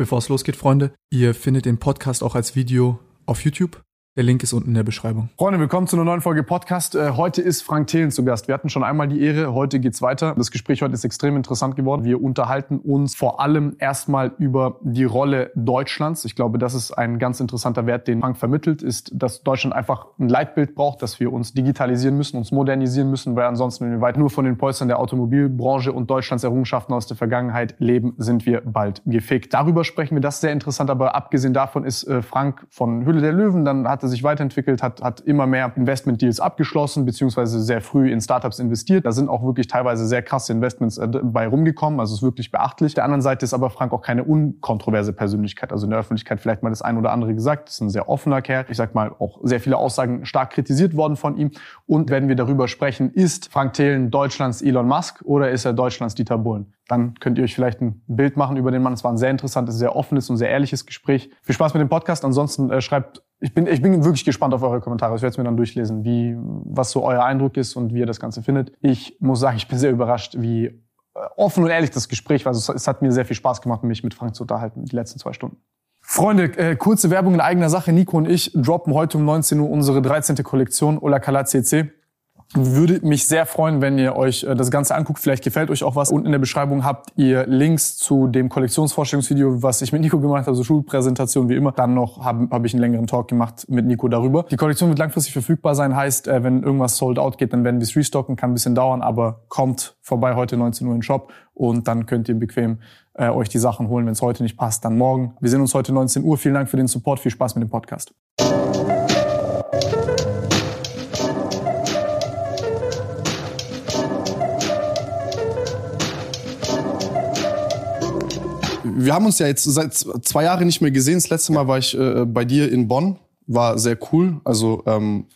Bevor es losgeht, Freunde, ihr findet den Podcast auch als Video auf YouTube. Der Link ist unten in der Beschreibung. Freunde, willkommen zu einer neuen Folge Podcast. Äh, heute ist Frank Thelen zu Gast. Wir hatten schon einmal die Ehre, heute geht's weiter. Das Gespräch heute ist extrem interessant geworden. Wir unterhalten uns vor allem erstmal über die Rolle Deutschlands. Ich glaube, das ist ein ganz interessanter Wert, den Frank vermittelt, ist, dass Deutschland einfach ein Leitbild braucht, dass wir uns digitalisieren müssen, uns modernisieren müssen, weil ansonsten, wenn wir weit nur von den Polstern der Automobilbranche und Deutschlands Errungenschaften aus der Vergangenheit leben, sind wir bald gefickt. Darüber sprechen wir, das ist sehr interessant, aber abgesehen davon ist äh, Frank von Hülle der Löwen, dann hat er sich weiterentwickelt, hat, hat immer mehr Investment-Deals abgeschlossen, beziehungsweise sehr früh in Startups investiert. Da sind auch wirklich teilweise sehr krasse Investments äh, bei rumgekommen, also ist wirklich beachtlich. Der anderen Seite ist aber Frank auch keine unkontroverse Persönlichkeit, also in der Öffentlichkeit vielleicht mal das ein oder andere gesagt, ist ein sehr offener Kerl. Ich sag mal, auch sehr viele Aussagen stark kritisiert worden von ihm. Und wenn wir darüber sprechen, ist Frank Thelen Deutschlands Elon Musk oder ist er Deutschlands Dieter Bohlen? Dann könnt ihr euch vielleicht ein Bild machen über den Mann. Es war ein sehr interessantes, sehr offenes und sehr ehrliches Gespräch. Viel Spaß mit dem Podcast. Ansonsten äh, schreibt ich bin, ich bin wirklich gespannt auf eure Kommentare. Ich werde es mir dann durchlesen, wie, was so euer Eindruck ist und wie ihr das Ganze findet. Ich muss sagen, ich bin sehr überrascht, wie äh, offen und ehrlich das Gespräch war. Also es hat mir sehr viel Spaß gemacht, mich mit Frank zu unterhalten, die letzten zwei Stunden. Freunde, äh, kurze Werbung in eigener Sache. Nico und ich droppen heute um 19 Uhr unsere 13. Kollektion Ola Kala CC. Würde mich sehr freuen, wenn ihr euch äh, das Ganze anguckt. Vielleicht gefällt euch auch was. Unten in der Beschreibung habt ihr Links zu dem Kollektionsvorstellungsvideo, was ich mit Nico gemacht habe, so Schulpräsentation wie immer. Dann noch habe hab ich einen längeren Talk gemacht mit Nico darüber. Die Kollektion wird langfristig verfügbar sein. Heißt, äh, wenn irgendwas sold out geht, dann werden wir es restocken. Kann ein bisschen dauern, aber kommt vorbei heute 19 Uhr in den Shop und dann könnt ihr bequem äh, euch die Sachen holen. Wenn es heute nicht passt, dann morgen. Wir sehen uns heute 19 Uhr. Vielen Dank für den Support. Viel Spaß mit dem Podcast. Wir haben uns ja jetzt seit zwei Jahren nicht mehr gesehen. Das letzte Mal war ich äh, bei dir in Bonn. War sehr cool. Also ähm,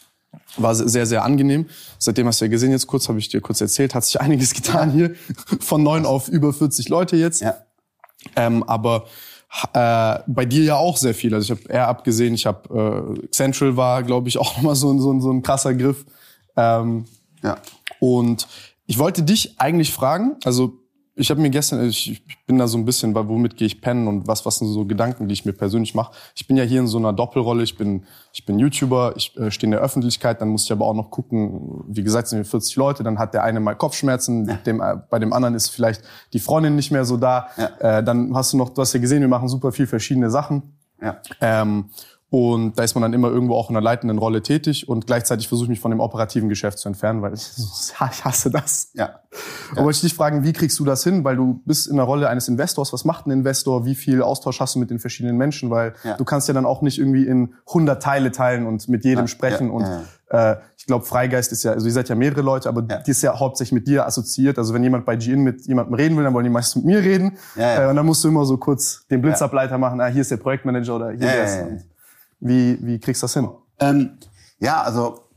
war sehr, sehr angenehm. Seitdem hast du ja gesehen, jetzt kurz, habe ich dir kurz erzählt, hat sich einiges getan hier. Von neun auf über 40 Leute jetzt. Ja. Ähm, aber äh, bei dir ja auch sehr viel. Also ich habe eher abgesehen, ich habe äh, Central war, glaube ich, auch nochmal so, so, so ein krasser Griff. Ähm, ja. Und ich wollte dich eigentlich fragen, also ich habe mir gestern, ich, bin da so ein bisschen, bei womit gehe ich pennen und was, was sind so Gedanken, die ich mir persönlich mache. Ich bin ja hier in so einer Doppelrolle. Ich bin, ich bin YouTuber, ich äh, stehe in der Öffentlichkeit. Dann muss ich aber auch noch gucken. Wie gesagt, sind wir 40 Leute. Dann hat der eine mal Kopfschmerzen, ja. dem, äh, bei dem anderen ist vielleicht die Freundin nicht mehr so da. Ja. Äh, dann hast du noch, du hast ja gesehen, wir machen super viel verschiedene Sachen. Ja. Ähm, und da ist man dann immer irgendwo auch in einer leitenden Rolle tätig und gleichzeitig versuche ich mich von dem operativen Geschäft zu entfernen, weil ich, ich hasse das. Ja. ja. Aber ich dich fragen, wie kriegst du das hin? Weil du bist in der Rolle eines Investors. Was macht ein Investor? Wie viel Austausch hast du mit den verschiedenen Menschen? Weil ja. du kannst ja dann auch nicht irgendwie in 100 Teile teilen und mit jedem ja. sprechen. Und äh, ich glaube, Freigeist ist ja, also ihr seid ja mehrere Leute, aber die ist ja hauptsächlich mit dir assoziiert. Also wenn jemand bei GIN mit jemandem reden will, dann wollen die meistens mit mir reden. Äh, und dann musst du immer so kurz den Blitzableiter machen. Ah, hier ist der Projektmanager oder hier ist der. Wie, wie kriegst du das hin? Ähm, ja, also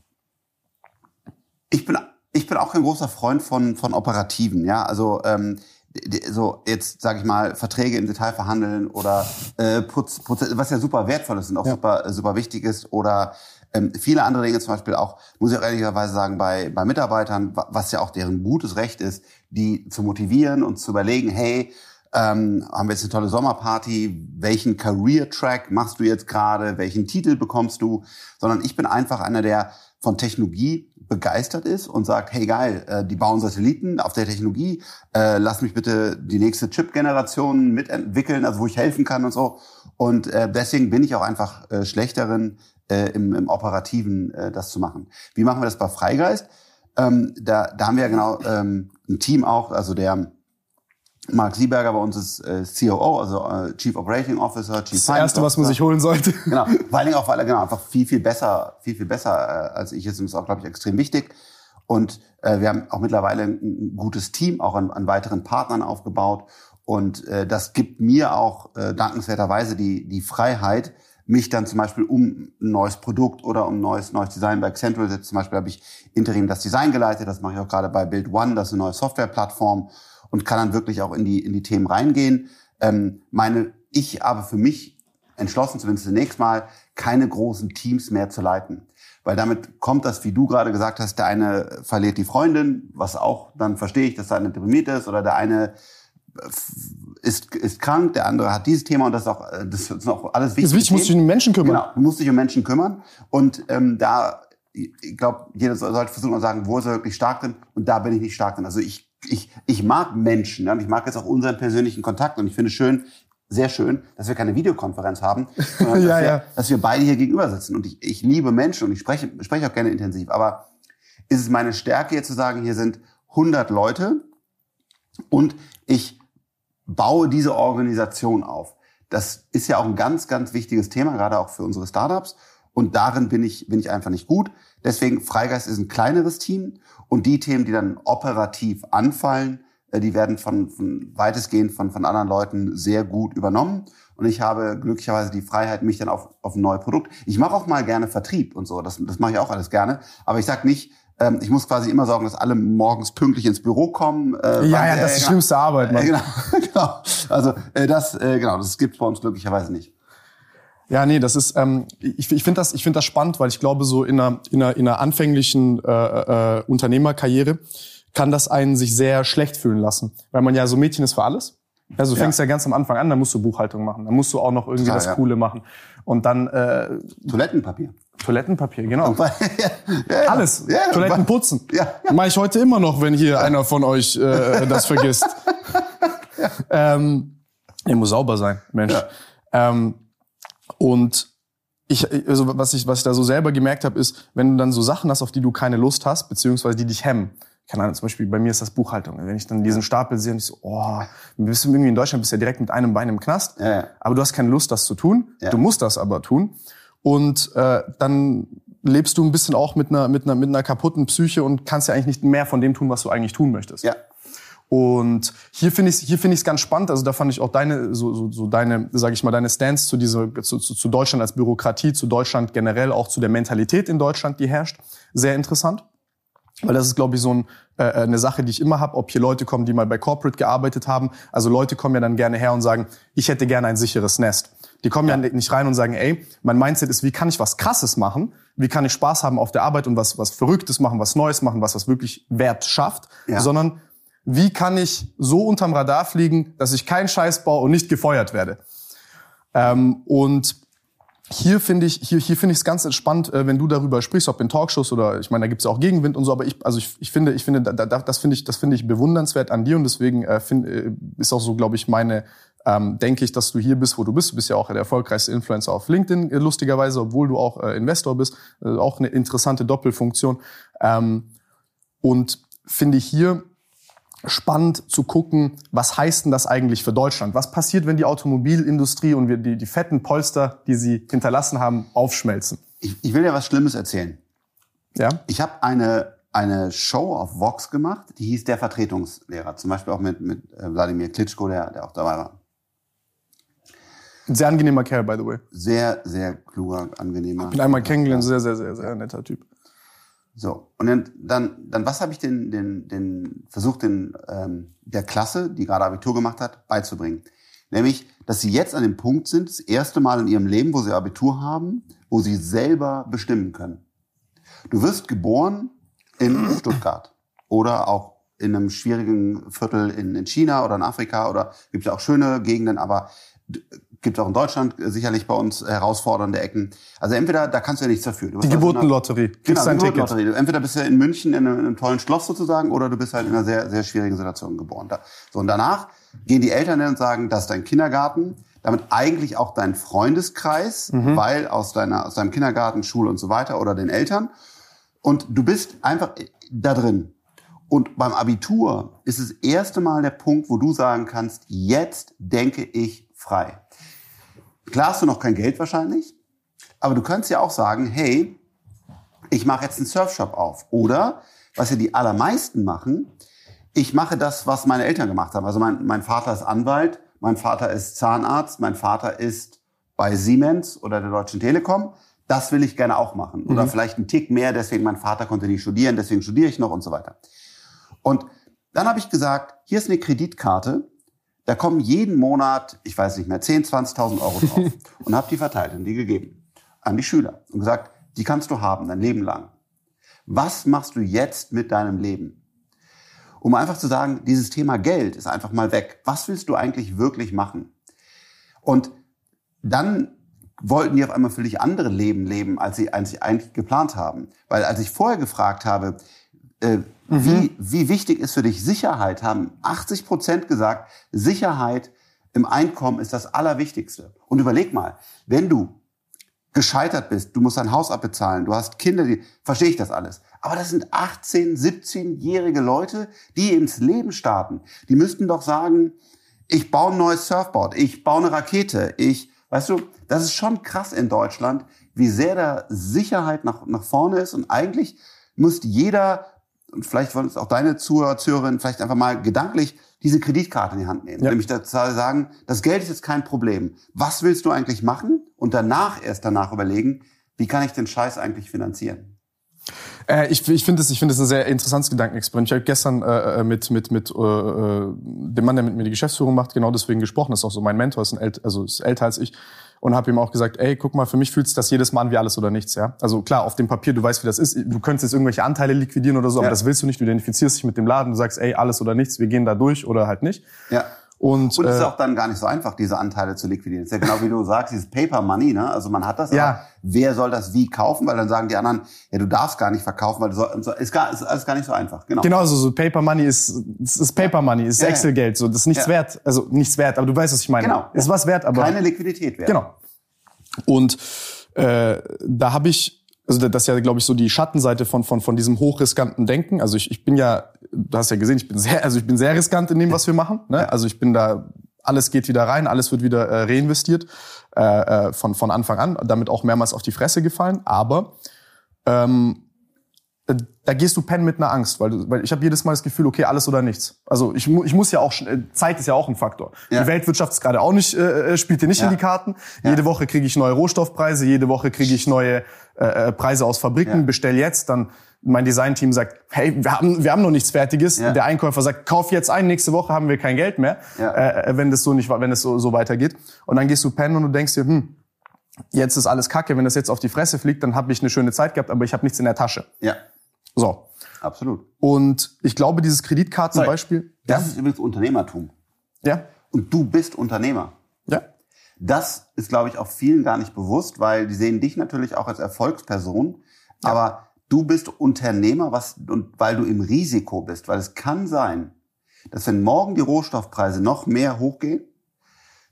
ich bin, ich bin auch kein großer Freund von, von Operativen. Ja, also ähm, so jetzt sage ich mal Verträge im Detail verhandeln oder äh, Putz, Putz, was ja super wertvoll ist und auch ja. super super wichtig ist oder ähm, viele andere Dinge zum Beispiel auch muss ich auch ehrlicherweise sagen bei bei Mitarbeitern was ja auch deren gutes Recht ist die zu motivieren und zu überlegen hey ähm, haben wir jetzt eine tolle Sommerparty, welchen Career-Track machst du jetzt gerade, welchen Titel bekommst du, sondern ich bin einfach einer, der von Technologie begeistert ist und sagt, hey geil, äh, die bauen Satelliten auf der Technologie, äh, lass mich bitte die nächste Chip-Generation mitentwickeln, also wo ich helfen kann und so. Und äh, deswegen bin ich auch einfach äh, schlechterin äh, im, im Operativen äh, das zu machen. Wie machen wir das bei Freigeist? Ähm, da, da haben wir ja genau ähm, ein Team auch, also der Mark Sieberger bei uns ist äh, COO, also äh, Chief Operating Officer, Chief Das Science erste, was man sich holen sollte. Genau, vor allen Dingen auch, weil er genau einfach viel viel besser, viel viel besser äh, als ich ist. Und das ist auch glaube ich extrem wichtig. Und äh, wir haben auch mittlerweile ein, gutes Team, auch an, an weiteren Partnern aufgebaut. Und äh, das gibt mir auch äh, dankenswerterweise die die Freiheit, mich dann zum Beispiel um ein neues Produkt oder um ein neues, neues Design bei Accenture, zum Beispiel habe ich interim das Design geleitet, das mache ich auch gerade bei Build One, das ist eine neue Softwareplattform und kann dann wirklich auch in die, in die Themen reingehen. Ähm, meine, ich habe für mich entschlossen, zumindest zunächst mal, keine großen Teams mehr zu leiten. Weil damit kommt das, wie du gerade gesagt hast, der eine verliert die Freundin, was auch, dann verstehe ich, dass der eine deprimiert ist, oder der eine ist, ist krank, der andere hat dieses Thema und das ist auch, äh, das ist auch alles wichtig. Das ist wichtig, musst du dich um Menschen kümmern. Genau, du musst dich um Menschen kümmern. Und ähm, da, ich glaube, jeder sollte versuchen zu sagen, wo ist er wirklich stark drin? Und da bin ich nicht stark drin. Also ich, ich, ich mag Menschen ja, und ich mag jetzt auch unseren persönlichen Kontakt und ich finde schön, sehr schön, dass wir keine Videokonferenz haben, sondern Ja, dass, wir, ja. dass wir beide hier gegenüber sitzen. Und ich, ich liebe Menschen und ich spreche, spreche auch gerne intensiv. Aber ist es meine Stärke jetzt zu sagen, hier sind 100 Leute und ich baue diese Organisation auf. Das ist ja auch ein ganz, ganz wichtiges Thema, gerade auch für unsere Startups. Und darin bin ich, bin ich einfach nicht gut. Deswegen, Freigeist ist ein kleineres Team. Und die Themen, die dann operativ anfallen, äh, die werden von, von weitestgehend von, von anderen Leuten sehr gut übernommen. Und ich habe glücklicherweise die Freiheit, mich dann auf, auf ein neues Produkt. Ich mache auch mal gerne Vertrieb und so. Das, das mache ich auch alles gerne. Aber ich sag nicht, ähm, ich muss quasi immer sorgen, dass alle morgens pünktlich ins Büro kommen. Äh, Ja, ja, das ist die schlimmste Arbeit, äh, Mann. genau, genau. Also äh, das, äh, genau, das gibt's bei uns glücklicherweise nicht. Ja, nee, das ist, ähm, ich, ich finde das, ich finde das spannend, weil ich glaube, so in einer, in einer, in einer anfänglichen äh, äh, Unternehmerkarriere kann das einen sich sehr schlecht fühlen lassen, weil man ja so Mädchen ist für alles. Also du Ja. fängst ja ganz am Anfang an, dann musst du Buchhaltung machen, dann musst du auch noch irgendwie Klar, das ja. Coole machen und dann äh, Toilettenpapier. Toilettenpapier, genau. ja, ja, Alles. Ja, Toiletten putzen. Ja. Mache ich heute immer noch, wenn hier einer von euch äh, das vergisst. ähm, er muss sauber sein, Mensch. Ja. Ähm, und ich, also was ich, was ich da so selber gemerkt habe, ist, wenn du dann so Sachen hast, auf die du keine Lust hast, beziehungsweise die dich hemmen. Keine Ahnung, zum Beispiel bei mir ist das Buchhaltung. Wenn ich dann diesen Stapel sehe und ich so, oh, du bist irgendwie in Deutschland, bist ja direkt mit einem Bein im Knast. Ja, ja. Aber du hast keine Lust, das zu tun. Ja. Du musst das aber tun. Und äh, dann lebst du ein bisschen auch mit einer, mit einer, mit einer kaputten Psyche und kannst ja eigentlich nicht mehr von dem tun, was du eigentlich tun möchtest. ja. Und hier finde ich hier finde ich es ganz spannend. Also da fand ich auch deine so, so, so deine sage ich mal deine Stance zu dieser zu, zu, zu Deutschland als Bürokratie, zu Deutschland generell auch zu der Mentalität in Deutschland, die herrscht, sehr interessant. Weil das ist, glaube ich, so ein, äh, eine Sache, die ich immer habe, ob hier Leute kommen, die mal bei Corporate gearbeitet haben. Also Leute kommen ja dann gerne her und sagen, ich hätte gerne ein sicheres Nest. Die kommen ja, nicht rein und sagen, ey, mein Mindset ist, wie kann ich was Krasses machen? Wie kann ich Spaß haben auf der Arbeit und was, was Verrücktes machen, was Neues machen, was das wirklich Wert schafft? Ja. Sondern wie kann ich so unterm Radar fliegen, dass ich keinen Scheiß baue und nicht gefeuert werde? Ähm, und hier finde ich, hier, hier finde ich es ganz entspannt, äh, wenn du darüber sprichst, ob in Talkshows oder ich meine, da gibt es ja auch Gegenwind und so, aber ich, also ich, ich finde, ich finde, da, da, das finde ich, das finde ich bewundernswert an dir und deswegen äh, find, äh, ist auch so, glaube ich, meine, ähm, denke ich, dass du hier bist, wo du bist. Du bist ja auch der erfolgreichste Influencer auf LinkedIn, äh, lustigerweise, obwohl du auch äh, Investor bist, äh, auch eine interessante Doppelfunktion. Ähm, und finde ich hier spannend zu gucken, was heißt denn das eigentlich für Deutschland? Was passiert, wenn die Automobilindustrie und wir die, die fetten Polster, die sie hinterlassen haben, aufschmelzen? Ich, ich will dir was Schlimmes erzählen. Ja? Ich habe eine, eine Show auf Vox gemacht, die hieß Der Vertretungslehrer. Zum Beispiel auch mit, mit äh, Wladimir Klitschko, der, der auch dabei war. Ein sehr angenehmer Kerl, by the way. Sehr, sehr kluger, angenehmer. Bin einmal kennengelernt, sehr, sehr, sehr, sehr netter Typ. So, und dann, dann, dann was habe ich den, den, den versucht, den, ähm, der Klasse, die gerade Abitur gemacht hat, beizubringen? Nämlich, dass sie jetzt an dem Punkt sind, das erste Mal in ihrem Leben, wo sie Abitur haben, wo sie selber bestimmen können. Du wirst geboren in Stuttgart oder auch in einem schwierigen Viertel in, in China oder in Afrika oder gibt ja auch schöne Gegenden, aber gibt auch in Deutschland äh, sicherlich bei uns herausfordernde Ecken. Also entweder, da kannst du ja nichts dafür. Die einer- Geburtenlotterie. Genau, dein die Ticket. Lotterie. Du- Entweder bist du in München in einem, in einem tollen Schloss sozusagen oder du bist halt in einer sehr, sehr schwierigen Situation geboren. Da, so, und danach gehen die Eltern hin und sagen, das ist dein Kindergarten, damit eigentlich auch dein Freundeskreis, Mhm. weil aus, deiner, aus deinem Kindergarten, Schule und so weiter oder den Eltern. Und du bist einfach da drin. Und beim Abitur ist das erste Mal der Punkt, wo du sagen kannst, jetzt denke ich frei. Klar hast du noch kein Geld wahrscheinlich, aber du könntest ja auch sagen, hey, ich mache jetzt einen Surfshop auf. Oder, was ja die allermeisten machen, ich mache das, was meine Eltern gemacht haben. Also mein, mein Vater ist Anwalt, mein Vater ist Zahnarzt, mein Vater ist bei Siemens oder der Deutschen Telekom. Das will ich gerne auch machen. Oder vielleicht einen Tick mehr, deswegen mein Vater konnte nicht studieren, deswegen studiere ich noch und so weiter. Und dann habe ich gesagt, hier ist eine Kreditkarte, da kommen jeden Monat, ich weiß nicht mehr, 10, 20.000 Euro drauf. und habe die verteilt und die gegeben an die Schüler und gesagt, die kannst du haben, dein Leben lang. Was machst du jetzt mit deinem Leben? um einfach zu sagen, dieses Thema Geld ist einfach mal weg. Was willst du eigentlich wirklich machen? Und dann wollten die auf einmal völlig andere Leben leben, als sie eigentlich geplant haben. Weil als ich vorher gefragt habe, äh, mhm. wie, wie wichtig ist für dich Sicherheit, haben 80 Prozent gesagt, Sicherheit im Einkommen ist das Allerwichtigste. Und überleg mal, wenn du gescheitert bist, du musst dein Haus abbezahlen, du hast Kinder, die, verstehe ich das alles. Aber das sind 18, 17-jährige Leute, die ins Leben starten. Die müssten doch sagen, ich baue ein neues Surfboard, ich baue eine Rakete, ich, weißt du, das ist schon krass in Deutschland, wie sehr da Sicherheit nach, nach vorne ist und eigentlich muss jeder, und vielleicht wollen es auch deine Zuhörer, Zuhörerinnen vielleicht einfach mal gedanklich diese Kreditkarte in die Hand nehmen. Ja. Nämlich dazu sagen, das Geld ist jetzt kein Problem. Was willst du eigentlich machen? Und danach erst danach überlegen, wie kann ich den Scheiß eigentlich finanzieren? Äh, ich ich finde es ich finde es ein sehr interessantes Gedankenexperiment. Ich habe gestern äh, äh, mit mit mit äh, äh, dem Mann, der mit mir die Geschäftsführung macht, genau deswegen gesprochen. Das ist auch so mein Mentor, ist ein ält also ist älter als ich und habe ihm auch gesagt, ey, guck mal, für mich fühlt sich das jedes Mal an wie alles oder nichts, ja. Also klar, auf dem Papier, du weißt, wie das ist. Du könntest jetzt irgendwelche Anteile liquidieren oder so, ja. aber das willst du nicht. Du identifizierst dich mit dem Laden, du sagst, ey, alles oder nichts, wir gehen da durch oder halt nicht. Ja. Und, und es ist äh, auch dann gar nicht so einfach, diese Anteile zu liquidieren. Das ist ja genau wie du sagst, dieses Paper Money, ne? Also man hat das, ja. aber wer soll das wie kaufen? Weil dann sagen die anderen, ja, du darfst gar nicht verkaufen, weil du soll, so, ist, gar, ist alles gar nicht so einfach. Genau. Genau, also so Paper Money ist, ist Paper Money, ist ja, Excel-Geld, so, das ist nichts ja. wert. Also nichts wert, aber du weißt, was ich meine. Genau. Ist was wert, aber. Keine Liquidität wert. Genau. Und äh, da habe ich also das ist ja, glaube ich, so die Schattenseite von, von, von diesem hochriskanten Denken. Also ich, ich bin ja, du hast ja gesehen, ich bin sehr, also ich bin sehr riskant in dem, was wir machen. Ne? Also ich bin da, alles geht wieder rein, alles wird wieder äh, reinvestiert äh, äh, von, von Anfang an, damit auch mehrmals auf die Fresse gefallen. Aber ähm, äh, da gehst du pennen mit einer Angst, weil, du, weil ich habe jedes Mal das Gefühl, okay, alles oder nichts. Also ich, ich muss ja auch, äh, Zeit ist ja auch ein Faktor. Ja. Die Weltwirtschaft ist gerade auch nicht, äh, äh, spielt dir nicht ja. in die Karten. Ja. Jede Woche kriege ich neue Rohstoffpreise, jede Woche kriege ich neue äh, Preise aus Fabriken, bestell jetzt, dann mein Designteam sagt, hey, wir haben, wir haben noch nichts Fertiges. Der Einkäufer sagt, kauf jetzt ein, nächste Woche haben wir kein Geld mehr, äh, wenn das so nicht, wenn es so, so weitergeht. Und dann gehst du pennen und du denkst dir, hm, jetzt ist alles Kacke, wenn das jetzt auf die Fresse fliegt, dann habe ich eine schöne Zeit gehabt, aber ich habe nichts in der Tasche. Ja. So. Absolut. Und ich glaube, dieses Kreditkartenbeispiel. Das ja? ist übrigens Unternehmertum. Ja. Und du bist Unternehmer. Ja. Das ist, glaube ich, auch vielen gar nicht bewusst, weil die sehen dich natürlich auch als Erfolgsperson. Ja. Aber du bist Unternehmer, was, und weil du im Risiko bist. Weil es kann sein, dass wenn morgen die Rohstoffpreise noch mehr hochgehen,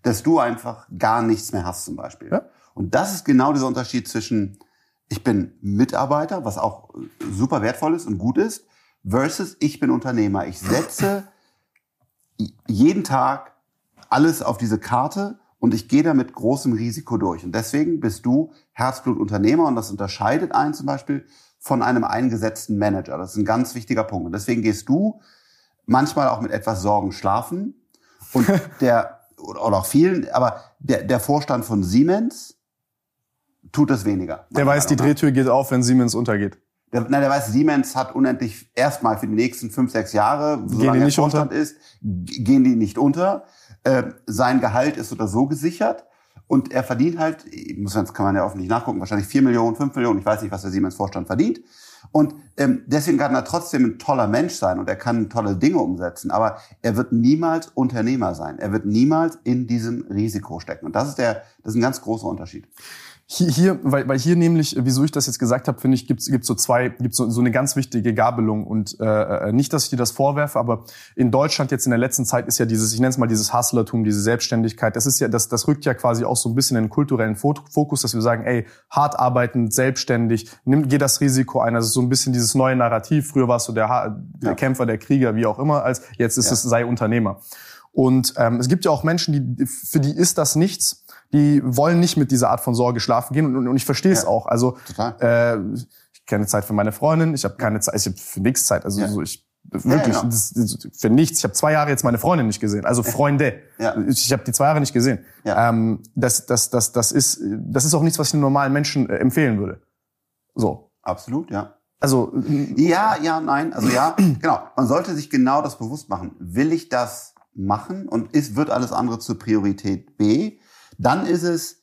dass du einfach gar nichts mehr hast zum Beispiel. Ja. Und das ist genau dieser Unterschied zwischen ich bin Mitarbeiter, was auch super wertvoll ist und gut ist, versus ich bin Unternehmer. Ich setze jeden Tag alles auf diese Karte und ich gehe da mit großem Risiko durch. Und deswegen bist du Herzblutunternehmer und das unterscheidet einen zum Beispiel von einem eingesetzten Manager. Das ist ein ganz wichtiger Punkt. Und deswegen gehst du manchmal auch mit etwas Sorgen schlafen und der, oder auch vielen, aber der, der Vorstand von Siemens, tut es weniger. Der weiß, die Drehtür geht auf, wenn Siemens untergeht. Der, nein, der weiß, Siemens hat unendlich erstmal für die nächsten fünf, sechs Jahre, solange er Vorstand unter? ist, gehen die nicht unter. Äh, sein Gehalt ist oder so gesichert. Und er verdient halt, muss jetzt kann man ja offen nicht nachgucken, wahrscheinlich vier Millionen, fünf Millionen, ich weiß nicht, was der Siemens-Vorstand verdient. Und ähm, deswegen kann er trotzdem ein toller Mensch sein und er kann tolle Dinge umsetzen, aber er wird niemals Unternehmer sein. Er wird niemals in diesem Risiko stecken. Und das ist der, das ist ein ganz großer Unterschied. Hier, hier weil, weil hier nämlich, wieso ich das jetzt gesagt habe, finde ich, gibt es so zwei, gibt so, so eine ganz wichtige Gabelung. Und äh, äh, nicht, dass ich dir das vorwerfe, aber in Deutschland jetzt in der letzten Zeit ist ja dieses, ich nenne es mal dieses Hustlertum, diese Selbstständigkeit, das ist ja, das, das rückt ja quasi auch so ein bisschen in den kulturellen Fokus, dass wir sagen, ey, hart arbeitend, selbstständig, nimm, geh das Risiko ein. Also so ein bisschen dieses neue Narrativ. Früher warst du der, der ja. Kämpfer, der Krieger, wie auch immer, als jetzt ist ja. es sei Unternehmer. Und ähm, es gibt ja auch Menschen, die für die ist das nichts die wollen nicht mit dieser Art von Sorge schlafen gehen und, und, ich verstehe es ja, auch. Also äh, ich keine Zeit für meine Freundin, ich habe keine Zeit, ich habe für nichts Zeit. Also ja. so ich wirklich ja, genau. das, das, für nichts. Ich habe zwei Jahre jetzt meine Freundin nicht gesehen, also Freunde. Ja. Ich, ich habe die zwei Jahre nicht gesehen. Ja. Ähm, das, das, das, das ist, das ist auch nichts, was ich einem normalen Menschen äh, empfehlen würde. So. Absolut, ja. Also ja, ja, nein, also ja, genau. Man sollte sich genau das bewusst machen. Will ich das machen und ist wird alles andere zur Priorität B? Dann ist es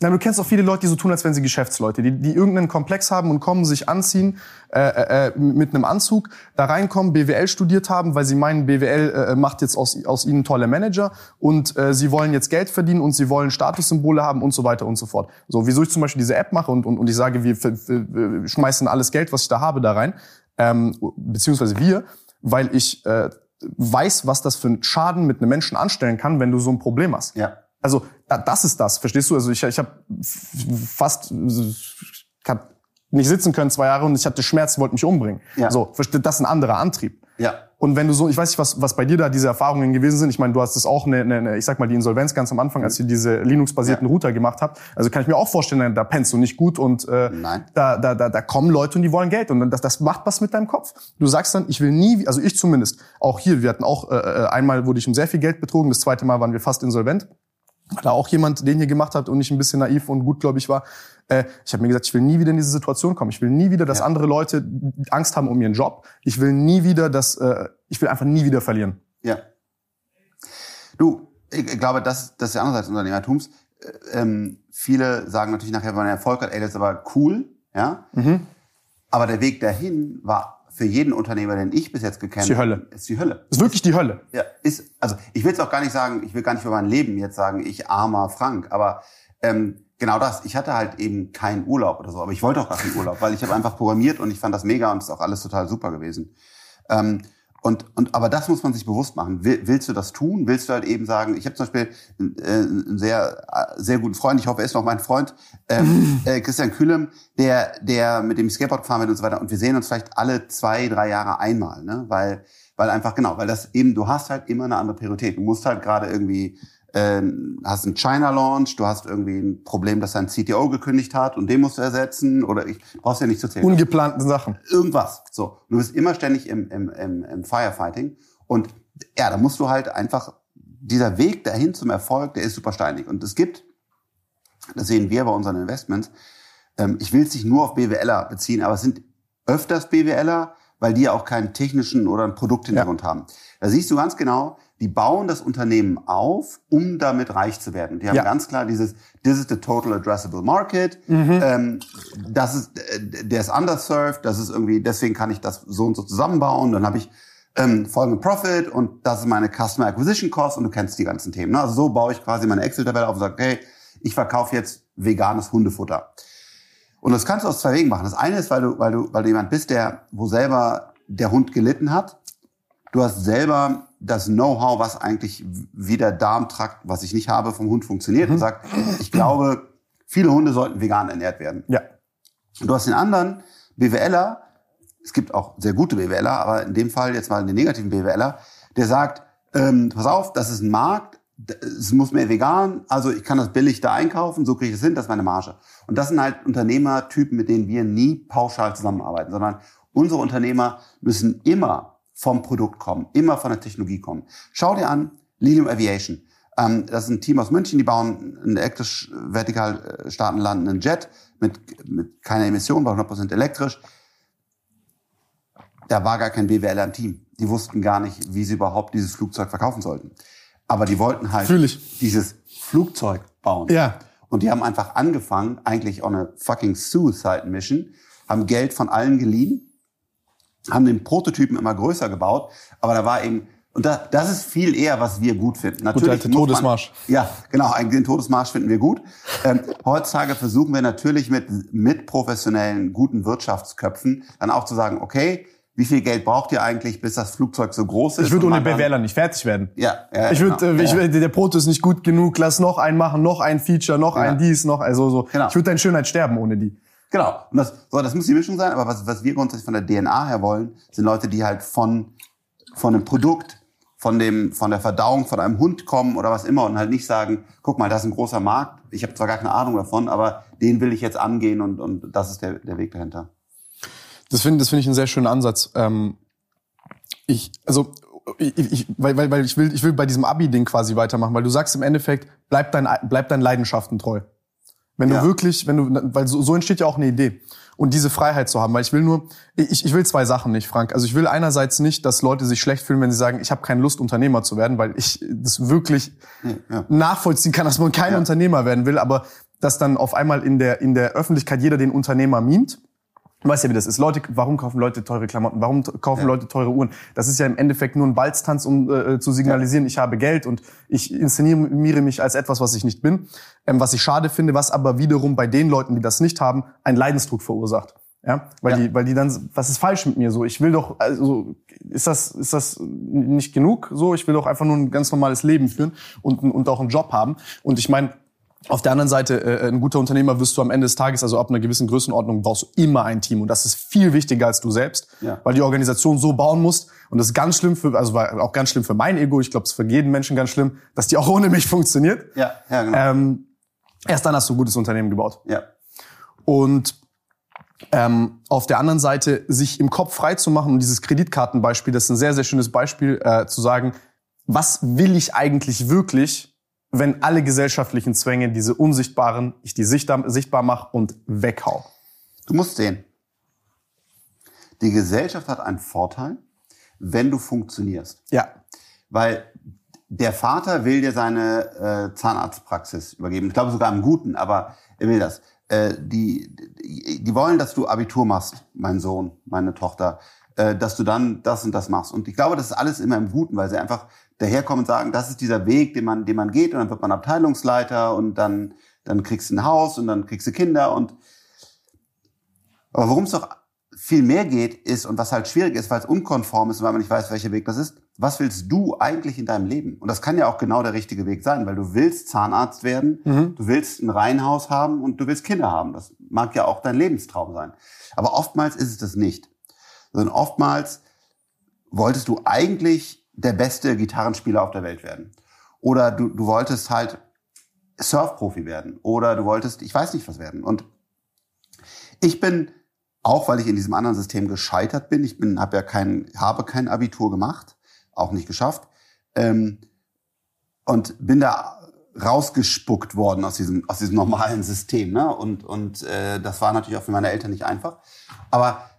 Na, du kennst auch viele Leute, die so tun, als wären sie Geschäftsleute, die, die irgendeinen Komplex haben und kommen, sich anziehen äh, äh, äh mit einem Anzug, da reinkommen, BWL studiert haben, weil sie meinen, BWL äh, macht jetzt aus, aus ihnen tolle Manager und äh, sie wollen jetzt Geld verdienen und sie wollen Statussymbole haben und so weiter und so fort. So, wieso ich zum Beispiel diese App mache und, und, und ich sage, wir, wir, wir schmeißen alles Geld, was ich da habe, da rein, ähm, beziehungsweise wir, weil ich äh, weiß, was das für einen Schaden mit einem Menschen anstellen kann, wenn du so ein Problem hast. Ja. Also das ist das, verstehst du? Also ich, ich habe fast ich hab nicht sitzen können zwei Jahre und ich hatte Schmerz, wollte mich umbringen. Ja. So, das ist ein anderer Antrieb. Ja. Und wenn du so, ich weiß nicht, was, was bei dir da diese Erfahrungen gewesen sind. Ich meine, du hast das auch eine, eine, ich sag mal, die Insolvenz ganz am Anfang, als ihr diese Linux-basierten ja. Router gemacht habt. Also kann ich mir auch vorstellen, da pennst du nicht gut und äh, Nein. Da, da, da, da kommen Leute und die wollen Geld und das, das macht was mit deinem Kopf. Du sagst dann, ich will nie, also ich zumindest, auch hier, wir hatten auch äh, äh einmal wurde ich um sehr viel Geld betrogen, das zweite Mal waren wir fast insolvent da auch jemand den hier gemacht hat und ich ein bisschen naiv und gutgläubig war. Äh, ich habe mir gesagt, ich will nie wieder in diese Situation kommen. Ich will nie wieder, dass ja. andere Leute Angst haben um ihren Job. Ich will nie wieder, dass äh, ich will einfach nie wieder verlieren. Ja. Du, ich glaube, das, das ist der andere Seite des Unternehmertums. Äh, ähm, viele sagen natürlich nachher, wenn man Erfolg hat, ey, das ist aber cool, ja. Mhm. Aber der Weg dahin war für jeden Unternehmer, den ich bis jetzt gekannt habe, ist die Hölle. Ist die Hölle. Ist wirklich die Hölle. Ja, ist, also ich will es auch gar nicht sagen, ich will gar nicht für mein Leben jetzt sagen, ich armer Frank, aber ähm, genau das. Ich hatte halt eben keinen Urlaub oder so, aber ich wollte auch gar keinen Urlaub, weil ich habe einfach programmiert und ich fand das mega und es ist auch alles total super gewesen. Ähm, und, und aber das muss man sich bewusst machen. Will, willst du das tun? Willst du halt eben sagen, ich habe zum Beispiel äh, einen sehr, sehr guten Freund, ich hoffe, er ist noch mein Freund, ähm, äh, Christian Kühlem, der, der mit dem Skateboard gefahren wird und so weiter. Und wir sehen uns vielleicht alle zwei, drei Jahre einmal, ne? Weil, weil einfach, genau, weil das eben, du hast halt immer eine andere Priorität. Du musst halt gerade irgendwie äh, hast einen China-Launch, du hast irgendwie ein Problem, dass dein CTO gekündigt hat und den musst du ersetzen oder ich brauchst ja nicht zu zählen. Ungeplanten Sachen. Irgendwas. So. Du bist immer ständig im, im, im, im Firefighting und ja, da musst du halt einfach, dieser Weg dahin zum Erfolg, der ist super steinig. Und es gibt, das sehen wir bei unseren Investments, ähm, ich will es nicht nur auf BWLer beziehen, aber es sind öfters BWLer, weil die ja auch keinen technischen oder einen Produkthintergrund ja. haben. Da siehst du ganz genau, die bauen das Unternehmen auf, um damit reich zu werden. Die haben ja. ganz klar dieses, this is the total addressable market, mhm. ähm, das ist, äh, der ist underserved, das ist irgendwie, deswegen kann ich das so und so zusammenbauen, dann habe ich ähm, folgenden Profit und das ist meine Customer Acquisition Cost und du kennst die ganzen Themen. Ne? Also so baue ich quasi meine Excel-Tabelle auf und sage, okay, ich verkaufe jetzt veganes Hundefutter. Und das kannst du aus zwei Wegen machen. Das eine ist, weil du, weil du, weil du jemand bist, der, wo selber der Hund gelitten hat. Du hast selber das Know-how, was eigentlich wie der Darmtrakt, was ich nicht habe, vom Hund funktioniert mhm. und sagt, ich glaube, viele Hunde sollten vegan ernährt werden. Ja. Du hast den anderen BWLer, es gibt auch sehr gute BWLer, aber in dem Fall jetzt mal den negativen BWLer, der sagt, ähm, pass auf, das ist ein Markt, es muss mehr vegan, also ich kann das billig da einkaufen, so kriege ich es hin, das ist meine Marge. Und das sind halt Unternehmertypen, mit denen wir nie pauschal zusammenarbeiten, sondern unsere Unternehmer müssen immer vom Produkt kommen, immer von der Technologie kommen. Schau dir an, Lilium Aviation. Ähm, das ist ein Team aus München, die bauen einen elektrisch vertikal äh, starten landenden Jet mit, mit keiner Emission, war 100% elektrisch. Da war gar kein BWLer im Team. Die wussten gar nicht, wie sie überhaupt dieses Flugzeug verkaufen sollten. Aber die wollten halt dieses Flugzeug bauen. Ja. Und die haben einfach angefangen, eigentlich on a fucking suicide mission, haben Geld von allen geliehen, haben den Prototypen immer größer gebaut, aber da war eben und da, das ist viel eher, was wir gut finden. Natürlich gut, Todesmarsch. Man, ja, genau, den Todesmarsch finden wir gut. Ähm, heutzutage versuchen wir natürlich mit, mit professionellen, guten Wirtschaftsköpfen dann auch zu sagen, okay, wie viel Geld braucht ihr eigentlich, bis das Flugzeug so groß ist? Ich würde ohne BWLer nicht fertig werden. Ja, ja ich würde, genau. ich, ja. der Proto ist nicht gut genug, lass noch einen machen, noch ein Feature, noch ja. ein dies, noch, also so. Genau. Ich würde deine Schönheit sterben ohne die. Genau. Und das, so, das muss die Mischung sein, aber was, was wir grundsätzlich von der DNA her wollen, sind Leute, die halt von, von einem Produkt, von dem, von der Verdauung von einem Hund kommen oder was immer und halt nicht sagen, guck mal, das ist ein großer Markt. Ich habe zwar gar keine Ahnung davon, aber den will ich jetzt angehen und, und das ist der, der Weg dahinter. Das finde das finde ich einen sehr schönen Ansatz. Ähm, ich, also ich, ich, weil, weil, weil ich will, ich will bei diesem Abi-Ding quasi weitermachen, weil du sagst im Endeffekt, bleib dein, bleib deinen Leidenschaften treu. Wenn ja. du wirklich, wenn du, weil so, so entsteht ja auch eine Idee. Und diese Freiheit zu haben, weil ich will nur, ich, ich will zwei Sachen nicht, Frank. Also ich will einerseits nicht, dass Leute sich schlecht fühlen, wenn sie sagen, ich habe keine Lust, Unternehmer zu werden, weil ich das wirklich ja. nachvollziehen kann, dass man kein ja. Unternehmer werden will. Aber dass dann auf einmal in der, in der Öffentlichkeit jeder den Unternehmer mimt. Du weißt ja, wie das ist. Leute, warum kaufen Leute teure Klamotten? Warum kaufen ja. Leute teure Uhren? Das ist ja im Endeffekt nur ein Balztanz, um äh, zu signalisieren, ja. ich habe Geld und ich inszeniere mich als etwas, was ich nicht bin. Ähm, was ich schade finde, was aber wiederum bei den Leuten, die das nicht haben, einen Leidensdruck verursacht. Ja, weil ja. die, weil die dann, was ist falsch mit mir so? Ich will doch, also ist das, ist das nicht genug? So, ich will doch einfach nur ein ganz normales Leben führen und und auch einen Job haben. Und ich meine, auf der anderen Seite, äh, ein guter Unternehmer wirst du am Ende des Tages, also ab einer gewissen Größenordnung, brauchst du immer ein Team. Und das ist viel wichtiger als du selbst, ja. weil die Organisation so bauen musst. Und das ist ganz schlimm für, also war auch ganz schlimm für mein Ego. Ich glaube, es ist für jeden Menschen ganz schlimm, dass die auch ohne mich funktioniert. Ja, ja genau. Ähm, erst dann hast du ein gutes Unternehmen gebaut. Ja. Und ähm, auf der anderen Seite, sich im Kopf frei zu machen und dieses Kreditkartenbeispiel, das ist ein sehr, sehr schönes Beispiel, äh, zu sagen, was will ich eigentlich wirklich? Wenn alle gesellschaftlichen Zwänge, diese unsichtbaren, ich die sichtbar, sichtbar mache und weghau. Du musst sehen, die Gesellschaft hat einen Vorteil, wenn du funktionierst. Ja. Weil der Vater will dir seine äh, Zahnarztpraxis übergeben. Ich glaube sogar im Guten, aber er will das. Äh, die, die, die wollen, dass du Abitur machst, mein Sohn, meine Tochter, äh, dass du dann das und das machst. Und ich glaube, das ist alles immer im Guten, weil sie einfach daherkommen und sagen, das ist dieser Weg, den man, den man geht und dann wird man Abteilungsleiter und dann, dann kriegst du ein Haus und dann kriegst du Kinder und aber worum es doch viel mehr geht, ist, und was halt schwierig ist, weil es unkonform ist und weil man nicht weiß, welcher Weg das ist, was willst du eigentlich in deinem Leben? Und das kann ja auch genau der richtige Weg sein, weil du willst Zahnarzt werden, mhm. du willst ein Reihenhaus haben und du willst Kinder haben. Das mag ja auch dein Lebenstraum sein. Aber oftmals ist es das nicht. Sondern oftmals wolltest du eigentlich der beste Gitarrenspieler auf der Welt werden. Oder du, du wolltest halt Surfprofi werden. Oder du wolltest, ich weiß nicht was werden. Und ich bin, auch weil ich in diesem anderen System gescheitert bin, ich bin, habe ja kein, habe kein Abitur gemacht, auch nicht geschafft, ähm, und bin da rausgespuckt worden aus diesem, aus diesem normalen System. Ne? Und, und äh, das war natürlich auch für meine Eltern nicht einfach. Aber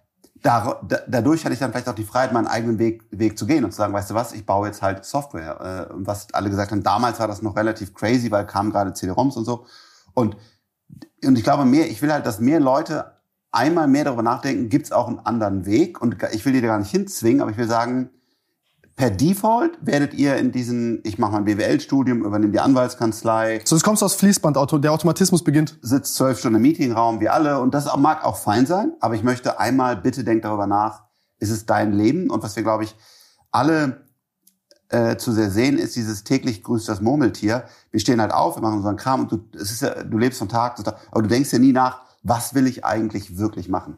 da, da, dadurch hatte ich dann vielleicht auch die Freiheit, meinen eigenen Weg, Weg zu gehen und zu sagen, weißt du was, ich baue jetzt halt Software. Äh, was alle gesagt haben, damals war das noch relativ crazy, weil kamen gerade CD-ROMs und so. Und, und ich glaube mehr, ich will halt, dass mehr Leute einmal mehr darüber nachdenken, gibt es auch einen anderen Weg? Und ich will die da gar nicht hinzwingen, aber ich will sagen, per Default werdet ihr in diesen, ich mache mein BWL-Studium, übernehme die Anwaltskanzlei. So, das kommst aus Fließband, der Automatismus beginnt. Sitzt zwölf Stunden im Meetingraum, wie alle. Und das mag auch fein sein, aber ich möchte einmal, bitte denk darüber nach, ist es dein Leben? Und was wir, glaube ich, alle äh, zu sehr sehen, ist dieses täglich grüßt das Murmeltier. Wir stehen halt auf, wir machen unseren Kram und du, es ist ja, du lebst von Tag zu Tag, aber du denkst ja nie nach, was will ich eigentlich wirklich machen?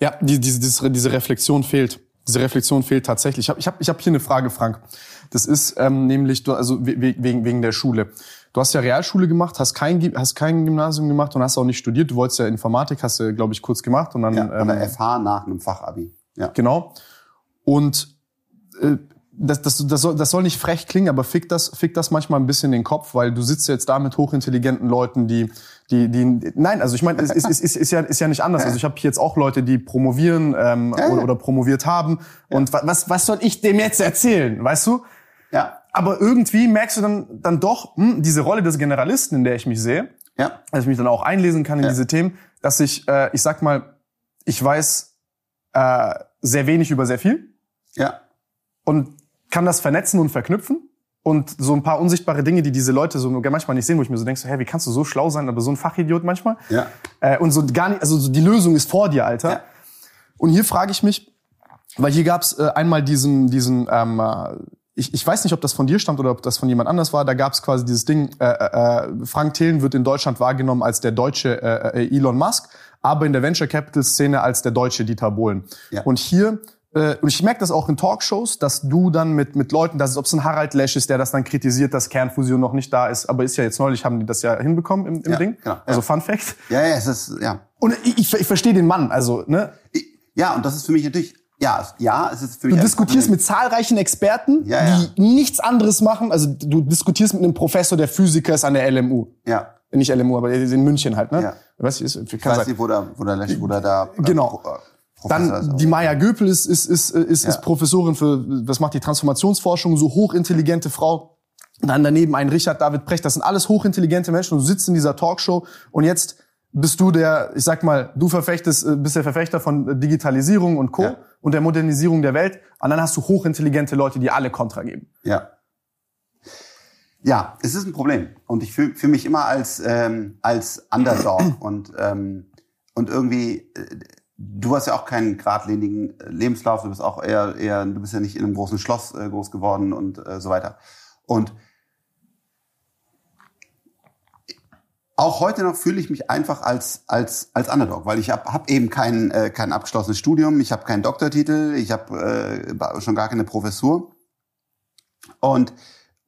Ja, die, diese, diese Reflexion fehlt diese Reflexion fehlt tatsächlich. Ich habe ich hab, ich hab hier eine Frage, Frank. Das ist ähm, nämlich, du, also wegen, wegen der Schule. Du hast ja Realschule gemacht, hast kein, hast kein Gymnasium gemacht und hast auch nicht studiert. Du wolltest ja Informatik, hast du, glaube ich, kurz gemacht. Und dann, ja, an der ähm, FH nach einem Fachabi. Ja. Genau. Und äh, das, das, das, soll, das soll nicht frech klingen, aber fick das, fick das manchmal ein bisschen den Kopf, weil du sitzt jetzt da mit hochintelligenten Leuten, die, die, die, nein, also ich meine, es ist, ist, ist, ist, ja, ist ja nicht anders. Also ich habe jetzt auch Leute, die promovieren ähm, oder, oder promoviert haben. Und was, was soll ich dem jetzt erzählen, weißt du? Ja. Aber irgendwie merkst du dann, dann doch, hm, diese Rolle des Generalisten, in der ich mich sehe, ja. dass ich mich dann auch einlesen kann in ja. diese Themen, dass ich, äh, ich sag mal, ich weiß äh, sehr wenig über sehr viel. Ja. Und kann das vernetzen und verknüpfen. Und so ein paar unsichtbare Dinge, die diese Leute so manchmal nicht sehen, wo ich mir so denke, so, hä, wie kannst du so schlau sein, aber so ein Fachidiot manchmal? Ja. Äh, und so gar nicht, also so die Lösung ist vor dir, Alter. Ja. Und hier frage ich mich, weil hier gab's äh, einmal diesen, diesen, ähm, äh, ich, ich weiß nicht, ob das von dir stammt oder ob das von jemand anders war. Da gab's quasi dieses Ding, äh, äh, Frank Thelen wird in Deutschland wahrgenommen als der deutsche äh, äh Elon Musk, aber in der Venture Capital Szene als der deutsche Dieter Bohlen. Ja. Und hier äh, und ich merke das auch in Talkshows, dass du dann mit, mit Leuten, dass es, ob es ein Harald Lesch ist, der das dann kritisiert, dass Kernfusion noch nicht da ist, aber ist ja jetzt neulich, haben die das ja hinbekommen im, im ja, Ding. Genau, also ja. Fun Fact. Ja, ja, es ist, ja. Und ich, ich, ich verstehe den Mann, also, ne? Ja, und das ist für mich natürlich, ja, ja, es ist für mich. Du diskutierst mit zahlreichen Experten, ja, ja. die nichts anderes machen. Also du diskutierst mit einem Professor, der Physiker ist an der LMU. Ja. Nicht LMU, aber in München halt, ne? Ja. Was ist, ich weiß nicht, wo der, wo der, Lesch, wo der da. Genau. Äh, dann die Maya Göpel ist, ist, ist, ist, ja. ist Professorin für, was macht die Transformationsforschung, so hochintelligente Frau. Dann daneben ein Richard David Precht. Das sind alles hochintelligente Menschen. Und du sitzt in dieser Talkshow und jetzt bist du der, ich sag mal, du verfechtest, äh, bist der Verfechter von Digitalisierung und Co. Ja. und der Modernisierung der Welt. Und dann hast du hochintelligente Leute, die alle Kontra geben. Ja. Ja, es ist ein Problem. Und ich fühle fühl mich immer als, ähm, als Underdog und, ähm, und irgendwie, äh, du hast ja auch keinen geradlinigen Lebenslauf, du bist auch eher, eher, du bist ja nicht in einem großen Schloss äh, groß geworden und äh, so weiter. Und auch heute noch fühle ich mich einfach als als als Underdog, weil ich habe hab eben kein äh, kein abgeschlossenes Studium, ich habe keinen Doktortitel, ich habe äh, schon gar keine Professur und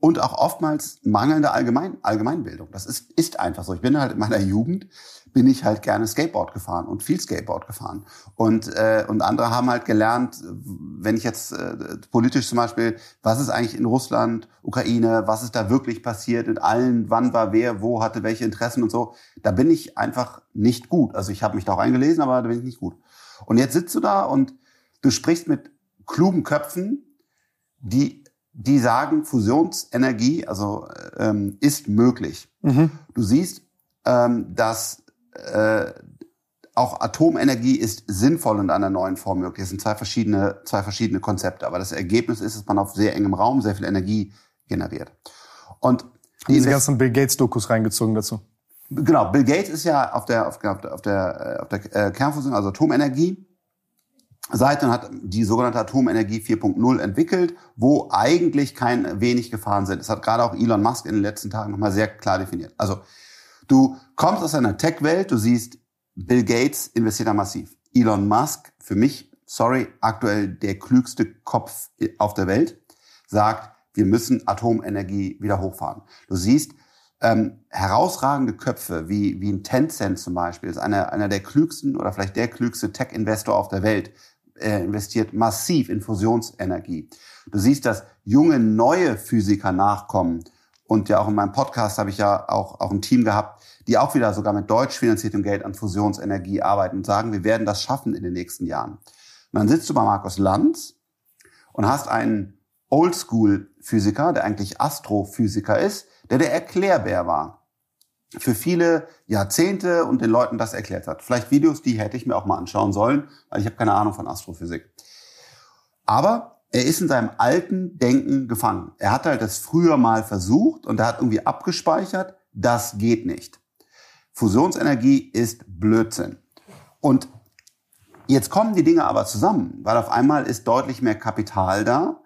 und auch oftmals mangelnde Allgemein Allgemeinbildung. Das ist ist einfach so. Ich bin halt in meiner Jugend bin ich halt gerne Skateboard gefahren und viel Skateboard gefahren. Und, äh, und andere haben halt gelernt, wenn ich jetzt äh, politisch zum Beispiel, was ist eigentlich in Russland, Ukraine, was ist da wirklich passiert mit allen, wann war wer, wo hatte welche Interessen und so, da bin ich einfach nicht gut. Also ich habe mich da auch eingelesen, aber da bin ich nicht gut. Und jetzt sitzt du da und du sprichst mit klugen Köpfen, die die sagen, Fusionsenergie also ähm, ist möglich. Mhm. Du siehst, ähm, dass äh, auch Atomenergie ist sinnvoll in einer neuen Form möglich. Das sind zwei verschiedene, zwei verschiedene Konzepte. Aber das Ergebnis ist, dass man auf sehr engem Raum sehr viel Energie generiert. Und diese ganzen Bill Gates Dokus reingezogen dazu. Genau, Bill Gates ist ja auf der auf der auf der, auf der äh, Kernfusion, also Atomenergie Seite und hat die sogenannte Atomenergie 4.0 entwickelt, wo eigentlich kein wenig Gefahren sind. Das hat gerade auch Elon Musk in den letzten Tagen nochmal sehr klar definiert. Also Du kommst aus einer Tech-Welt, du siehst, Bill Gates investiert da massiv. Elon Musk, für mich, sorry, aktuell der klügste Kopf auf der Welt, sagt, wir müssen Atomenergie wieder hochfahren. Du siehst, ähm, herausragende Köpfe wie, wie ein Tencent zum Beispiel, ist einer, einer der klügsten oder vielleicht der klügste Tech-Investor auf der Welt, er investiert massiv in Fusionsenergie. Du siehst, dass junge, neue Physiker nachkommen und ja auch in meinem Podcast habe ich ja auch, auch ein Team gehabt, die auch wieder sogar mit deutsch finanziertem Geld an Fusionsenergie arbeiten und sagen, wir werden das schaffen in den nächsten Jahren. Und dann sitzt du bei Markus Lanz und hast einen Oldschool-Physiker, der eigentlich Astrophysiker ist, der der Erklärbär war. Für viele Jahrzehnte und den Leuten das erklärt hat. Vielleicht Videos, die hätte ich mir auch mal anschauen sollen, weil ich habe keine Ahnung von Astrophysik. Aber er ist in seinem alten Denken gefangen. Er hat halt das früher mal versucht und er hat irgendwie abgespeichert, das geht nicht. Fusionsenergie ist Blödsinn. Und jetzt kommen die Dinge aber zusammen, weil auf einmal ist deutlich mehr Kapital da.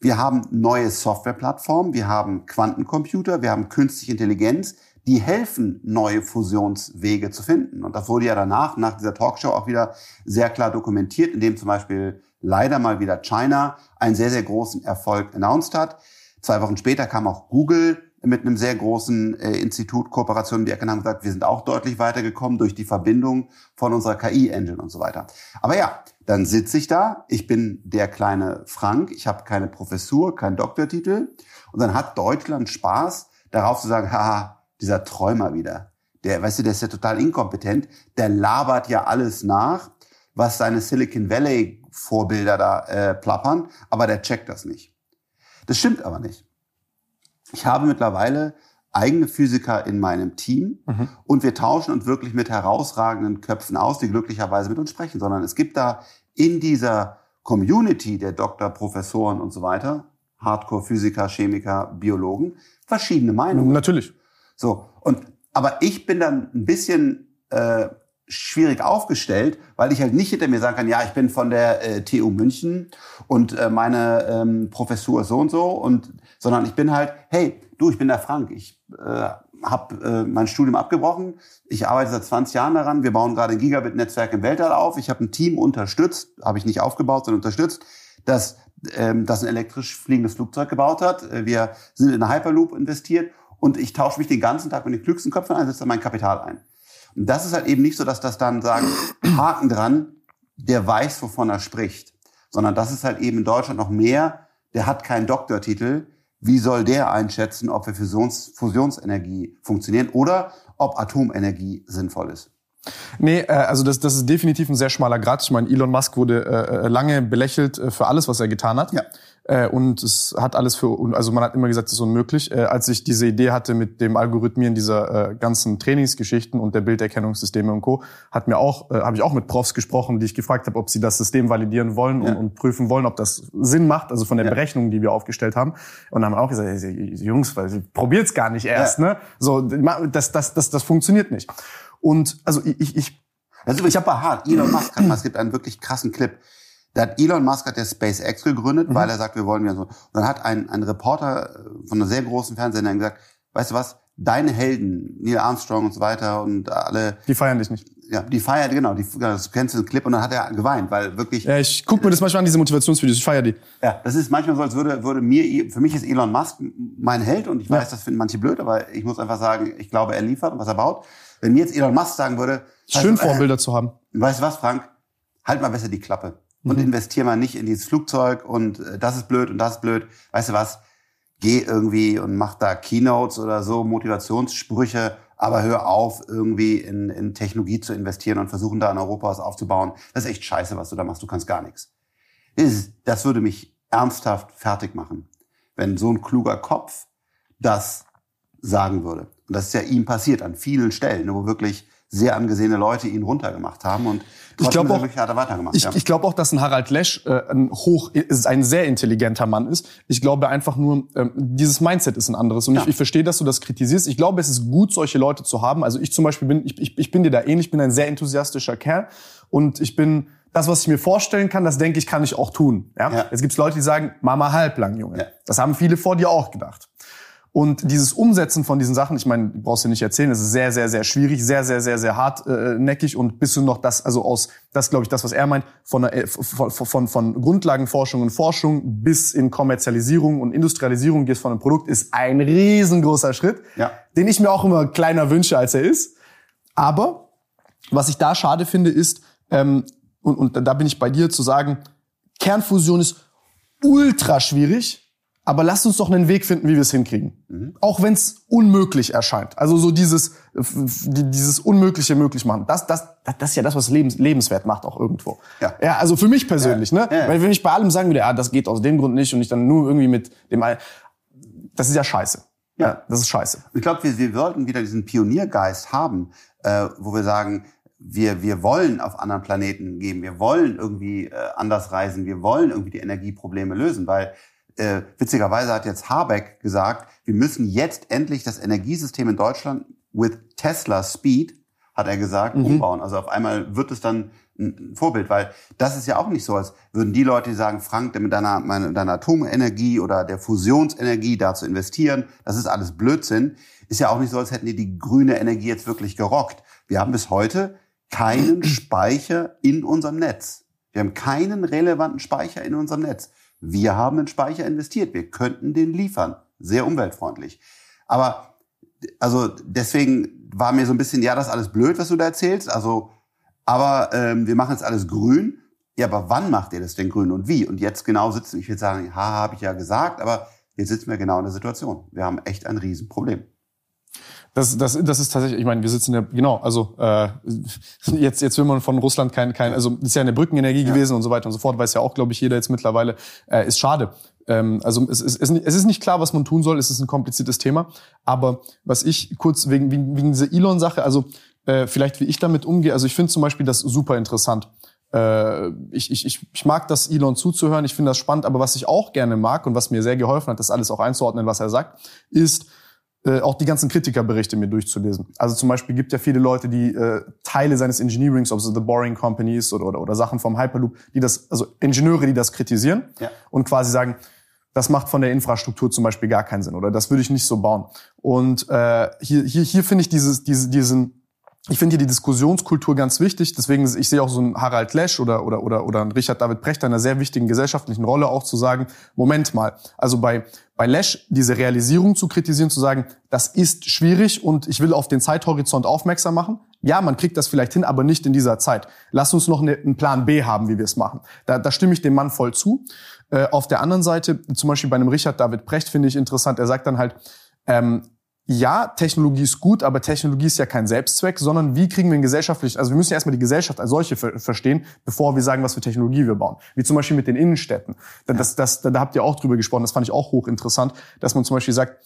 Wir haben neue Softwareplattformen, wir haben Quantencomputer, wir haben künstliche Intelligenz, die helfen, neue Fusionswege zu finden. Und das wurde ja danach, nach dieser Talkshow auch wieder sehr klar dokumentiert, indem zum Beispiel leider mal wieder China einen sehr, sehr großen Erfolg announced hat. Zwei Wochen später kam auch Google mit einem sehr großen äh, Institut Kooperation, die erkannt haben gesagt, wir sind auch deutlich weitergekommen durch die Verbindung von unserer KI-Engine und so weiter. Aber ja, dann sitze ich da, ich bin der kleine Frank, ich habe keine Professur, keinen Doktortitel und dann hat Deutschland Spaß darauf zu sagen, haha, dieser Träumer wieder. Der, weißt du, der ist ja total inkompetent, der labert ja alles nach, was seine Silicon Valley Vorbilder da äh, plappern, aber der checkt das nicht. Das stimmt aber nicht. Ich habe mittlerweile eigene Physiker in meinem Team mhm. und wir tauschen uns wirklich mit herausragenden Köpfen aus, die glücklicherweise mit uns sprechen, sondern es gibt da in dieser Community der Doktor, Professoren und so weiter, Hardcore-Physiker, Chemiker, Biologen, verschiedene Meinungen. Natürlich. So, und aber ich bin dann ein bisschen äh, schwierig aufgestellt, weil ich halt nicht hinter mir sagen kann, ja, ich bin von der äh, TU München und äh, meine ähm, Professur so und so und sondern ich bin halt, hey, du, ich bin der Frank, ich äh, habe äh, mein Studium abgebrochen, ich arbeite seit 20 Jahren daran, wir bauen gerade ein Gigabit-Netzwerk im Weltall auf, ich habe ein Team unterstützt, habe ich nicht aufgebaut, sondern unterstützt, das ähm, das ein elektrisch fliegendes Flugzeug gebaut hat. Äh, wir sind in Hyperloop investiert und ich tausche mich den ganzen Tag mit den klügsten Köpfen ein, setze mein Kapital ein. Und das ist halt eben nicht so, dass das dann sagen, Haken dran, der weiß, wovon er spricht. Sondern das ist halt eben in Deutschland noch mehr, der hat keinen Doktortitel. Wie soll der einschätzen, ob wir Fusions Fusionsenergie funktionieren oder ob Atomenergie sinnvoll ist? Nee, äh, also das, das ist definitiv ein sehr schmaler Grad. Ich meine, Elon Musk wurde äh, äh lange belächelt äh, für alles, was er getan hat. Ja. Äh, und es hat alles für, also man hat immer gesagt, es ist unmöglich. Äh, als ich diese Idee hatte mit dem Algorithmieren dieser äh, ganzen Trainingsgeschichten und der Bilderkennungssysteme und Co., hat mir auch, äh, habe ich auch mit Profs gesprochen, die ich gefragt habe, ob sie das System validieren wollen ja. und, und, prüfen wollen, ob das Sinn macht, also von der ja. Berechnung, die wir aufgestellt haben. Und dann haben auch gesagt, Jungs, probiert's gar nicht erst, ja. ne? So, das, das, das, das funktioniert nicht. Und also ich, ich also ich habe hart. Elon Musk hat es gibt einen wirklich krassen Clip da hat Elon Musk hat der SpaceX gegründet, mhm. weil er sagt, wir wollen ja so. Und dann hat ein, ein Reporter von einer sehr großen Fernsehsender gesagt, weißt du was, deine Helden, Neil Armstrong und so weiter und alle. Die feiern dich nicht. Ja, die feiern, genau, die, das kennst du den Clip und dann hat er geweint, weil wirklich. Ja, ich guck mir das manchmal an, diese Motivationsvideos, ich feier die. Ja, das ist manchmal so, als würde, würde mir, für mich ist Elon Musk mein Held und ich weiß, ja. das finden manche blöd, aber ich muss einfach sagen, ich glaube, er liefert und was er baut. Wenn mir jetzt Elon Musk sagen würde. Schön Vorbilder äh, zu haben. Weißt du was, Frank? Halt mal besser die Klappe und mhm. investier mal nicht in dieses Flugzeug und äh, das ist blöd und das ist blöd. Weißt du was? Geh irgendwie und mach da Keynotes oder so, Motivationssprüche, aber hör auf, irgendwie in, in Technologie zu investieren und versuchen da in Europa was aufzubauen. Das ist echt scheiße, was du da machst. Du kannst gar nichts. Das würde mich ernsthaft fertig machen, wenn so ein kluger Kopf das sagen würde. Und das ist ja ihm passiert an vielen Stellen, wo wirklich sehr angesehene Leute ihn runtergemacht haben und ich glaube auch, ich, ja. ich glaube auch, dass ein Harald Lesch äh, ein hoch, ist ein sehr intelligenter Mann ist. Ich glaube einfach nur, ähm, dieses Mindset ist ein anderes. Und ja. ich, ich verstehe, dass du das kritisierst. Ich glaube, es ist gut, solche Leute zu haben. Also ich zum Beispiel bin, ich, ich, ich bin dir da ähnlich, ich bin ein sehr enthusiastischer Kerl und ich bin das, was ich mir vorstellen kann, das denke ich, kann ich auch tun. Ja? ja. Jetzt gibt es Leute, die sagen, Mama halblang, Junge. Das haben viele vor dir auch gedacht. Und dieses Umsetzen von diesen Sachen, ich meine, du brauchst dir nicht erzählen, es ist sehr, sehr, sehr schwierig, sehr, sehr, sehr, sehr hartnäckig äh, und bist du noch das, also aus, das glaube ich, das, was er meint, von, der, von, von, von Grundlagenforschung und Forschung bis in Kommerzialisierung und Industrialisierung gehst von einem Produkt, ist ein riesengroßer Schritt, ja. den ich mir auch immer kleiner wünsche, als er ist. Aber was ich da schade finde, ist, ähm, und, und da bin ich bei dir zu sagen, Kernfusion ist ultra schwierig aber lasst uns doch einen Weg finden, wie wir es hinkriegen. Mhm. Auch wenn es unmöglich erscheint. Also so dieses, dieses Unmögliche möglich machen. Das, das, das ist ja das, was Lebens, lebenswert macht auch irgendwo. Ja. ja also für mich persönlich, ja. ne? Ja. Wenn ich bei allem sagen würde, ja, das geht aus dem Grund nicht und ich dann nur irgendwie mit dem, das ist ja scheiße. Ja, ja das ist scheiße. Ich glaube, wir, wir sollten wieder diesen Pioniergeist haben, äh, wo wir sagen, wir, wir wollen auf anderen Planeten gehen, wir wollen irgendwie äh, anders reisen, wir wollen irgendwie die Energieprobleme lösen, weil äh, witzigerweise hat jetzt Habeck gesagt, wir müssen jetzt endlich das Energiesystem in Deutschland with Tesla Speed, hat er gesagt, mhm. umbauen. Also auf einmal wird es dann ein Vorbild, weil das ist ja auch nicht so, als würden die Leute, die sagen, Frank, mit deiner, mit deiner Atomenergie oder der Fusionsenergie da zu investieren, das ist alles Blödsinn, ist ja auch nicht so, als hätten die die grüne Energie jetzt wirklich gerockt. Wir haben bis heute keinen Speicher in unserem Netz. Wir haben keinen relevanten Speicher in unserem Netz. Wir haben in Speicher investiert. Wir könnten den liefern. Sehr umweltfreundlich. Aber also deswegen war mir so ein bisschen, ja, das ist alles blöd, was du da erzählst. Also, aber ähm, wir machen jetzt alles grün. Ja, aber wann macht ihr das denn grün und wie? Und jetzt genau sitzen, ich will sagen, ha, habe ich ja gesagt, aber jetzt sitzen wir genau in der Situation. Wir haben echt ein Riesenproblem. Das, das, das ist tatsächlich, ich meine, wir sitzen ja, genau, also äh, jetzt, jetzt will man von Russland kein, kein also ist ja eine Brückenenergie ja. gewesen und so weiter und so fort, weiß ja auch, glaube ich, jeder jetzt mittlerweile, äh, ist schade. Ähm, also es, es, es, es ist nicht klar, was man tun soll, es ist ein kompliziertes Thema, aber was ich kurz wegen, wegen, wegen dieser Elon-Sache, also äh, vielleicht wie ich damit umgehe, also ich finde zum Beispiel das super interessant. Äh, ich, ich, ich mag das Elon zuzuhören, ich finde das spannend, aber was ich auch gerne mag und was mir sehr geholfen hat, das alles auch einzuordnen, was er sagt, ist, äh, auch die ganzen Kritikerberichte mir durchzulesen. Also zum Beispiel gibt ja viele Leute, die äh, Teile seines Engineerings, ob es The Boring Companies oder, oder, oder Sachen vom Hyperloop, die das, also Ingenieure, die das kritisieren ja. und quasi sagen, das macht von der Infrastruktur zum Beispiel gar keinen Sinn oder das würde ich nicht so bauen. Und äh, hier, hier, hier finde ich dieses, diese, diesen ich finde hier die Diskussionskultur ganz wichtig. Deswegen, ich sehe auch so einen Harald Lesch oder, oder, oder, oder einen Richard David Precht in einer sehr wichtigen gesellschaftlichen Rolle auch zu sagen, Moment mal, also bei, bei Lesch diese Realisierung zu kritisieren, zu sagen, das ist schwierig und ich will auf den Zeithorizont aufmerksam machen. Ja, man kriegt das vielleicht hin, aber nicht in dieser Zeit. Lass uns noch eine, einen Plan B haben, wie wir es machen. Da, da stimme ich dem Mann voll zu. Äh, auf der anderen Seite, zum Beispiel bei einem Richard David Precht finde ich interessant, er sagt dann halt, ähm, ja, Technologie ist gut, aber Technologie ist ja kein Selbstzweck, sondern wie kriegen wir ein gesellschaftlich, also wir müssen ja erstmal die Gesellschaft als solche ver verstehen, bevor wir sagen, was für Technologie wir bauen. Wie zum Beispiel mit den Innenstädten. Das, das, da habt ihr auch drüber gesprochen, das fand ich auch hochinteressant, dass man zum Beispiel sagt,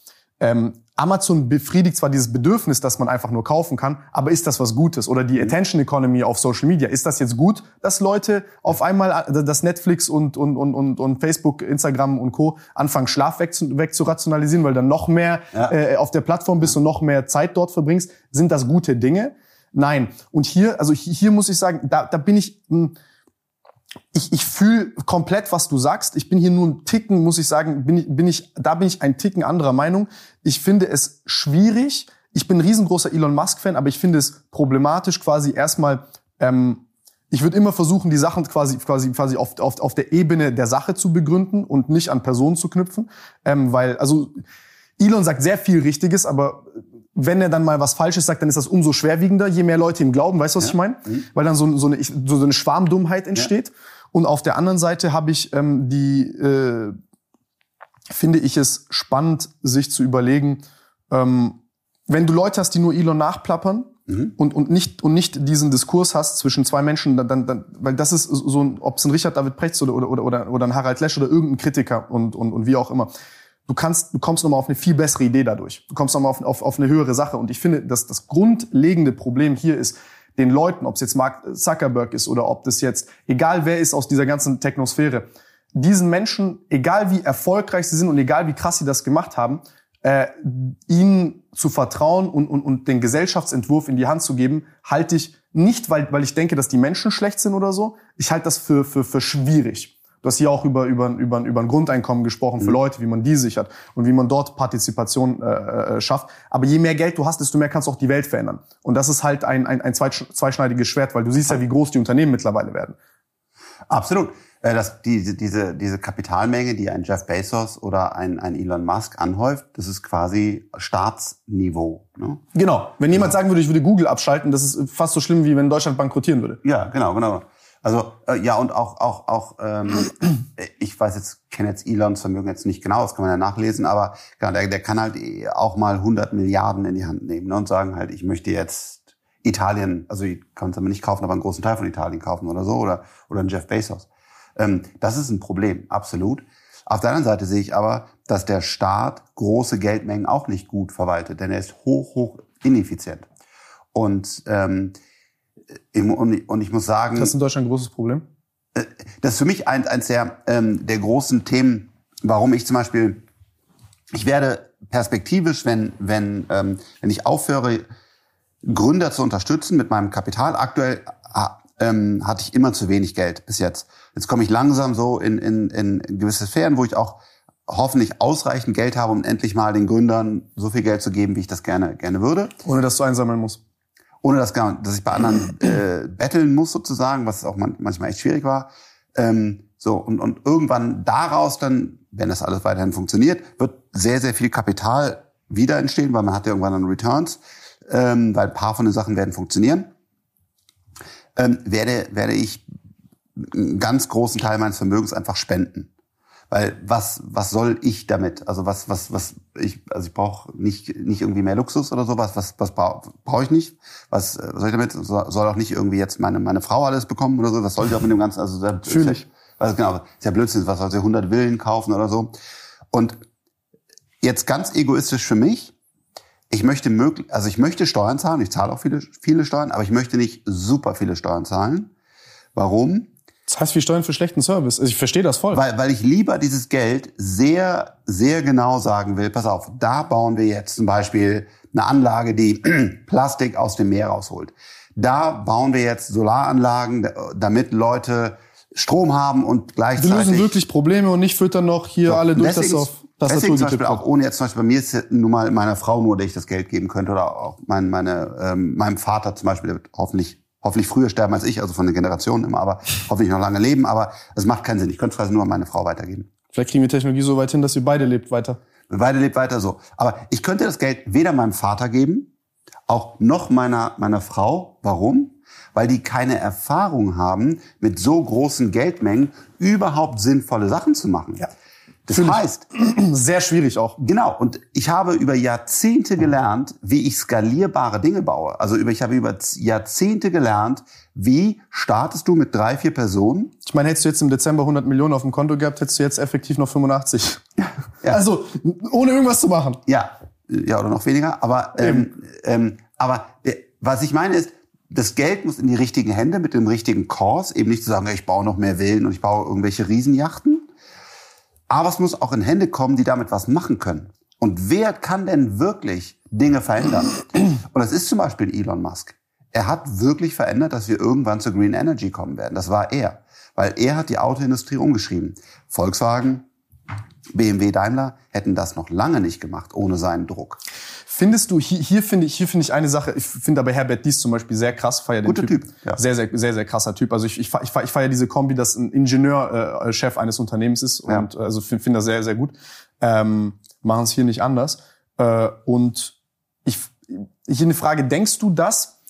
ähm, Amazon befriedigt zwar dieses Bedürfnis, dass man einfach nur kaufen kann, aber ist das was Gutes? Oder die mhm. Attention Economy auf Social Media, ist das jetzt gut, dass Leute auf einmal, äh, dass Netflix und, und, und, und, und Facebook, Instagram und Co. anfangen, Schlaf weg zu, weg zu rationalisieren, weil dann noch mehr ja. äh, auf der Plattform bist und noch mehr Zeit dort verbringst? Sind das gute Dinge? Nein. Und hier, also hier, hier muss ich sagen, da, da bin ich... Mh, hm, ich, ich fühle komplett, was du sagst. Ich bin hier nur ein Ticken, muss ich sagen, bin ich, bin ich, da bin ich ein Ticken anderer Meinung. Ich finde es schwierig. Ich bin ein riesengroßer Elon Musk-Fan, aber ich finde es problematisch, quasi erstmal, ähm, ich würde immer versuchen, die Sachen quasi, quasi, quasi auf, auf, auf der Ebene der Sache zu begründen und nicht an Personen zu knüpfen. Ähm, weil, also, Elon sagt sehr viel Richtiges, aber wenn er dann mal was Falsches sagt, dann ist das umso schwerwiegender, je mehr Leute ihm glauben. Weißt du, was ja. ich meine? Mhm. Weil dann so, so, eine, so eine Schwarmdummheit entsteht. Ja. Und auf der anderen Seite habe ich ähm, die, äh, finde ich es spannend, sich zu überlegen, ähm, wenn du Leute hast, die nur Elon nachplappern mhm. und, und, nicht, und nicht diesen Diskurs hast zwischen zwei Menschen, dann, dann, dann weil das ist so ein, ob es ein Richard David Prechts oder, oder, oder, oder ein Harald Lesch oder irgendein Kritiker und, und, und wie auch immer du kannst, du kommst nochmal auf eine viel bessere Idee dadurch. Du kommst nochmal auf, auf, auf eine höhere Sache. Und ich finde, dass das grundlegende Problem hier ist, den Leuten, ob es jetzt Mark Zuckerberg ist oder ob das jetzt, egal wer ist aus dieser ganzen Technosphäre, diesen Menschen, egal wie erfolgreich sie sind und egal wie krass sie das gemacht haben, äh, ihnen zu vertrauen und, und, und den Gesellschaftsentwurf in die Hand zu geben, halte ich nicht, weil, weil ich denke, dass die Menschen schlecht sind oder so. Ich halte das für, für, für schwierig. Du hast hier auch über, über, über, über ein Grundeinkommen gesprochen für mhm. Leute, wie man die sichert und wie man dort Partizipation äh, äh, schafft. Aber je mehr Geld du hast, desto mehr kannst du auch die Welt verändern. Und das ist halt ein, ein, ein zweischneidiges Schwert, weil du siehst ja, wie groß die Unternehmen mittlerweile werden. Absolut. Äh, das, diese, diese, diese Kapitalmenge, die ein Jeff Bezos oder ein, ein Elon Musk anhäuft, das ist quasi Staatsniveau. Ne? Genau. Wenn jemand sagen würde, ich würde Google abschalten, das ist fast so schlimm, wie wenn Deutschland bankrottieren würde. Ja, genau, genau. Also äh, ja und auch auch auch ähm, ich weiß jetzt kenne jetzt Elons Vermögen jetzt nicht genau, das kann man ja nachlesen, aber genau, der, der kann halt auch mal 100 Milliarden in die Hand nehmen ne, und sagen halt, ich möchte jetzt Italien, also ich kann es aber nicht kaufen, aber einen großen Teil von Italien kaufen oder so oder oder einen Jeff Bezos. Ähm, das ist ein Problem, absolut. Auf der anderen Seite sehe ich aber, dass der Staat große Geldmengen auch nicht gut verwaltet, denn er ist hoch hoch ineffizient und ähm, und ich muss sagen. Das ist in Deutschland ein großes Problem? Äh, das ist für mich eins, eins der, ähm, der großen Themen, warum ich zum Beispiel, ich werde perspektivisch, wenn, wenn, ähm, wenn ich aufhöre, Gründer zu unterstützen mit meinem Kapital. Aktuell ähm, hatte ich immer zu wenig Geld bis jetzt. Jetzt komme ich langsam so in, in, in gewisse Sphären, wo ich auch hoffentlich ausreichend Geld habe, um endlich mal den Gründern so viel Geld zu geben, wie ich das gerne, gerne würde. Ohne dass du einsammeln musst ohne dass, dass ich bei anderen äh, betteln muss sozusagen, was auch manchmal echt schwierig war. Ähm, so und, und irgendwann daraus dann, wenn das alles weiterhin funktioniert, wird sehr sehr viel Kapital wieder entstehen, weil man hat ja irgendwann dann Returns, ähm, weil ein paar von den Sachen werden funktionieren. Ähm, werde werde ich einen ganz großen Teil meines Vermögens einfach spenden. Weil was, was soll ich damit? Also was, was, was, ich, also ich brauche nicht, nicht irgendwie mehr Luxus oder sowas. Was, was brauche brauch ich nicht? Was, was soll ich damit? Soll auch nicht irgendwie jetzt meine, meine Frau alles bekommen oder so? Was soll ich auch mit dem Ganzen? Also Fühl ich. Also genau, ist ja Blödsinn, was soll sie 100 Villen kaufen oder so? Und jetzt ganz egoistisch für mich, ich möchte möglich, also ich möchte Steuern zahlen, ich zahle auch viele, viele Steuern, aber ich möchte nicht super viele Steuern zahlen. Warum? Das heißt, wir steuern für schlechten Service. Also ich verstehe das voll. Weil, weil ich lieber dieses Geld sehr, sehr genau sagen will, pass auf, da bauen wir jetzt zum Beispiel eine Anlage, die Plastik aus dem Meer rausholt. Da bauen wir jetzt Solaranlagen, damit Leute Strom haben und gleichzeitig... Wir lösen wirklich Probleme und nicht füttern noch hier so, alle durch das auf das Deswegen zum Beispiel auch ohne jetzt zum Beispiel bei mir ist nun mal meiner Frau nur, der ich das Geld geben könnte oder auch mein, meine, ähm, meinem Vater zum Beispiel, der wird hoffentlich hoffentlich früher sterben als ich, also von den Generationen immer, aber hoffentlich noch lange leben. Aber es macht keinen Sinn. Ich könnte es nur an meine Frau weitergeben. Vielleicht kriegen wir Technologie so weit hin, dass ihr beide lebt weiter. Wir beide lebt weiter so. Aber ich könnte das Geld weder meinem Vater geben, auch noch meiner, meiner Frau. Warum? Weil die keine Erfahrung haben, mit so großen Geldmengen überhaupt sinnvolle Sachen zu machen. Ja. Das Find ich heißt, Sehr schwierig auch. Genau, und ich habe über Jahrzehnte gelernt, wie ich skalierbare Dinge baue. Also über, ich habe über Jahrzehnte gelernt, wie startest du mit drei, vier Personen? Ich meine, hättest du jetzt im Dezember 100 Millionen auf dem Konto gehabt, hättest du jetzt effektiv noch 85. Ja. Also, ohne irgendwas zu machen. Ja, ja oder noch weniger. Aber, ähm, ähm, aber äh, was ich meine ist, das Geld muss in die richtigen Hände mit dem richtigen Kurs. Eben nicht zu sagen, ich baue noch mehr Villen und ich baue irgendwelche Riesenjachten. Aber es muss auch in Hände kommen, die damit was machen können. Und wer kann denn wirklich Dinge verändern? Und das ist zum Beispiel Elon Musk. Er hat wirklich verändert, dass wir irgendwann zur Green Energy kommen werden. Das war er. Weil er hat die Autoindustrie umgeschrieben. Volkswagen, BMW, Daimler hätten das noch lange nicht gemacht ohne seinen Druck. Findest du, hier, hier finde ich, hier finde ich eine Sache, ich finde aber Herbert Dies zum Beispiel sehr krass, feier den Guter Typ. Typ, ja. Sehr, sehr, sehr, sehr krasser Typ. Also ich, ich, ich, ich feiere diese Kombi, dass ein Ingenieur äh, Chef eines Unternehmens ist Ja. und äh, also finde find das sehr, sehr gut. Ähm, Machen es hier nicht anders. Äh, und ich, ich eine Frage, denkst du das,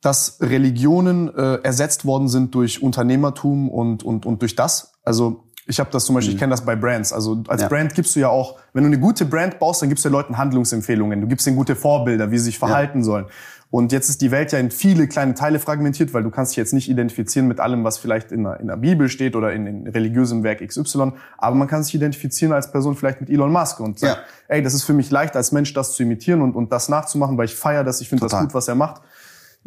dass Religionen äh, ersetzt worden sind durch Unternehmertum und, und, und durch das? Also ich habe das zum Beispiel, ich kenne das bei Brands. Also als Mhm. Ja. Brand gibst du ja auch, wenn du eine gute Brand baust, dann gibst du den Leuten Handlungsempfehlungen. Du gibst ihnen gute Vorbilder, wie sie sich verhalten sollen. Und jetzt ist die Welt ja in viele kleine Teile fragmentiert, weil du kannst dich jetzt nicht identifizieren mit allem, was vielleicht in der, in der Bibel steht oder in, in religiösem Werk XY. Aber man kann sich identifizieren als Person vielleicht mit Elon Musk und sagen, Ja. ey, das ist für mich leicht als Mensch, das zu imitieren und, und das nachzumachen, weil ich feiere das, ich finde das gut, was er macht.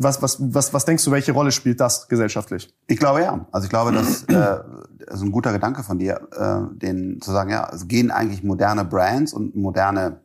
Was, was, was, was denkst du, welche Rolle spielt das gesellschaftlich? Ich glaube ja. Also ich glaube, das äh, ist ein guter Gedanke von dir, äh, den zu sagen, ja, es gehen eigentlich moderne Brands und moderne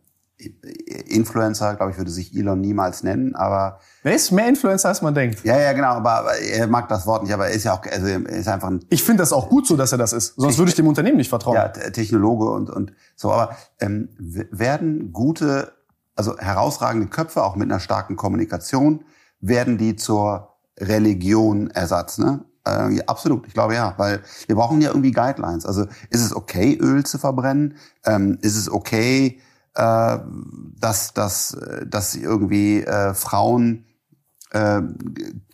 Influencer, glaube ich, würde sich Elon niemals nennen, aber Er ist mehr Influencer, als man denkt. ja, ja, genau, aber, er mag das Wort nicht, aber er ist ja auch, also er ist einfach ein Ich finde das auch gut so, dass er das ist. Sonst würde ich dem Unternehmen nicht vertrauen. ja, Technologe und, und so. Aber ähm, werden gute, also herausragende Köpfe, auch mit einer starken Kommunikation, werden die zur Religion Ersatz, ne? Äh, ja, absolut, ich glaube ja, weil wir brauchen ja irgendwie Guidelines. Also ist es okay, Öl zu verbrennen? Ähm, ist es okay, äh, dass, dass, dass irgendwie äh, Frauen äh,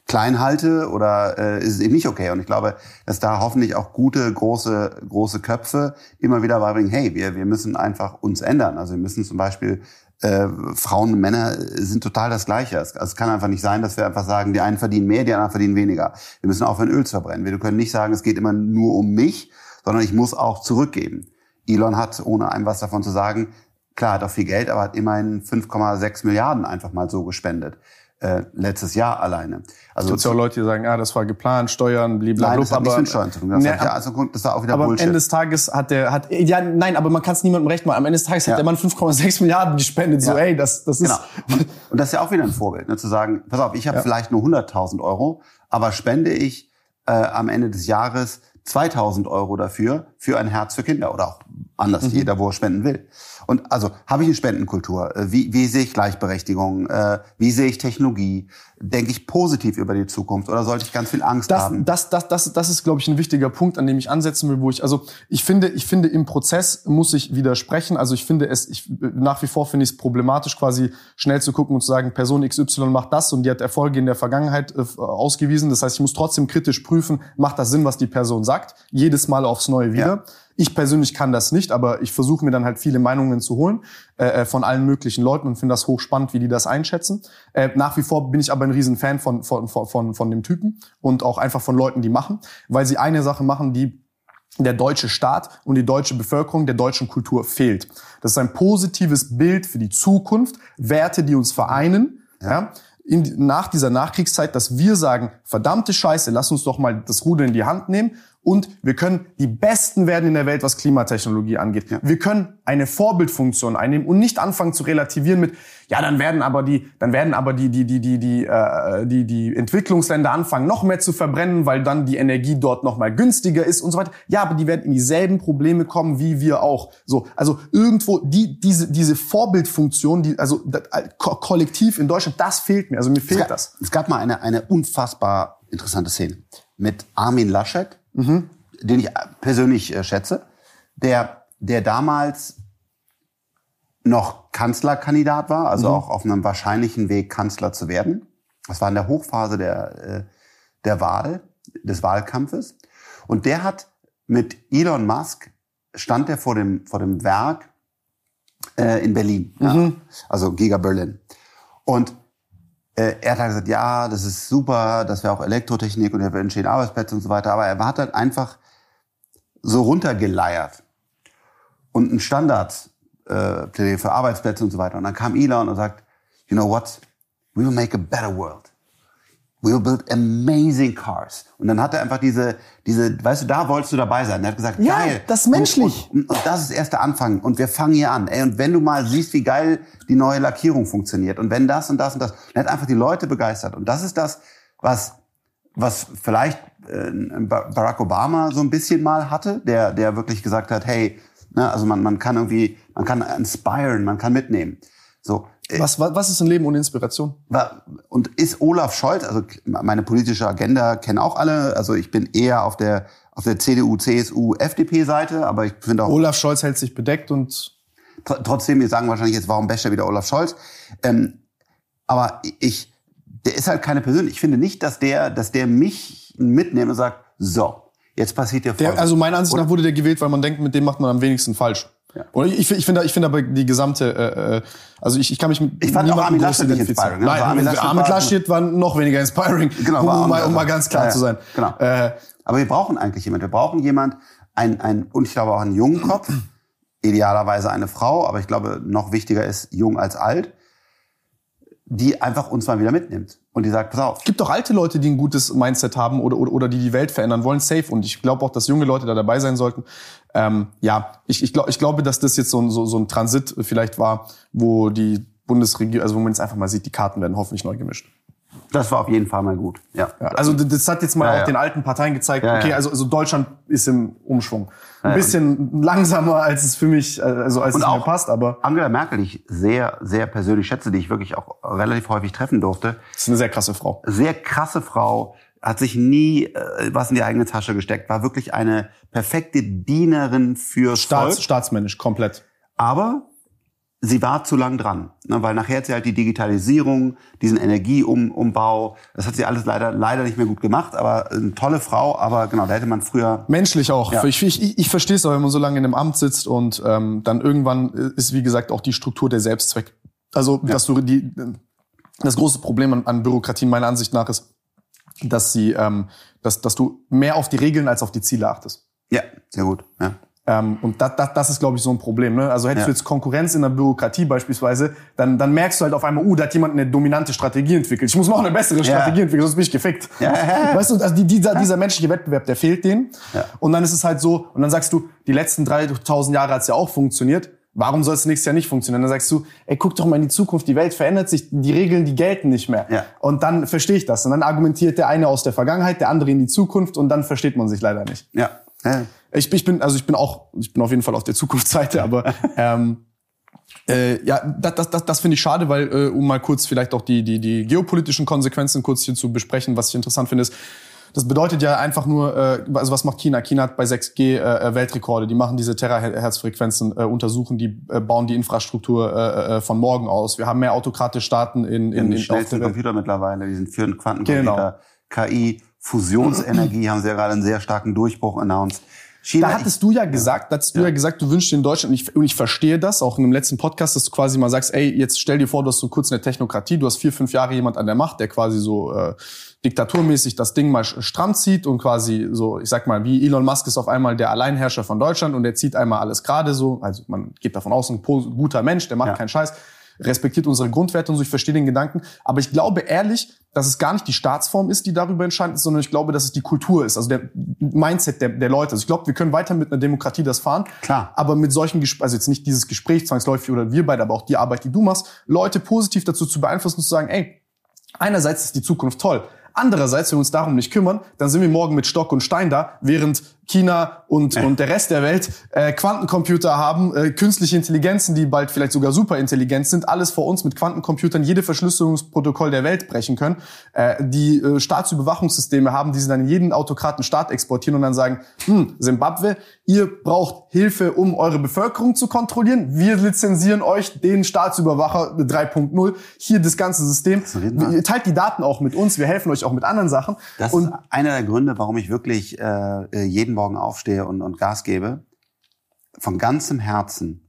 klein halte oder äh, ist es eben nicht okay? Und ich glaube, dass da hoffentlich auch gute, große, große Köpfe immer wieder beibringen, hey, wir, wir müssen einfach uns ändern. Also wir müssen zum Beispiel äh, Frauen und Männer sind total das Gleiche. Es, also es kann einfach nicht sein, dass wir einfach sagen, die einen verdienen mehr, die anderen verdienen weniger. Wir müssen aufhören, Öl zu verbrennen. Wir können nicht sagen, es geht immer nur um mich, sondern ich muss auch zurückgeben. Elon hat, ohne einem was davon zu sagen, klar, hat auch viel Geld, aber hat immerhin 5,6 Milliarden einfach mal so gespendet. Äh, letztes Jahr alleine. Also Es gibt ja auch Leute, die sagen, ah, das war geplant, Steuern, blablabla. Nein, das hat nichts aber, mit Steuern zu tun. Das, Nee, hat ja, also, das war auch wieder aber am Bullshit. Ende des Tages hat der, hat, ja, nein, aber man kann es niemandem recht machen. Am Ende des Tages Ja. hat der Mann 5,6 Milliarden gespendet. So, Ja. ey, das, das ist, Genau. Und, und das ist ja auch wieder ein Vorbild, ne, zu sagen, pass auf, ich habe vielleicht nur 100.000 Euro, aber spende ich äh, am Ende des Jahres 2.000 Euro dafür, für ein Herz für Kinder oder auch anders, Mhm. jeder, wo er spenden will. Und also, habe ich eine Spendenkultur? Äh, Wie, wie sehe ich Gleichberechtigung? Äh, wie sehe ich Technologie? Denke ich positiv über die Zukunft oder sollte ich ganz viel Angst das, haben? das, das, das, das ist, glaube ich, ein wichtiger Punkt, an dem ich ansetzen will, wo ich, also ich finde, ich finde, im Prozess muss ich widersprechen. Also ich finde es, ich, nach wie vor finde ich es problematisch, quasi schnell zu gucken und zu sagen, Person XY macht das und die hat Erfolge in der Vergangenheit äh, ausgewiesen. Das heißt, ich muss trotzdem kritisch prüfen, macht das Sinn, was die Person sagt? Jedes Mal aufs Neue wieder. Ja. Ich persönlich kann das nicht, aber ich versuche mir dann halt viele Meinungen zu holen äh, von allen möglichen Leuten und finde das hochspannend, wie die das einschätzen. Äh, nach wie vor bin ich aber ein Riesenfan von, von, von, von, von dem Typen und auch einfach von Leuten, die machen, weil sie eine Sache machen, die der deutsche Staat und die deutsche Bevölkerung der deutschen Kultur fehlt. Das ist ein positives Bild für die Zukunft, Werte, die uns vereinen. Ja. in, nach dieser Nachkriegszeit, dass wir sagen, verdammte Scheiße, lass uns doch mal das Ruder in die Hand nehmen und wir können die Besten werden in der Welt, was Klimatechnologie angeht. Wir können eine Vorbildfunktion einnehmen und nicht anfangen zu relativieren mit, ja, dann werden aber die, dann werden aber die, die, die, die, die, äh, die, die Entwicklungsländer anfangen, noch mehr zu verbrennen, weil dann die Energie dort noch mal günstiger ist und so weiter. Ja, aber die werden in dieselben Probleme kommen wie wir auch. So, also irgendwo die, diese, diese Vorbildfunktion, die, also das, äh, ko kollektiv in Deutschland, das fehlt mir. Also mir Es fehlt gab, das. es gab mal eine, eine unfassbar interessante Szene mit Armin Laschet, Mhm. den ich persönlich äh, schätze, der, der damals noch Kanzlerkandidat war, also Mhm. auch auf einem wahrscheinlichen Weg Kanzler zu werden. Das war in der Hochphase der, äh, der Wahl, des Wahlkampfes. Und der hat mit Elon Musk stand er vor dem, vor dem Werk äh, in Berlin, ja, Mhm. also Giga Berlin. Und äh, er hat halt gesagt, ja, das ist super, das wäre auch Elektrotechnik und da entstehen Arbeitsplätze und so weiter. Aber er hat halt einfach so runtergeleiert und ein Standard äh, für Arbeitsplätze und so weiter. Und dann kam Elon und sagt, you know what, we will make a better world. We will build amazing cars. Und dann hat er einfach diese, diese, weißt du, da wolltest du dabei sein. Er hat gesagt, Ja, geil. das ist menschlich. Und, und, und das ist erst der Anfang. Und wir fangen hier an. Ey, und wenn du mal siehst, wie geil die neue Lackierung funktioniert und wenn das und das und das, und er hat einfach die Leute begeistert. Und das ist das, was, was vielleicht äh, Barack Obama so ein bisschen mal hatte, der, der wirklich gesagt hat, hey, ne, also man, man kann irgendwie, man kann inspiren, man kann mitnehmen. So, Was, was, was ist ein Leben ohne Inspiration? und ist Olaf Scholz, also meine politische Agenda kennen auch alle, also ich bin eher auf der auf der CDU, CSU, FDP Seite, aber ich finde auch Olaf Scholz hält sich bedeckt und tr trotzdem, wir sagen wahrscheinlich jetzt, warum basht er wieder Olaf Scholz? Ähm, aber ich, der ist halt keine Persönlichkeit. Ich finde nicht, dass der, dass der mich mitnimmt und sagt, so, jetzt passiert dir der, Folgendes. also meiner Ansicht nach wurde der gewählt, weil man denkt, mit dem macht man am wenigsten falsch. Ja. Und ich, ich, finde, ich finde aber die gesamte, äh, äh, also ich, ich kann mich mit Ich fand auch Armin Laschet nicht inspiring, ne? Also Nein, Armin Armin Laschet war- Laschet war noch weniger inspiring, Genau, um, um, mal, um mal ganz klar ja, zu sein. Genau. Äh, Aber wir brauchen eigentlich jemand. Wir brauchen jemand, ein, ein, und ich glaube auch einen jungen Kopf, idealerweise eine Frau, aber ich glaube, noch wichtiger ist jung als alt, die einfach uns mal wieder mitnimmt. Und die sagt, pass auf, Es gibt auch alte Leute, die ein gutes Mindset haben oder, oder, oder die die Welt verändern wollen, safe. Und ich glaube auch, dass junge Leute da dabei sein sollten. Ähm, ja, ich, ich, glaub, ich glaube, dass das jetzt so ein, so, so ein Transit vielleicht war, wo die Bundesregierung, also wo man jetzt einfach mal sieht, die Karten werden hoffentlich neu gemischt. Das war auf jeden Fall mal gut. Ja. Ja, also das hat jetzt mal Ja, auch ja. den alten Parteien gezeigt, okay, also, also Deutschland ist im Umschwung. Ein bisschen langsamer, als es für mich, äh, also als Und es mir passt, aber Angela Merkel, die ich sehr, sehr persönlich schätze, die ich wirklich auch relativ häufig treffen durfte, es ist eine sehr krasse Frau. sehr krasse Frau, hat sich nie äh, was in die eigene Tasche gesteckt, war wirklich eine perfekte Dienerin fürs Staats, Volk. staatsmännisch, komplett. Aber sie war zu lang dran, ne, weil nachher hat sie halt die Digitalisierung, diesen Energieumbau, das hat sie alles leider leider nicht mehr gut gemacht, aber eine tolle Frau, aber genau, da hätte man früher Menschlich auch. Ja. Ich, ich, ich verstehe es auch, wenn man so lange in einem Amt sitzt und ähm, dann irgendwann ist, wie gesagt, auch die Struktur der Selbstzweck. Also, dass du die, das große Problem an, an Bürokratie meiner Ansicht nach ist, dass sie, ähm, dass, dass du mehr auf die Regeln als auf die Ziele achtest. ja, sehr gut, ja. Ähm, und das, das, das ist, glaube ich, so ein Problem. Ne? Also hättest Ja. du jetzt Konkurrenz in der Bürokratie beispielsweise, dann, dann merkst du halt auf einmal, uh, da hat jemand eine dominante Strategie entwickelt. Ich muss noch eine bessere Strategie entwickeln, sonst bin ich gefickt. Ja, ja, ja. Weißt du, also die, dieser, dieser menschliche Wettbewerb, der fehlt denen. Ja. Und dann ist es halt so, und dann sagst du, die letzten 3000 Jahre hat es ja auch funktioniert. Warum soll es nächstes Jahr nicht funktionieren? Dann sagst du, ey, guck doch mal in die Zukunft, die Welt verändert sich, die Regeln, die gelten nicht mehr. Ja. Und dann verstehe ich das. Und dann argumentiert der eine aus der Vergangenheit, der andere in die Zukunft und dann versteht man sich leider nicht. Ja. ja. Ich, ich bin, also ich bin auch, ich bin auf jeden Fall auf der Zukunftsseite, aber ähm, äh, ja, das, das, das, das finde ich schade, weil äh, um mal kurz vielleicht auch die, die, die geopolitischen Konsequenzen kurz hier zu besprechen, was ich interessant finde, ist, das bedeutet ja einfach nur, äh, also was macht China? China hat bei 6G äh, Weltrekorde, die machen diese Terahertz-Frequenzen, äh, untersuchen, die äh, bauen die Infrastruktur äh, äh, von morgen aus. Wir haben mehr autokratische Staaten in, in, in der schnellsten. Computer mittlerweile, die sind für einen Quantencomputer, KI, Fusionsenergie haben sie ja gerade einen sehr starken Durchbruch announced. China, Da hattest du ja gesagt, da hattest du ja. gesagt, du wünschst dir in Deutschland, und ich, und ich verstehe das, auch in dem letzten Podcast, dass du quasi mal sagst, ey, jetzt stell dir vor, du hast so kurz eine Technokratie, du hast vier, fünf Jahre jemand an der Macht, der quasi so äh, diktaturmäßig das Ding mal stramm zieht und quasi so, ich sag mal, wie Elon Musk ist auf einmal der Alleinherrscher von Deutschland und der zieht einmal alles gerade so, also man geht davon aus, ein guter Mensch, der macht Ja. keinen Scheiß, respektiert unsere Grundwerte und so, ich verstehe den Gedanken, aber ich glaube ehrlich, dass es gar nicht die Staatsform ist, die darüber entscheidend ist, sondern ich glaube, dass es die Kultur ist, also der Mindset der, der Leute. Also ich glaube, wir können weiter mit einer Demokratie das fahren, Klar. aber mit solchen, Gesp- also jetzt nicht dieses Gespräch zwangsläufig oder wir beide, aber auch die Arbeit, die du machst, Leute positiv dazu zu beeinflussen und zu sagen, ey, einerseits ist die Zukunft toll, andererseits, wenn wir uns darum nicht kümmern, dann sind wir morgen mit Stock und Stein da, während China und, und der Rest der Welt äh, Quantencomputer haben, äh, künstliche Intelligenzen, die bald vielleicht sogar superintelligent sind, alles vor uns mit Quantencomputern jede Verschlüsselungsprotokoll der Welt brechen können, äh, die äh, Staatsüberwachungssysteme haben, die sie dann in jeden autokraten Staat exportieren und dann sagen, hm, Zimbabwe, ihr braucht Hilfe, um eure Bevölkerung zu kontrollieren, wir lizenzieren euch den Staatsüberwacher 3.0, hier das ganze System, ihr teilt die Daten auch mit uns, wir helfen euch auch mit anderen Sachen. Das und ist einer der Gründe, warum ich wirklich äh, jeden Morgen aufstehe und, und Gas gebe. von ganzem Herzen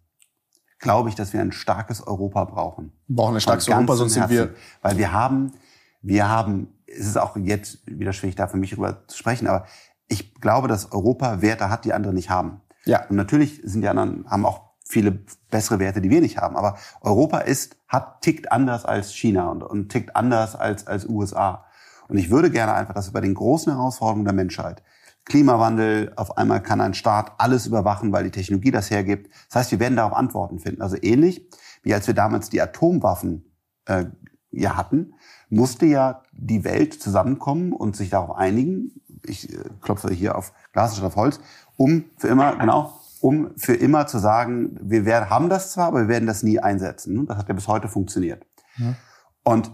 glaube ich, dass wir ein starkes Europa brauchen. Wir brauchen ein starkes Europa, sonst sind wir. Weil wir haben, wir haben, es ist auch jetzt wieder schwierig, da für mich drüber zu sprechen, aber ich glaube, dass Europa Werte hat, die andere nicht haben. Ja. Und natürlich sind die anderen, haben auch viele bessere Werte, die wir nicht haben. Aber Europa ist, hat, tickt anders als China und, und tickt anders als, als USA. Und ich würde gerne einfach, dass wir bei den großen Herausforderungen der Menschheit, Klimawandel, auf einmal kann ein Staat alles überwachen, weil die Technologie das hergibt. Das heißt, wir werden darauf Antworten finden. Also ähnlich wie als wir damals die Atomwaffen äh, ja hatten, musste ja die Welt zusammenkommen und sich darauf einigen. Ich äh, klopfe hier auf Glas statt auf Holz, um für immer, genau, um für immer zu sagen, wir werden, haben das zwar, aber wir werden das nie einsetzen. Das hat ja bis heute funktioniert. Ja. Und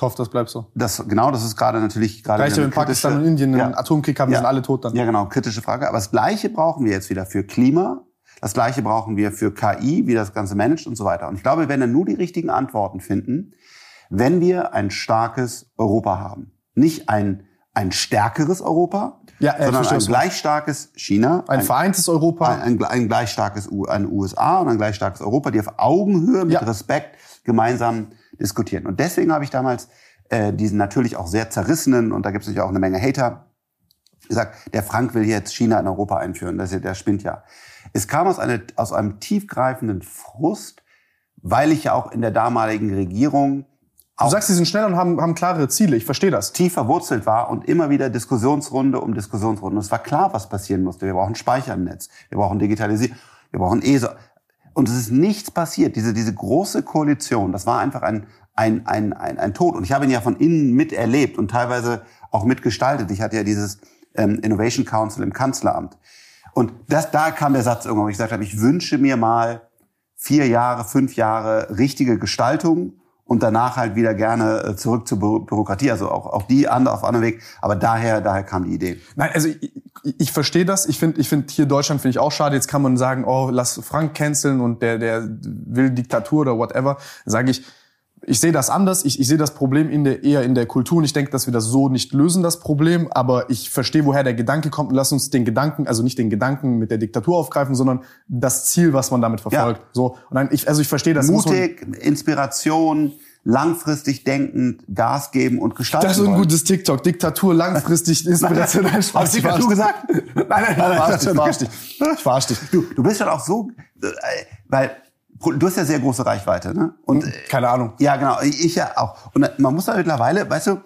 ich hoffe, das bleibt so. Das, genau, das ist gerade natürlich gerade. Gleich wenn Pakistan und Indien einen ja. Atomkrieg haben, ja. sind alle tot dann. Ja, genau, kritische Frage. Aber das Gleiche brauchen wir jetzt wieder für Klima. Das Gleiche brauchen wir für KI, wie das Ganze managt und so weiter. Und ich glaube, wir werden dann nur die richtigen Antworten finden, wenn wir ein starkes Europa haben. Nicht ein, ein stärkeres Europa, ja, äh, sondern ein gleich starkes China. Ein, ein vereintes Europa. Ein, ein, ein gleich starkes ein USA und ein gleich starkes Europa, die auf Augenhöhe mit ja. Respekt gemeinsam diskutieren. Und deswegen habe ich damals äh, diesen natürlich auch sehr zerrissenen, und da gibt es natürlich auch eine Menge Hater, gesagt, der Frank will jetzt China in Europa einführen. Das, der spinnt ja. Es kam aus, eine, aus einem tiefgreifenden Frust, weil ich ja auch in der damaligen Regierung Du sagst, sie sind schnell und haben, haben klare Ziele. Ich verstehe das. Tief verwurzelt war und immer wieder Diskussionsrunde um Diskussionsrunde. Und es war klar, was passieren musste. Wir brauchen Speicher im Netz. Wir brauchen Digitalisierung. Wir brauchen ESO. Und es ist nichts passiert. Diese, diese große Koalition, das war einfach ein, ein, ein, ein, ein Tod. Und ich habe ihn ja von innen miterlebt und teilweise auch mitgestaltet. Ich hatte ja dieses ähm, Innovation Council im Kanzleramt. Und das, da kam der Satz irgendwann, wo ich gesagt habe, ich wünsche mir mal vier Jahre, fünf Jahre richtige Gestaltung und danach halt wieder gerne äh, zurück zur Bürokratie, also auch, auch die andere auf anderen Weg. Aber daher, daher kam die Idee. Nein, also ich, ich verstehe das. Ich finde, ich finde hier Deutschland finde ich auch schade. Jetzt kann man sagen, oh, lass Frank canceln und der, der will Diktatur oder whatever. Sage ich, ich sehe das anders. Ich, ich sehe das Problem in der, eher in der Kultur und ich denke, dass wir das so nicht lösen, das Problem. Aber ich verstehe, woher der Gedanke kommt und lass uns den Gedanken, also nicht den Gedanken mit der Diktatur aufgreifen, sondern das Ziel, was man damit verfolgt. Ja. So. Und dann, ich, also ich verstehe das. Mutig, Inspiration, langfristig denkend, Gas geben und gestalten Das ist ein gutes TikTok. Diktatur, langfristig, Inspiration. Hast du Diktatur gesagt? nein, nein, nein, nein, ich verarsch dich. Ich verarsch dich. Du, du bist schon auch so, äh, weil du hast ja sehr große Reichweite, ne? Und keine Ahnung. Ja, genau. Ich ja auch. Und man muss da mittlerweile, weißt du,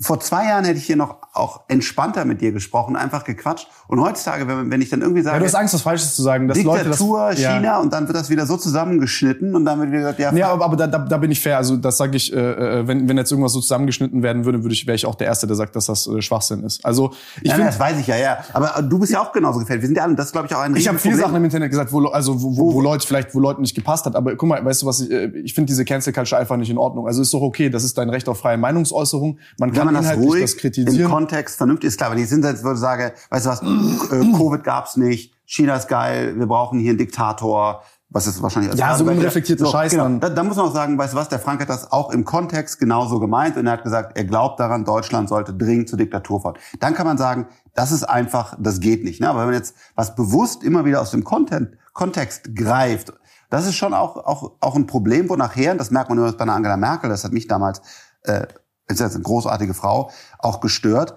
vor zwei Jahren hätte ich hier noch auch entspannter mit dir gesprochen, einfach gequatscht. Und heutzutage, wenn, wenn ich dann irgendwie sage, ja, du hast Angst, was Falsches zu sagen, dass Diktatur, Leute das, China ja. und dann wird das wieder so zusammengeschnitten und dann wird wieder gesagt, ja. Ja, aber, aber da, da, da bin ich fair. Also das sage ich, äh, äh, wenn, wenn jetzt irgendwas so zusammengeschnitten werden würde, würde ich, wäre ich auch der Erste, der sagt, dass das äh, Schwachsinn ist. Also ich find, das weiß ich ja, ja. Aber du bist ja auch genauso gefällt. Wir sind ja alle, das glaube ich auch ein Ich habe viele Sachen im Internet gesagt, wo, also wo, wo, wo Leute vielleicht, wo Leuten nicht gepasst hat. Aber guck mal, weißt du was? Ich, äh, ich finde diese Cancel Culture einfach nicht in Ordnung. Also ist doch okay. Das ist dein Recht auf freie Meinungsäußerung. Man kann, kann man das, das kritisieren. Im Kontext vernünftig ist klar, wenn ich hinsetze würde sagen, weißt du was, äh, Covid gab's nicht, China ist geil, wir brauchen hier einen Diktator, was ist wahrscheinlich als Ja, so unreflektierte so, Scheiß genau. Da, da, muss man auch sagen, weißt du was, der Frank hat das auch im Kontext genauso gemeint und er hat gesagt, er glaubt daran, Deutschland sollte dringend zur Diktatur fahren. Dann kann man sagen, das ist einfach, das geht nicht. Ne? Aber wenn man jetzt was bewusst immer wieder aus dem Content, Kontext greift, das ist schon auch, auch, auch ein Problem, wo nachher, das merkt man immer bei einer Angela Merkel, das hat mich damals, äh, ist jetzt eine großartige Frau, auch gestört,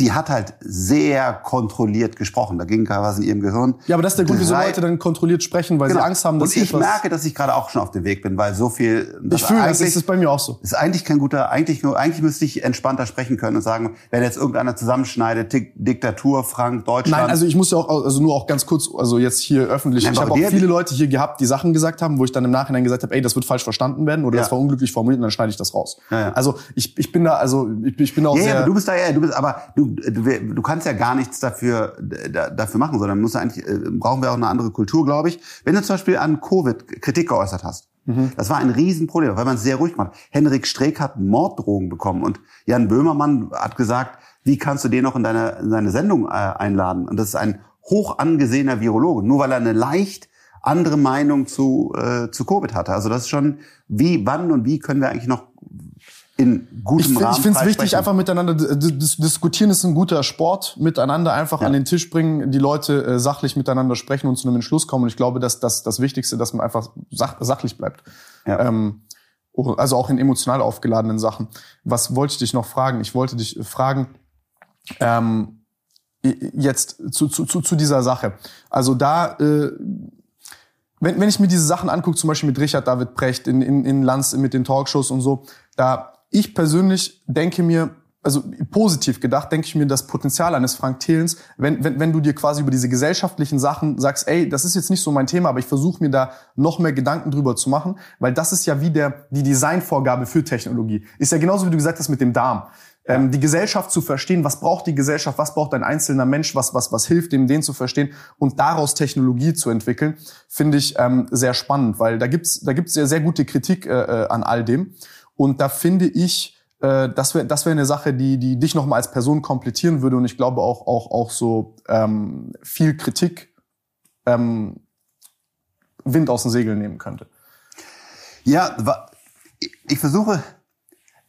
die hat halt sehr kontrolliert gesprochen. Da ging was in ihrem Gehirn. Ja, aber das ist der Grund, wieso Leute dann kontrolliert sprechen, weil genau. sie Angst haben, dass Und ich merke, dass ich gerade auch schon auf dem Weg bin, weil so viel. Ich fühle das, ist bei mir auch so. Ist eigentlich kein guter, eigentlich nur, eigentlich müsste ich entspannter sprechen können und sagen, wenn jetzt irgendeiner zusammenschneidet, Diktatur, Frank, Deutschland. Nein, also ich muss ja auch, also nur auch ganz kurz, also jetzt hier öffentlich. Nein, ich habe auch viele Leute hier gehabt, die Sachen gesagt haben, wo ich dann im Nachhinein gesagt habe, ey, das wird falsch verstanden werden oder ja. das war unglücklich formuliert und dann schneide ich das raus. Ja, ja. Also ich, ich bin da, also ich, ich bin auch ja, sehr. Ja, du bist da, ja, du bist, aber du, du, du kannst ja gar nichts dafür, dafür machen, sondern muss eigentlich, äh, brauchen wir auch eine andere Kultur, glaube ich. Wenn du zum Beispiel an Covid Kritik geäußert hast, mhm. das war ein Riesenproblem, weil man es sehr ruhig macht. Henrik Streeck hat Morddrohungen bekommen und Jan Böhmermann hat gesagt, wie kannst du den noch in deine, in deine Sendung äh, einladen? Und das ist ein hoch angesehener Virologe, nur weil er eine leicht andere Meinung zu, äh, zu Covid hatte. Also das ist schon, wie, wann und wie können wir eigentlich noch in gutem ich, Rahmen Ich finde es wichtig, einfach miteinander dis diskutieren ist ein guter Sport, miteinander einfach Ja. an den Tisch bringen, die Leute äh, sachlich miteinander sprechen und zu einem Entschluss kommen. Und ich glaube, dass das das Wichtigste, dass man einfach sach sachlich bleibt. Ja. Ähm, oh, also auch in emotional aufgeladenen Sachen. Was wollte ich dich noch fragen? Ich wollte dich fragen, ähm, jetzt zu, zu, zu, zu dieser Sache. Also da, äh, wenn, wenn ich mir diese Sachen angucke, zum Beispiel mit Richard David Precht in, in, in Lanz, mit den Talkshows und so, da ich persönlich denke mir, also positiv gedacht, denke ich mir, das Potenzial eines Frank Thelens, wenn, wenn, wenn du dir quasi über diese gesellschaftlichen Sachen sagst, ey, das ist jetzt nicht so mein Thema, aber ich versuche mir da noch mehr Gedanken drüber zu machen, weil das ist ja wie der, die Designvorgabe für Technologie. Ist ja genauso, wie du gesagt hast mit dem Darm. Ähm, die Gesellschaft zu verstehen, was braucht die Gesellschaft, was braucht ein einzelner Mensch, was, was, was hilft dem, den zu verstehen und daraus Technologie zu entwickeln, finde ich ähm, sehr spannend, weil da gibt's da gibt's sehr, sehr gute Kritik äh, äh, an all dem. Und da finde ich, äh, das wäre das wäre eine Sache, die, die dich nochmal als Person komplettieren würde und ich glaube auch, auch, auch so ähm, viel Kritik ähm, Wind aus den Segeln nehmen könnte. Ja, ich- versuche,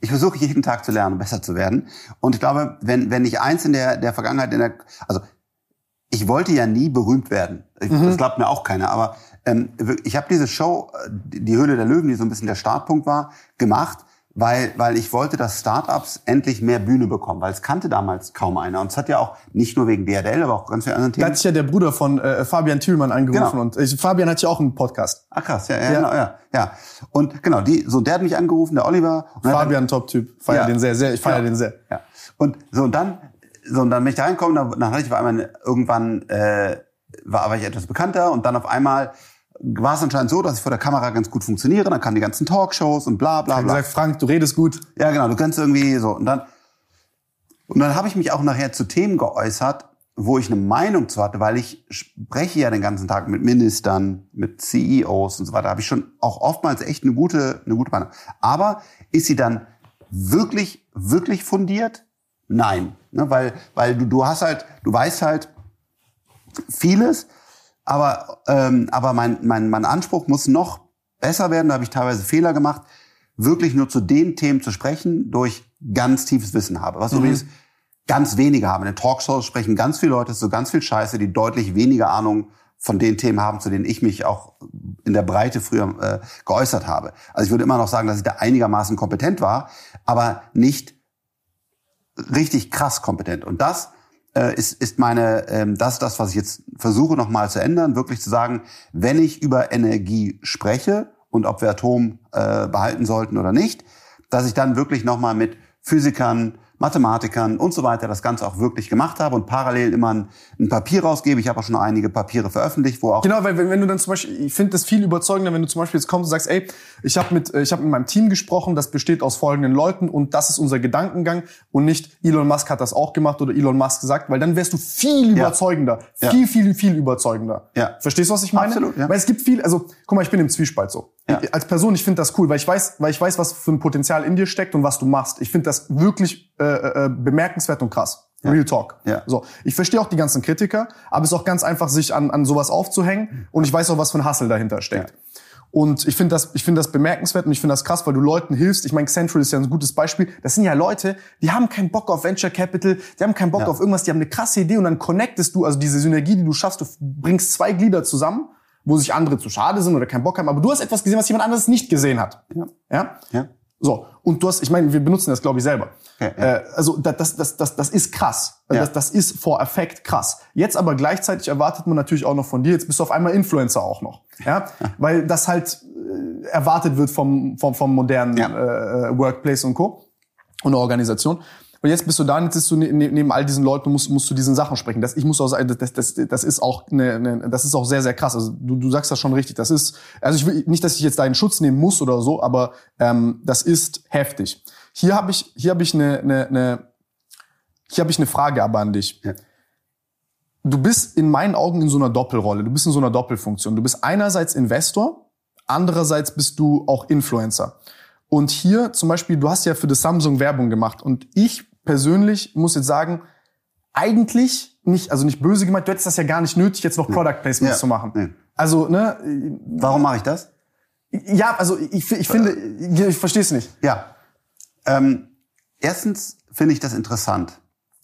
ich versuche jeden Tag zu lernen, besser zu werden. Und ich glaube, wenn, wenn ich eins in der, der Vergangenheit, in der, also ich wollte ja nie berühmt werden. Ich, Das glaubt mir auch keiner. Aber ähm, ich habe diese Show, äh, die Höhle der Löwen, die so ein bisschen der Startpunkt war, gemacht, weil, weil ich wollte, dass Startups endlich mehr Bühne bekommen, weil es kannte damals kaum einer. Und es hat ja auch nicht nur wegen DRL, aber auch ganz vielen anderen Da Themen. hat sich ja der Bruder von äh, Fabian Thielmann angerufen Genau. und ich, Fabian hat ja auch einen Podcast. Ach krass, ja, ja, Ja. Genau, ja, ja. Und genau, die, so der hat mich angerufen, der Oliver. Fabian, Top-Typ. Feier Ja. den sehr, sehr. Ich feiere Ja. den sehr. Ja. Und so und dann, so und dann bin ich da reingekommen, dann, dann hatte ich auf einmal irgendwann äh, war, war ich etwas bekannter und dann auf einmal war es anscheinend so, dass ich vor der Kamera ganz gut funktioniere. Dann kamen die ganzen Talkshows und bla bla bla. gesagt, Frank, du redest gut. Ja, genau, du kannst irgendwie so. Und dann, und dann habe ich mich auch nachher zu Themen geäußert, wo ich eine Meinung zu hatte, weil ich spreche ja den ganzen Tag mit Ministern, mit CEOs und so weiter. Da habe ich schon auch oftmals echt eine gute, eine gute Meinung. Aber ist sie dann wirklich, wirklich fundiert? Nein. Ne, weil, weil du, du hast halt, du weißt halt vieles, aber, ähm, aber mein, mein, mein Anspruch muss noch besser werden. Da habe ich teilweise Fehler gemacht, wirklich nur zu den Themen zu sprechen, ich ganz tiefes Wissen habe. Was übrigens ganz wenige haben. In den Talkshows sprechen ganz viele Leute so ganz viel Scheiße, die deutlich weniger Ahnung von den Themen haben, zu denen ich mich auch in der Breite früher äh, geäußert habe. Also ich würde immer noch sagen, dass ich da einigermaßen kompetent war, aber nicht richtig krass kompetent. Und das ist, ist meine, ähm, das das, was ich jetzt versuche nochmal zu ändern, wirklich zu sagen, wenn ich über Energie spreche und ob wir Atom äh, behalten sollten oder nicht, dass ich dann wirklich nochmal mit Physikern, Mathematikern und so weiter das Ganze auch wirklich gemacht habe und parallel immer ein, ein Papier rausgebe. Ich habe auch schon einige Papiere veröffentlicht, wo auch Genau, weil wenn, wenn du dann zum Beispiel, ich finde das viel überzeugender, wenn du zum Beispiel jetzt kommst und sagst, ey, ich habe mit, äh, ich habe mit meinem Team gesprochen, das besteht aus folgenden Leuten und das ist unser Gedankengang und nicht Elon Musk hat das auch gemacht oder Elon Musk gesagt, weil dann wärst du viel Ja. überzeugender, Ja. viel, viel, viel überzeugender. Ja. Verstehst du, was ich meine? Absolut, ja. Weil es gibt viel, also guck mal, ich bin im Zwiespalt so. Ja. Als Person, ich finde das cool, weil ich weiß, weil ich weiß, was für ein Potenzial in dir steckt und was du machst. Ich finde das wirklich äh, äh, bemerkenswert und krass. Real Talk. Ja. So, ich verstehe auch die ganzen Kritiker, aber es ist auch ganz einfach, sich an, an sowas aufzuhängen. Und ich weiß auch, was für ein Hassel dahinter steckt. Ja. Und ich finde das, ich finde das bemerkenswert und ich finde das krass, weil du Leuten hilfst. Ich meine, Central ist ja ein gutes Beispiel. Das sind ja Leute, die haben keinen Bock auf Venture Capital, die haben keinen Bock Ja. auf irgendwas, die haben eine krasse Idee und dann connectest du, also diese Synergie, die du schaffst, du bringst zwei Glieder zusammen, wo sich andere zu schade sind oder keinen Bock haben, aber du hast etwas gesehen, was jemand anderes nicht gesehen hat. Ja. Ja? Ja. So, und du hast, ich meine, wir benutzen das, glaube ich, selber. Ja, ja. Äh, also da- das, das, das, das ist krass. Ja. Das, das ist vor Effekt krass. Jetzt aber gleichzeitig erwartet man natürlich auch noch von dir, jetzt bist du auf einmal Influencer auch noch. Ja? Weil das halt äh, erwartet wird vom, vom, vom modernen Ja. äh, Workplace und Co. und der Organisation. Und jetzt bist du da und jetzt sitzt du ne, ne, neben all diesen Leuten und musst, musst zu diesen Sachen sprechen. Das, ich muss auch sagen, das, das, das ist auch eine, eine, das ist auch sehr, sehr krass. Also du, du sagst das schon richtig. Das ist, also ich will nicht, dass ich jetzt deinen Schutz nehmen muss oder so, aber ähm, das ist heftig. Hier habe ich, hier habe ich eine, eine, eine, hier habe ich eine Frage aber an dich. Ja. Du bist in meinen Augen in so einer Doppelrolle. Du bist in so einer Doppelfunktion. Du bist einerseits Investor, andererseits bist du auch Influencer. Und hier zum Beispiel, du hast ja für das Samsung Werbung gemacht. Und ich persönlich muss jetzt sagen, eigentlich nicht, also nicht böse gemeint, du hättest das ja gar nicht nötig, jetzt noch Product Placements Ja. zu machen. Nee. Also, ne, Warum mache ich das? ja, also ich, ich finde, ich verstehe es nicht. Ja. Ähm, erstens finde ich das interessant,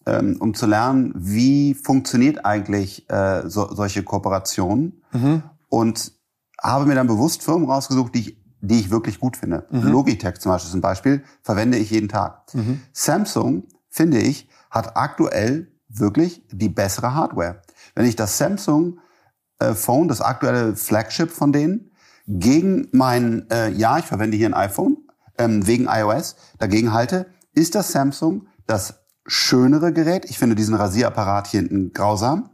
ähm, um zu lernen, wie funktioniert eigentlich äh, so, solche Kooperationen Mhm. und habe mir dann bewusst Firmen rausgesucht, die ich, die ich wirklich gut finde. Mhm. Logitech zum Beispiel ist ein Beispiel, verwende ich jeden Tag. Samsung, finde ich, hat aktuell wirklich die bessere Hardware. Wenn ich das Samsung äh, Phone, das aktuelle Flagship von denen, gegen mein, äh, ja, ich verwende hier ein iPhone, ähm, wegen iOS, dagegen halte, ist das Samsung das schönere Gerät. Ich finde diesen Rasierapparat hier hinten grausam.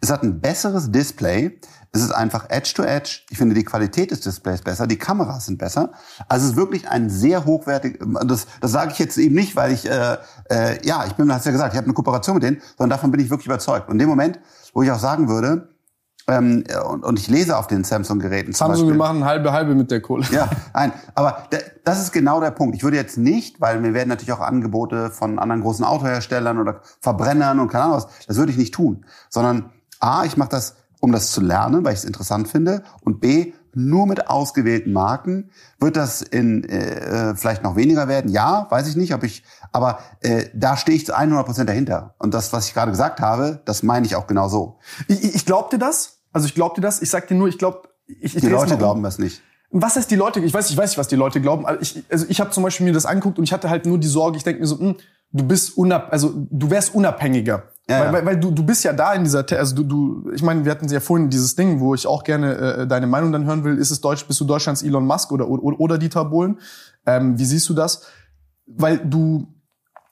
Es hat ein besseres Display. Es ist einfach Edge-to-Edge. Ich finde die Qualität des Displays besser. Die Kameras sind besser. Also es ist wirklich ein sehr hochwertig. Das, das sage ich jetzt eben nicht, weil ich äh, äh, ja, ich bin, hast ja gesagt, ich habe eine Kooperation mit denen, sondern davon bin ich wirklich überzeugt. Und in dem Moment, wo ich auch sagen würde, ähm, und, und ich lese auf den Samsung-Geräten zum Samsung, wir machen halbe halbe mit der Kohle. ja, nein, aber das ist genau der Punkt. Ich würde jetzt nicht, weil mir werden natürlich auch Angebote von anderen großen Autoherstellern oder Verbrennern und keine Ahnung was, das würde ich nicht tun, sondern A, ich mache das, um das zu lernen, weil ich es interessant finde und B, nur mit ausgewählten Marken wird das in äh, äh, vielleicht noch weniger werden. Ja, weiß ich nicht, ob ich, aber äh, da stehe ich zu 100 Prozent dahinter. Und das, was ich gerade gesagt habe, das meine ich auch genau so. Ich, ich, glaub dir das. Also ich glaub dir das. Ich sag dir nur, ich glaube, ich, ich Die Leute glauben das nicht. Was heißt die Leute? Ich weiß, ich weiß nicht, was die Leute glauben. Also ich, also ich habe zum Beispiel mir das angeguckt und ich hatte halt nur die Sorge. Ich denke mir so, hm, du bist unab, also du wärst unabhängiger. Ja, weil, ja. weil, weil du, du bist ja da in dieser, also du, du, ich meine, wir hatten ja vorhin dieses Ding, wo ich auch gerne äh, deine Meinung dann hören will. Ist es Deutsch, bist du Deutschlands Elon Musk oder oder, oder Dieter Bohlen? Ähm, wie siehst du das? Weil du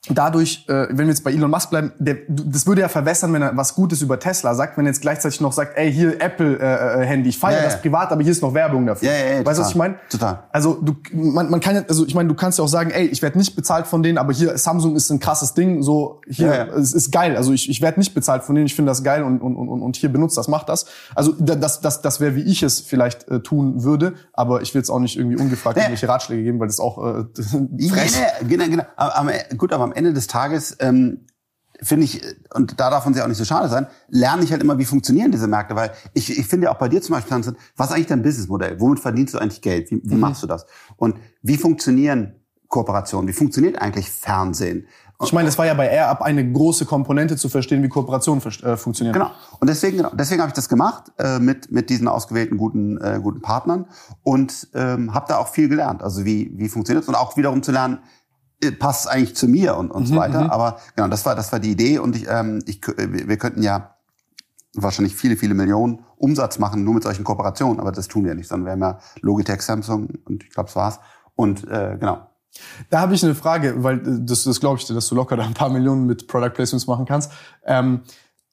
dadurch, äh, wenn wir jetzt bei Elon Musk bleiben, der, das würde ja verwässern, wenn er was Gutes über Tesla sagt, wenn er jetzt gleichzeitig noch sagt, ey, hier Apple äh, äh, Handy, ich feiere Ja, ja. das privat, aber hier ist noch Werbung dafür. Ja, ja, ja, weißt du, was total. ich meine? Total. Also du, man, man kann ja, also ich meine, du kannst ja auch sagen, ey, ich werde nicht bezahlt von denen, aber hier Samsung ist ein krasses Ding, so hier, Ja, ja. es ist geil. Also ich, ich werde nicht bezahlt von denen, ich finde das geil und, und, und, und hier benutzt das, macht das. Also da- das, das, das wäre, wie ich es vielleicht äh, tun würde, aber ich will jetzt auch nicht irgendwie ungefragt Ja. irgendwelche Ratschläge geben, weil das auch äh, Ja, frech. genau, genau. Aber, am, gut, aber am Ende des Tages ähm, finde ich, und da darf uns ja auch nicht so schade sein, lerne ich halt immer, wie funktionieren diese Märkte. Weil ich, ich finde ja auch bei dir zum Beispiel, was ist eigentlich dein Businessmodell? Womit verdienst du eigentlich Geld? Wie, Mhm. wie machst du das? Und wie funktionieren Kooperationen? Wie funktioniert eigentlich Fernsehen? Ich meine, das war ja bei AirUp eine große Komponente zu verstehen, wie Kooperationen äh, funktionieren. Genau. Und deswegen, genau, deswegen habe ich das gemacht äh, mit mit diesen ausgewählten guten äh, guten Partnern und ähm, habe da auch viel gelernt. Also wie wie funktioniert und auch wiederum zu lernen, passt es eigentlich zu mir und und so weiter. Aber genau, das war das war die Idee und ich ähm, ich äh, wir könnten ja wahrscheinlich viele viele Millionen Umsatz machen nur mit solchen Kooperationen, aber das tun wir nicht, sondern wir haben ja Logitech, Samsung und ich glaube, das war's. Und äh, genau. Da habe ich eine Frage, weil äh, das, das glaube ich dir, dass du locker da ein paar Millionen mit Product Placements machen kannst. Ähm,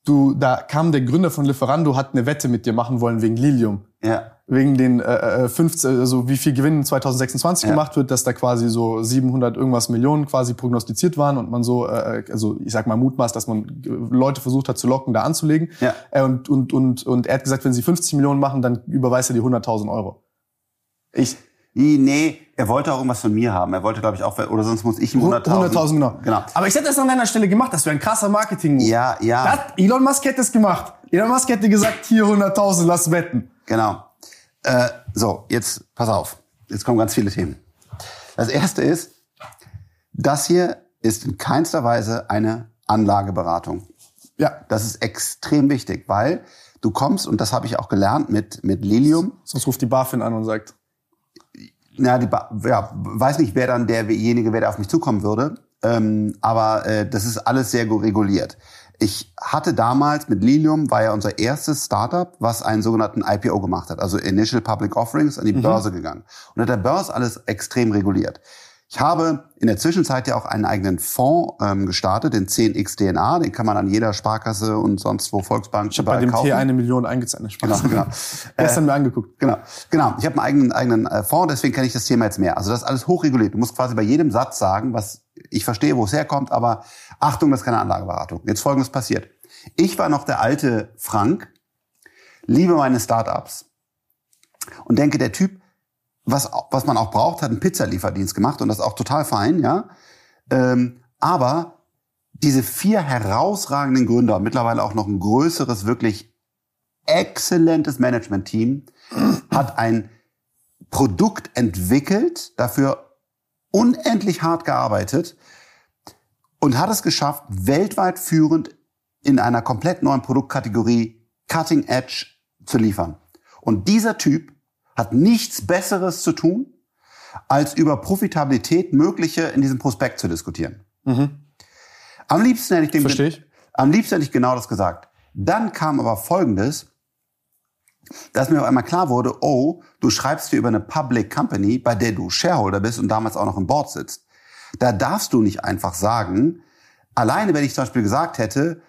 du, da kam der Gründer von Lieferando, hat eine Wette mit dir machen wollen wegen Lilium. Ja. Wegen den äh, äh, 15, also wie viel Gewinn 2026 Ja. gemacht wird, dass da quasi so 700 irgendwas Millionen quasi prognostiziert waren und man so, äh, also ich sag mal mutmaßt, dass man äh, Leute versucht hat zu locken, da anzulegen. Ja. Äh, und, und, und, und er hat gesagt, wenn sie 50 Millionen machen, dann überweist er die 100.000 Euro. Ich, Nee, er wollte auch irgendwas von mir haben. Er wollte, glaube ich, auch, oder sonst muss ich ihm 100.000. 100.000, genau. Genau. Aber ich hätte das an deiner Stelle gemacht. Das wäre ein krasser marketing -Move. Ja, ja. Das, Elon Musk hätte es gemacht. Elon Musk hätte gesagt, hier 100.000, lass wetten. Genau. Äh, so, jetzt pass auf. Jetzt kommen ganz viele Themen. Das erste ist, das hier ist in keinster Weise eine Anlageberatung. Ja, Das ist extrem wichtig, weil du kommst, und das habe ich auch gelernt mit, mit Lilium, sonst ruft die BaFin an und sagt, na, die, Ba- ja, weiß nicht, wer dann derjenige wäre, der auf mich zukommen würde. Ähm, aber äh, das ist alles sehr gut reguliert. Ich hatte damals mit Lilium, war ja unser erstes Startup, was einen sogenannten IPO gemacht hat, also Initial Public Offerings, an die Börse gegangen. Und hat der Börse alles extrem reguliert. Ich habe in der Zwischenzeit ja auch einen eigenen Fonds ähm, gestartet, den 10x DNA, den kann man an jeder Sparkasse und sonst wo Volksbank ich habe bei dem T eine Million. Spaß. Genau, genau. Gestern mir angeguckt. Genau, genau. Ich habe einen eigenen, eigenen äh, Fonds, deswegen kenne ich das Thema jetzt mehr. Also das ist alles hochreguliert. Du musst quasi bei jedem Satz sagen, was ich verstehe, wo es herkommt, aber Achtung, das ist keine Anlageberatung. Jetzt folgendes passiert. Ich war noch der alte Frank, liebe meine Startups und denke, der Typ, was, was man auch braucht, hat einen Pizzalieferdienst gemacht und das ist auch total fein, ja. Ähm, aber diese vier herausragenden Gründer, mittlerweile auch noch ein größeres, wirklich exzellentes Management-Team, hat ein Produkt entwickelt, dafür unendlich hart gearbeitet und hat es geschafft, weltweit führend in einer komplett neuen Produktkategorie Cutting Edge zu liefern. Und dieser Typ hat nichts Besseres zu tun, als über Profitabilität mögliche in diesem Prospekt zu diskutieren. Mhm. Am liebsten hätte ich dem, Verstehe ich. am liebsten hätte ich genau das gesagt. Dann kam aber Folgendes, dass mir auf einmal klar wurde, oh, du schreibst hier über eine Public Company, bei der du Shareholder bist und damals auch noch im Board sitzt. Da darfst du nicht einfach sagen, alleine wenn ich zum Beispiel gesagt hätte,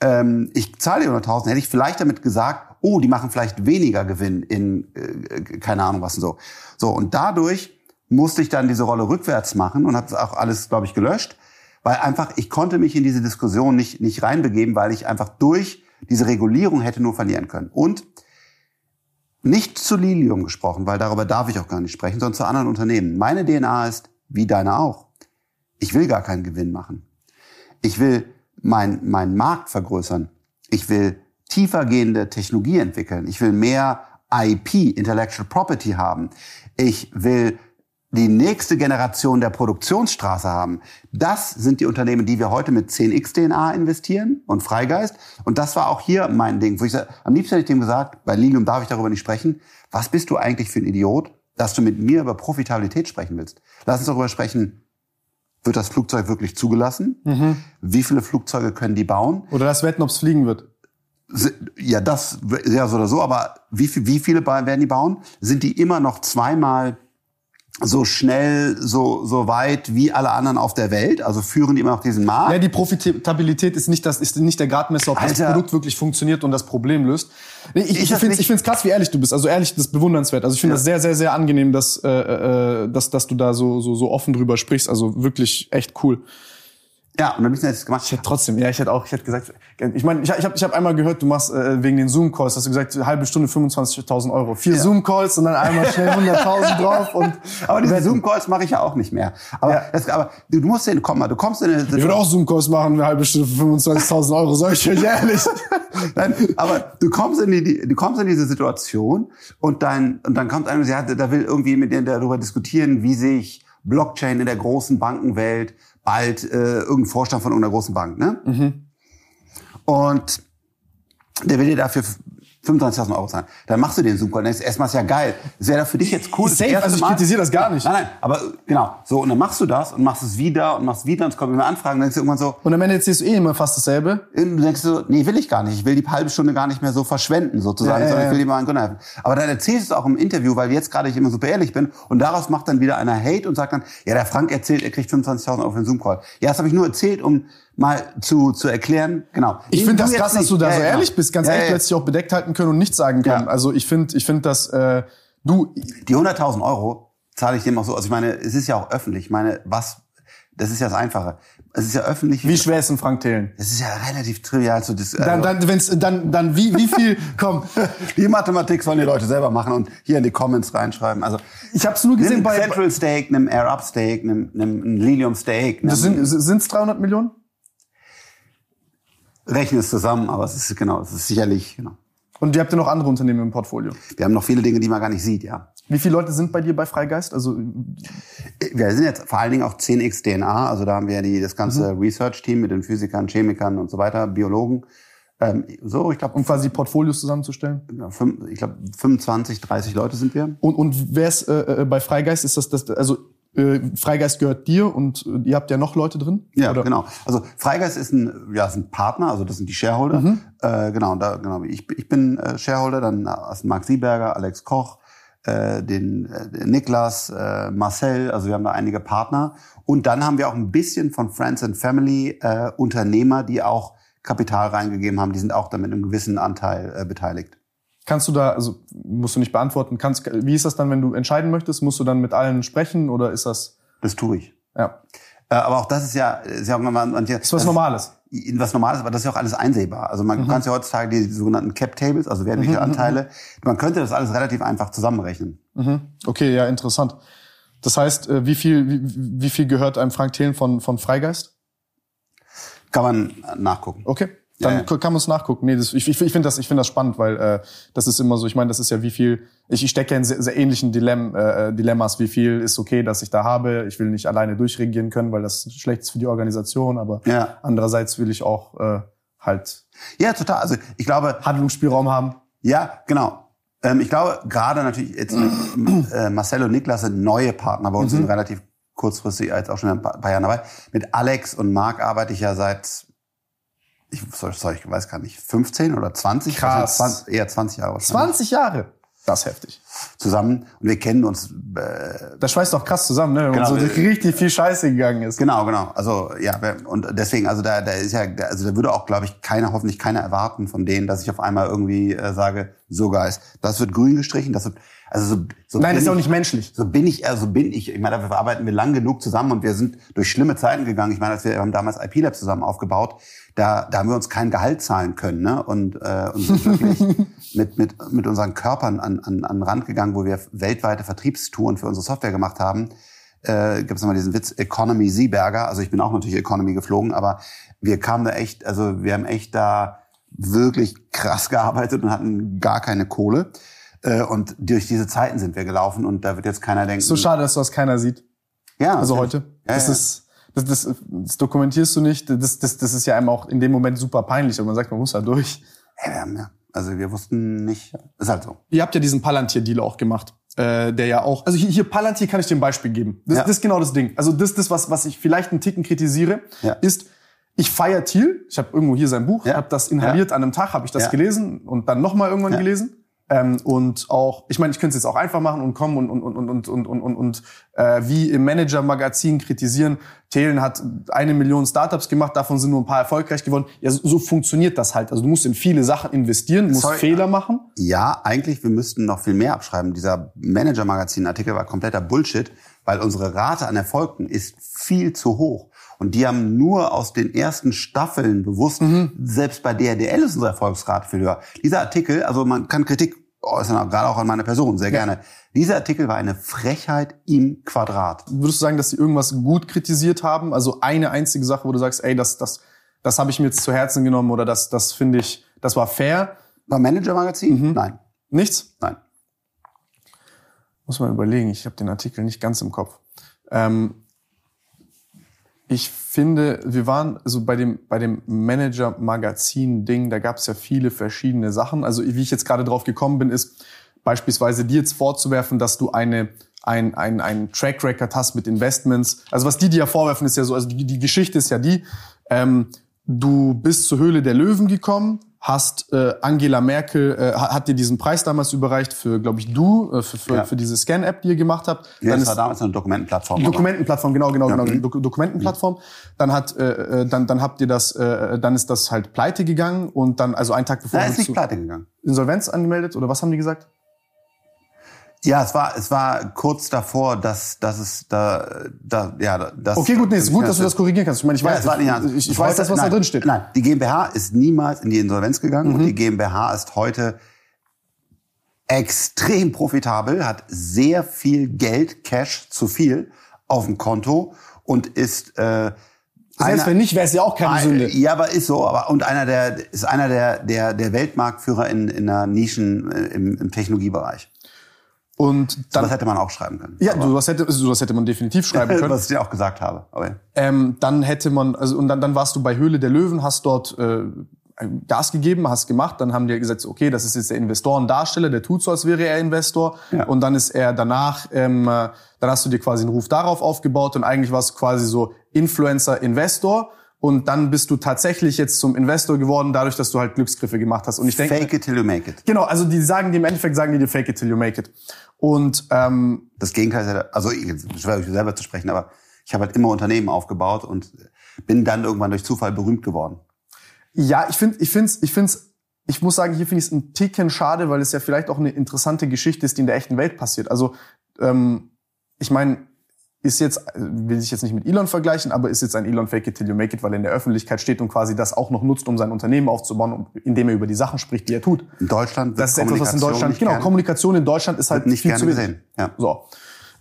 ähm, ich zahle dir 100.000, hätte ich vielleicht damit gesagt, oh, die machen vielleicht weniger Gewinn in, äh, keine Ahnung was und so. So, und dadurch musste ich dann diese Rolle rückwärts machen und habe auch alles, glaube ich, gelöscht, weil einfach, ich konnte mich in diese Diskussion nicht, nicht reinbegeben, weil ich einfach durch diese Regulierung hätte nur verlieren können. Und nicht zu Lilium gesprochen, weil darüber darf ich auch gar nicht sprechen, sondern zu anderen Unternehmen. Meine DNA ist, wie deine auch, ich will gar keinen Gewinn machen. Ich will meinen mein Markt vergrößern. Ich will tiefergehende Technologie entwickeln. Ich will mehr IP, Intellectual Property haben. Ich will die nächste Generation der Produktionsstraße haben. Das sind die Unternehmen, die wir heute mit 10x DNA investieren und Freigeist. Und das war auch hier mein Ding, wo ich am liebsten hätte ich dem gesagt, bei Lilium darf ich darüber nicht sprechen. Was bist du eigentlich für ein Idiot, dass du mit mir über Profitabilität sprechen willst? Lass uns darüber sprechen, wird das Flugzeug wirklich zugelassen? Mhm. Wie viele Flugzeuge können die bauen? Oder das wetten, ob es fliegen wird. Ja, das ja so oder so, aber wie, wie viele werden die bauen? Sind die immer noch zweimal so schnell, so, so weit wie alle anderen auf der Welt? Also führen die immer noch diesen Markt? Ja, die Profitabilität ist nicht, das, ist nicht der Gradmesser, ob Alter. das Produkt wirklich funktioniert und das Problem löst. Ich, ich, ich finde es ich find's krass, wie ehrlich du bist. Also ehrlich, das ist bewundernswert. Also ich finde ja. das sehr, sehr, sehr angenehm, dass, äh, äh, dass, dass du da so, so, so offen drüber sprichst. Also wirklich echt cool. Ja, und dann bist du jetzt gemacht. Ich hätte trotzdem, ja, ich hätte auch, ich hätte gesagt, ich meine, ich, ich habe ich hab einmal gehört, du machst äh, wegen den Zoom-Calls, hast du gesagt, halbe Stunde 25.000 Euro. Vier ja. Zoom-Calls und dann einmal schnell 100.000 drauf. Und aber diese Zoom-Calls mache ich ja auch nicht mehr. Aber, ja. das, aber du musst den, komm mal, du kommst in eine Situation. Ich würde auch Zoom-Calls machen, eine halbe Stunde für 25.000 Euro, sag ich euch ehrlich. Nein, aber du kommst in die, du kommst in diese Situation und dann, und dann kommt einer, ja, da will irgendwie mit dir darüber diskutieren, wie sich Blockchain in der großen Bankenwelt bald äh, irgendein Vorstand von irgendeiner großen Bank. Ne? Mhm. Und der will dir dafür 25.000 Euro zahlen. Dann machst du den Zoom-Call. Dann denkst erstmal ist ja geil. Das wäre doch für dich jetzt cool. Safe, also ich kritisiere das gar nicht. Nein, nein, aber genau. So, und dann machst du das und machst es wieder und machst wieder und es kommen immer Anfragen. Dann denkst du irgendwann so. Und am Ende erzählst du eh immer fast dasselbe. Und du denkst so, nee, will ich gar nicht. Ich will die halbe Stunde gar nicht mehr so verschwenden, sozusagen, ja, sondern ja, ich will dir mal einen Grund helfen. Aber dann erzählst du es auch im Interview, weil jetzt gerade ich immer super ehrlich bin und daraus macht dann wieder einer Hate und sagt dann, ja, der Frank erzählt, er kriegt 25.000 Euro für den Zoom-Call. Ja, das habe ich nur erzählt, um mal zu, zu erklären. Genau. Ich finde das krass, dass du da ja, so ehrlich genau. bist. Ganz ja, ehrlich, du hättest dich auch bedeckt halten können und nichts sagen können. Also ich finde, ich finde, dass äh, du... Die 100.000 Euro zahle ich dem auch so. Also ich meine, es ist ja auch öffentlich. Ich meine, was... Das ist ja das Einfache. Es ist ja öffentlich. Wie schwer ist ein Frank Thelen? Es ist ja relativ trivial zu dis Dann, dann, wenn's, dann, dann wie, wie viel, komm. Die Mathematik sollen die Leute selber machen und hier in die Comments reinschreiben. Also, ich habe es nur gesehen bei Central Steak, einem Air Up Steak, einem, einem Lilium Steak. Das sind sind's 300 Millionen? Rechne es zusammen, aber es ist genau, es ist sicherlich, genau. Und ihr habt ja noch andere Unternehmen im Portfolio? Wir haben noch viele Dinge, die man gar nicht sieht, ja. Wie viele Leute sind bei dir bei Freigeist? Also wir sind jetzt vor allen Dingen auch 10x DNA, also da haben wir die, das ganze mhm. Research-Team mit den Physikern, Chemikern und so weiter, Biologen. Ähm, so, ich glaube, um quasi Portfolios zusammenzustellen. Ich glaube 25, 30 Leute sind wir. Und und wer ist äh, äh, bei Freigeist? Ist das das also äh, Freigeist gehört dir und äh, ihr habt ja noch Leute drin? Ja, oder? genau. Also Freigeist ist ein, ja, ist ein Partner, also das sind die Shareholder. Mhm. Äh, genau, da, genau. Ich, ich bin äh, Shareholder, dann äh, Marc Sieberger, Alex Koch, äh, den äh, Niklas, äh, Marcel, also wir haben da einige Partner. Und dann haben wir auch ein bisschen von Friends and Family äh, Unternehmer, die auch Kapital reingegeben haben, die sind auch da mit einem gewissen Anteil äh, beteiligt. Kannst du da, also musst du nicht beantworten, kannst, wie ist das dann, wenn du entscheiden möchtest? Musst du dann mit allen sprechen oder ist das? Das tue ich. Ja. Äh, aber auch das ist ja, ist ja irgendwann manche, das ist was Normales. Was Normales, aber das ist ja auch alles einsehbar. Also man mhm. kann ja heutzutage die sogenannten Cap Tables, also wertliche mhm, Anteile, mhm. man könnte das alles relativ einfach zusammenrechnen. Mhm. Okay, ja, interessant. Das heißt, äh, wie viel, wie, wie viel gehört einem Frank Thelen von, von Freigeist? Kann man nachgucken. Okay. Dann Ja, kann man es nachgucken. Nee, das, ich, ich, ich finde das, ich finde das spannend, weil äh, das ist immer so. Ich meine, das ist ja wie viel. Ich, ich stecke ja in sehr, sehr ähnlichen Dilemm, äh, Dilemmas. Wie viel ist okay, dass ich da habe? Ich will nicht alleine durchregieren können, weil das schlecht ist für die Organisation. Aber Ja. andererseits will ich auch äh, halt Ja, total. Also ich glaube, Handlungsspielraum haben. Ja, genau. Ähm, ich glaube, gerade natürlich jetzt mit äh, Marcelo und Niklas sind neue Partner bei uns, sind relativ kurzfristig jetzt auch schon ein paar paar Jahren dabei. Mit Alex und Marc arbeite ich ja seit, ich, sorry, ich weiß gar nicht, 15 oder 20? Krass. Also 20, eher 20 Jahre wahrscheinlich 20 Jahre. Das ist heftig. zusammen. Und wir kennen uns äh, Das schweißt doch krass zusammen, ne? Genau, so wir- richtig viel Scheiße gegangen ist. Genau, genau. Also ja, und deswegen, also da, da ist ja, also da würde auch, glaube ich, keiner, hoffentlich keiner erwarten von denen, dass ich auf einmal irgendwie äh, sage, so Guys, das wird grün gestrichen, das wird, also so, so Nein, das ist auch ich- nicht menschlich. So bin ich, also bin ich. Ich meine, dafür arbeiten wir lang genug zusammen und wir sind durch schlimme Zeiten gegangen. Ich meine, als wir haben damals IP Lab zusammen aufgebaut, da, da haben wir uns kein Gehalt zahlen können, ne? Und, äh, und sind wirklich mit, mit, mit unseren Körpern an, an, an den Rand gegangen, wo wir weltweite Vertriebstouren für unsere Software gemacht haben. Äh, Gibt es nochmal diesen Witz Economy Sieberger. Also ich bin auch natürlich Economy geflogen, aber wir kamen da echt, also wir haben echt da wirklich krass gearbeitet und hatten gar keine Kohle. Äh, Und durch diese Zeiten sind wir gelaufen und da wird jetzt keiner denken. So schade, dass das keiner sieht. Ja, Also natürlich. heute. Ja, das ja. ist, das, das, das dokumentierst du nicht. Das, das, das ist ja einem auch in dem Moment super peinlich. Aber man sagt, man muss da durch. Ja, wir haben ja. Also wir wussten nicht. Ist halt so. Ihr habt ja diesen Palantir-Deal auch gemacht. Äh, der ja auch, also hier, hier Palantir kann ich dir ein Beispiel geben. Das, Ja. das ist genau das Ding. Also das, das was, was ich vielleicht einen Ticken kritisiere, Ja. ist, ich feier Thiel. Ich habe irgendwo hier sein Buch, Ja. habe das inhaliert an einem Tag, habe ich das gelesen und dann nochmal irgendwann gelesen. Ähm, und auch, ich meine, ich könnte es jetzt auch einfach machen und kommen und und und und und und und, und äh, wie im Manager-Magazin kritisieren. Thelen hat eine Million Startups gemacht, davon sind nur ein paar erfolgreich geworden. Ja, so, so funktioniert das halt. Also du musst in viele Sachen investieren, musst Sorry. Fehler machen. Ja, eigentlich, wir müssten noch viel mehr abschreiben. Dieser Manager-Magazin-Artikel war kompletter Bullshit, weil unsere Rate an Erfolgen ist viel zu hoch. Und die haben nur aus den ersten Staffeln bewusst, selbst bei DRDL ist unsere Erfolgsrate viel höher. Dieser Artikel, also man kann Kritik äußern, auch gerade auch an meine Person, sehr gerne. Dieser Artikel war eine Frechheit im Quadrat. Würdest du sagen, dass sie irgendwas gut kritisiert haben? Also eine einzige Sache, wo du sagst, ey, das, das, das habe ich mir jetzt zu Herzen genommen oder das, das finde ich, das war fair. Beim Manager-Magazin? Nein, Nichts? nein. Muss man überlegen. Ich habe den Artikel nicht ganz im Kopf. Ähm, ich finde, wir waren so bei dem bei dem Manager-Magazin-Ding, da gab es ja viele verschiedene Sachen. Also wie ich jetzt gerade drauf gekommen bin, ist beispielsweise dir jetzt vorzuwerfen, dass du eine ein, ein, ein Track Record hast mit Investments. Also was die dir ja vorwerfen, ist ja so, also die, die Geschichte ist ja die, ähm, du bist zur Höhle der Löwen gekommen, hast äh, Angela Merkel äh, hat dir diesen Preis damals überreicht für, glaube ich, du äh, für, für, Ja. für diese Scan-App, die ihr gemacht habt. Ja, Dann das war ist damals eine Dokumentenplattform. aber- Dokumentenplattform, genau, genau, genau, mhm. Dok Dokumentenplattform. Dann hat, äh, äh, dann, dann habt ihr das, äh, dann ist das halt pleite gegangen und dann, also einen Tag bevor du ist nicht pleite gegangen. Insolvenz angemeldet oder was haben die gesagt? Ja, es war, es war kurz davor, dass, dass es da, da, ja, das. Okay, gut, nee, ist gut, dass du das korrigieren kannst. Ich meine, ich Ja, weiß, es war nicht ich, ich, ich weiß das, was nein, da drin steht. Nein, die GmbH ist niemals in die Insolvenz gegangen Mhm. und die GmbH ist heute extrem profitabel, hat sehr viel Geld, Cash zu viel auf dem Konto und ist äh, Selbst einer- wenn nicht, wäre es ja auch keine ein- Sünde. Ja, aber ist so. Aber und einer der ist einer der der der Weltmarktführer in in einer Nischen äh, im, im Technologiebereich. Und Das dann, hätte man auch schreiben können. ja, sowas hätte, sowas hätte man definitiv schreiben können. was ich dir auch gesagt habe. Aber ja. ähm, dann hätte man, also und dann, dann warst du bei Höhle der Löwen, hast dort äh, Gas gegeben, hast gemacht, dann haben die gesagt, okay, das ist jetzt der Investorendarsteller, der tut so, als wäre er Investor. Ja. Und dann ist er danach, ähm, äh, dann hast du dir quasi einen Ruf darauf aufgebaut und eigentlich war es quasi so Influencer-Investor. Und dann bist du tatsächlich jetzt zum Investor geworden, dadurch, dass du halt Glücksgriffe gemacht hast. Und ich denke, Fake it till you make it. genau, also die sagen, die im Endeffekt sagen die dir fake it till you make it. Und ähm, Das Gegenteil ist ja, also ich- schwer ich selber zu sprechen, aber ich habe halt immer Unternehmen aufgebaut und bin dann irgendwann durch Zufall berühmt geworden. Ja, ich finde, ich finde, ich finde, ich muss sagen, hier finde ich es ein Ticken schade, weil es ja vielleicht auch eine interessante Geschichte ist, die in der echten Welt passiert. Also, ähm, ich meine, ist jetzt, will ich jetzt nicht mit Elon vergleichen, aber ist jetzt ein Elon Fake it till you make it, weil er in der Öffentlichkeit steht und quasi das auch noch nutzt, um sein Unternehmen aufzubauen, indem er über die Sachen spricht, die er tut. In Deutschland wird Das ist etwas, was in Deutschland, genau, gern- Kommunikation in Deutschland ist halt nicht viel zu gesehen. Ja. So.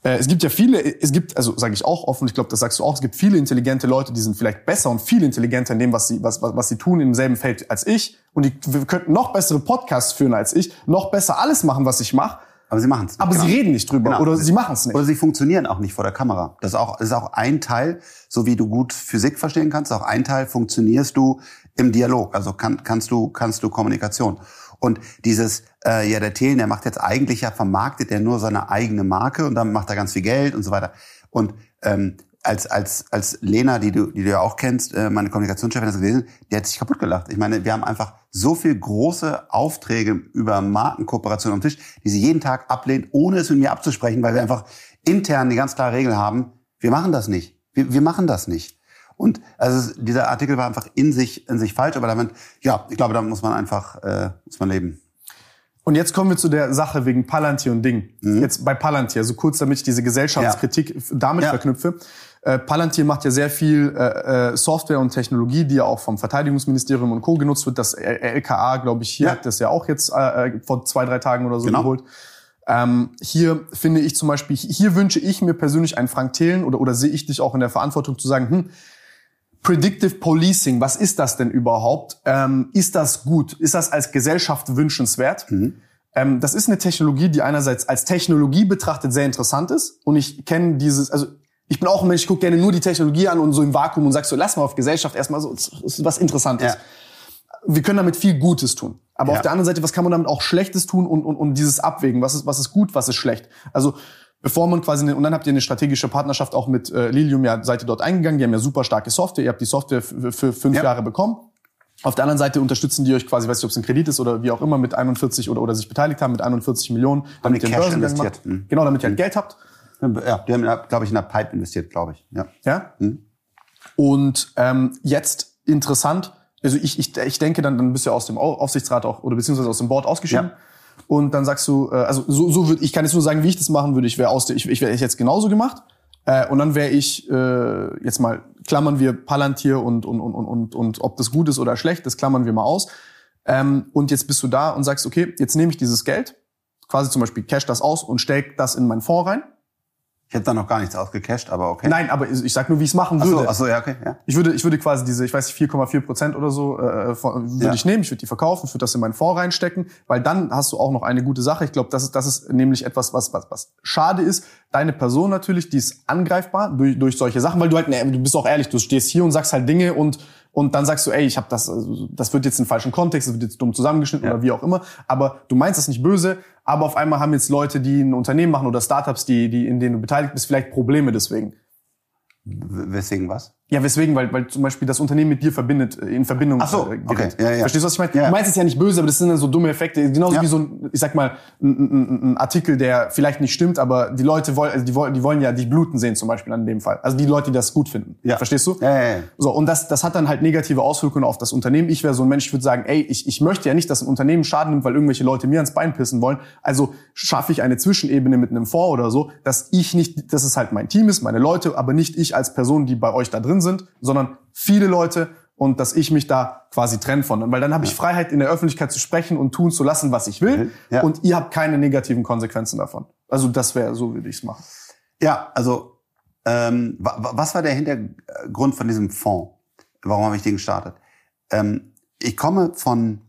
Äh, es gibt ja viele, es gibt, also sage ich auch offen, ich glaube, das sagst du auch, es gibt viele intelligente Leute, die sind vielleicht besser und viel intelligenter in dem, was sie, was, was, was sie tun im selben Feld als ich. Und die könnten noch bessere Podcasts führen als ich, noch besser alles machen, was ich mache. Aber sie machen es nicht. Aber genau. sie reden nicht drüber Genau. oder sie machen es nicht. Oder sie funktionieren auch nicht vor der Kamera. Das ist auch, das ist auch ein Teil, so wie du gut Physik verstehen kannst, auch ein Teil funktionierst du im Dialog. Also kann, kannst du, kannst du Kommunikation. Und dieses, äh, ja, der Thelen, der macht jetzt eigentlich ja, vermarktet er nur seine eigene Marke und dann macht er ganz viel Geld und so weiter. Und ähm, als, als, als Lena, die du, die du ja auch kennst, äh, meine Kommunikationschefin das gewesen, die hat sich kaputt gelacht. Ich meine, wir haben einfach so viel große Aufträge über Markenkooperation am Tisch, die sie jeden Tag ablehnt, ohne es mit mir abzusprechen, weil wir einfach intern die ganz klare Regel haben, wir machen das nicht. Wir, wir machen das nicht. Und also dieser Artikel war einfach in sich, in sich falsch, aber damit, ja, ich glaube, damit muss man einfach, äh, muss man leben. Und jetzt kommen wir zu der Sache wegen Palantir und Ding. Jetzt bei Palantir, so kurz, damit ich diese Gesellschaftskritik damit Ja. verknüpfe. Äh, Palantir macht ja sehr viel äh, äh, Software und Technologie, die ja auch vom Verteidigungsministerium und Co. genutzt wird. Das L- LKA, glaube ich, hier Ja. hat das ja auch jetzt äh, äh, vor zwei, drei Tagen oder so Genau. geholt. Ähm, hier finde ich zum Beispiel, hier wünsche ich mir persönlich einen Frank Thelen oder, oder sehe ich dich auch in der Verantwortung zu sagen, hm, Predictive Policing, was ist das denn überhaupt? Ähm, ist das gut? Ist das als Gesellschaft wünschenswert? Ähm, das ist eine Technologie, die einerseits als Technologie betrachtet sehr interessant ist. Und ich kenne dieses, also ich bin auch ein Mensch, ich gucke gerne nur die Technologie an und so im Vakuum und sag so, lass mal auf Gesellschaft erstmal so, ist was Interessantes. Ja. Wir können damit viel Gutes tun. Aber Ja. auf der anderen Seite, was kann man damit auch Schlechtes tun und, und, und dieses Abwägen? Was ist, was ist gut, was ist schlecht? Also bevor man quasi, eine, und dann habt ihr eine strategische Partnerschaft auch mit äh, Lilium, ja, seid ihr dort eingegangen, die haben ja super starke Software, ihr habt die Software für, fünf Ja. Jahre bekommen. Auf der anderen Seite unterstützen die euch quasi, weiß nicht, ob es ein Kredit ist oder wie auch immer, mit 41 oder, oder sich beteiligt haben mit 41 Millionen, damit ihr Börsengang investiert. Mhm. Genau, damit ihr halt Geld habt. Ja, die haben, glaube ich, in der Pipe investiert, glaube ich. Ja. Ja. Mhm. Und ähm, jetzt interessant, also ich, ich, ich denke, dann, dann bist du ja aus dem Au- Aufsichtsrat auch oder beziehungsweise aus dem Board ausgeschieden. Ja. Und dann sagst du, äh, also so, so würde ich kann jetzt nur sagen, wie ich das machen würde. Ich wäre aus der, ich, ich wäre jetzt genauso gemacht. Äh, und dann wäre ich äh, jetzt mal klammern wir Palantir und und und und und und ob das gut ist oder schlecht, das klammern wir mal aus. Ähm, und jetzt bist du da und sagst, okay, jetzt nehme ich dieses Geld, quasi zum Beispiel cash das aus und steck das in meinen Fonds rein. Ich hätte da noch gar nichts ausgecasht, aber okay. Nein, aber ich sag nur, wie ich es machen Ach würde. so, ach so, ja, okay, ja. Ich würde, ich würde quasi diese, ich weiß nicht, 4,4 Prozent oder so, äh, von, würde Ja. ich nehmen. Ich würde die verkaufen, ich würde das in meinen Fonds reinstecken, weil dann hast du auch noch eine gute Sache. Ich glaube, das ist, das ist nämlich etwas, was, was, was schade ist. Deine Person natürlich, die ist angreifbar durch, durch solche Sachen, weil du halt, nee, du bist auch ehrlich, du stehst hier und sagst halt Dinge und und dann sagst du, ey, ich habe das, also, das wird jetzt in falschen Kontext, das wird jetzt dumm zusammengeschnitten Ja. oder wie auch immer. Aber du meinst das nicht böse, aber auf einmal haben jetzt Leute, die ein Unternehmen machen oder Startups, die, die in denen du beteiligt bist, vielleicht Probleme deswegen. W- Weswegen was? Ja, weswegen? Weil, weil zum Beispiel das Unternehmen mit dir verbindet, äh, in Verbindung Ach so, äh, okay, ja, ja. Verstehst du, was ich meine? Ja. Du meinst es ja nicht böse, aber das sind dann so dumme Effekte. Genauso Ja. wie so ein, ich sag mal, ein, ein, ein Artikel, der vielleicht nicht stimmt, aber die Leute wollen, also die wollen, die wollen ja dich bluten sehen, zum Beispiel an dem Fall. Also die Leute, die das gut finden. Ja. Verstehst du? Ja, ja, ja. So, und das, das hat dann halt negative Auswirkungen auf das Unternehmen. Ich wäre so ein Mensch, ich würde sagen, ey, ich, ich möchte ja nicht, dass ein Unternehmen Schaden nimmt, weil irgendwelche Leute mir ans Bein pissen wollen. Also schaffe ich eine Zwischenebene mit einem Fonds oder so, dass ich nicht, dass es halt mein Team ist, meine Leute, aber nicht ich als Person, die bei euch da drin sind, sondern viele Leute und dass ich mich da quasi trenne von. Weil dann habe ich Freiheit, in der Öffentlichkeit zu sprechen und tun zu lassen, was ich will. Ja. Und ihr habt keine negativen Konsequenzen davon. Also das wäre, so würde ich es machen. Ja, also ähm, wa- wa- was war der Hintergrund von diesem Fonds? Warum habe ich den gestartet? Ähm, ich komme von,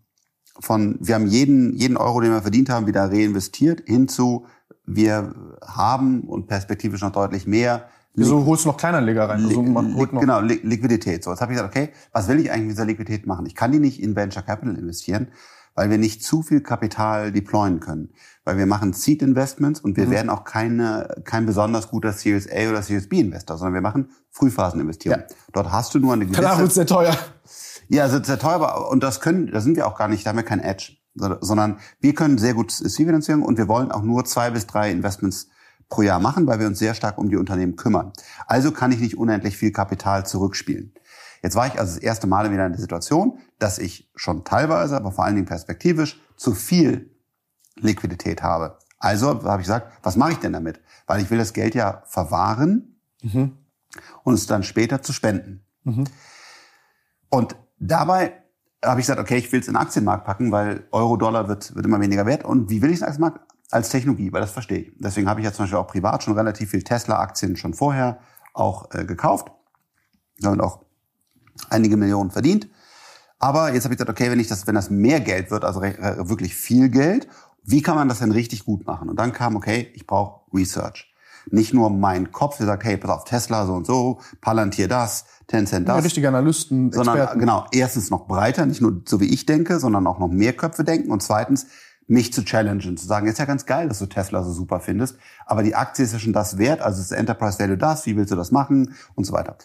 von, wir haben jeden, jeden Euro, den wir verdient haben, wieder reinvestiert, hinzu, wir haben und perspektivisch noch deutlich mehr Wieso holst du noch Kleinanleger rein? Also man holt Li noch genau, Li Liquidität. So, jetzt habe ich gesagt, okay, was will ich eigentlich mit dieser Liquidität machen? Ich kann die nicht in Venture Capital investieren, weil wir nicht zu viel Kapital deployen können. Weil wir machen Seed Investments und wir Mhm. werden auch keine, kein besonders guter Series A oder Series B Investor, sondern wir machen Frühphaseninvestierung. Ja. Dort hast du nur eine gewisse... Danach wird's sehr teuer. Ja, es ist sehr teuer, aber- und das können, da sind wir auch gar nicht, da haben wir kein Edge, So- sondern wir können sehr gut Seed-Finanzierung und wir wollen auch nur zwei bis drei Investments pro Jahr machen, weil wir uns sehr stark um die Unternehmen kümmern. Also kann ich nicht unendlich viel Kapital zurückspielen. Jetzt war ich also das erste Mal wieder in der Situation, dass ich schon teilweise, aber vor allen Dingen perspektivisch zu viel Liquidität habe. Also habe ich gesagt, was mache ich denn damit? Weil ich will das Geld ja verwahren und es dann später zu spenden. Und dabei habe ich gesagt, okay, ich will es in den Aktienmarkt packen, weil Euro-Dollar wird, wird immer weniger wert. Und wie will ich es in den Aktienmarkt? Als Technologie, weil das verstehe ich. Deswegen habe ich ja zum Beispiel auch privat schon relativ viel Tesla-Aktien schon vorher auch äh, gekauft. Damit auch einige Millionen verdient. Aber jetzt habe ich gedacht, okay, wenn ich das, wenn das mehr Geld wird, also wirklich viel Geld, wie kann man das denn richtig gut machen? Und dann kam, okay, ich brauche Research. Nicht nur mein Kopf, der sagt, hey, pass auf, Tesla so und so, Palantir das, Tencent das. Ja, richtige Analysten, sondern, Experten. Genau, erstens noch breiter, nicht nur so wie ich denke, sondern auch noch mehr Köpfe denken. Und zweitens, mich zu challengen, zu sagen, ist ja ganz geil, dass du Tesla so super findest, aber die Aktie ist ja schon das wert, also ist Enterprise Value das, wie willst du das machen und so weiter.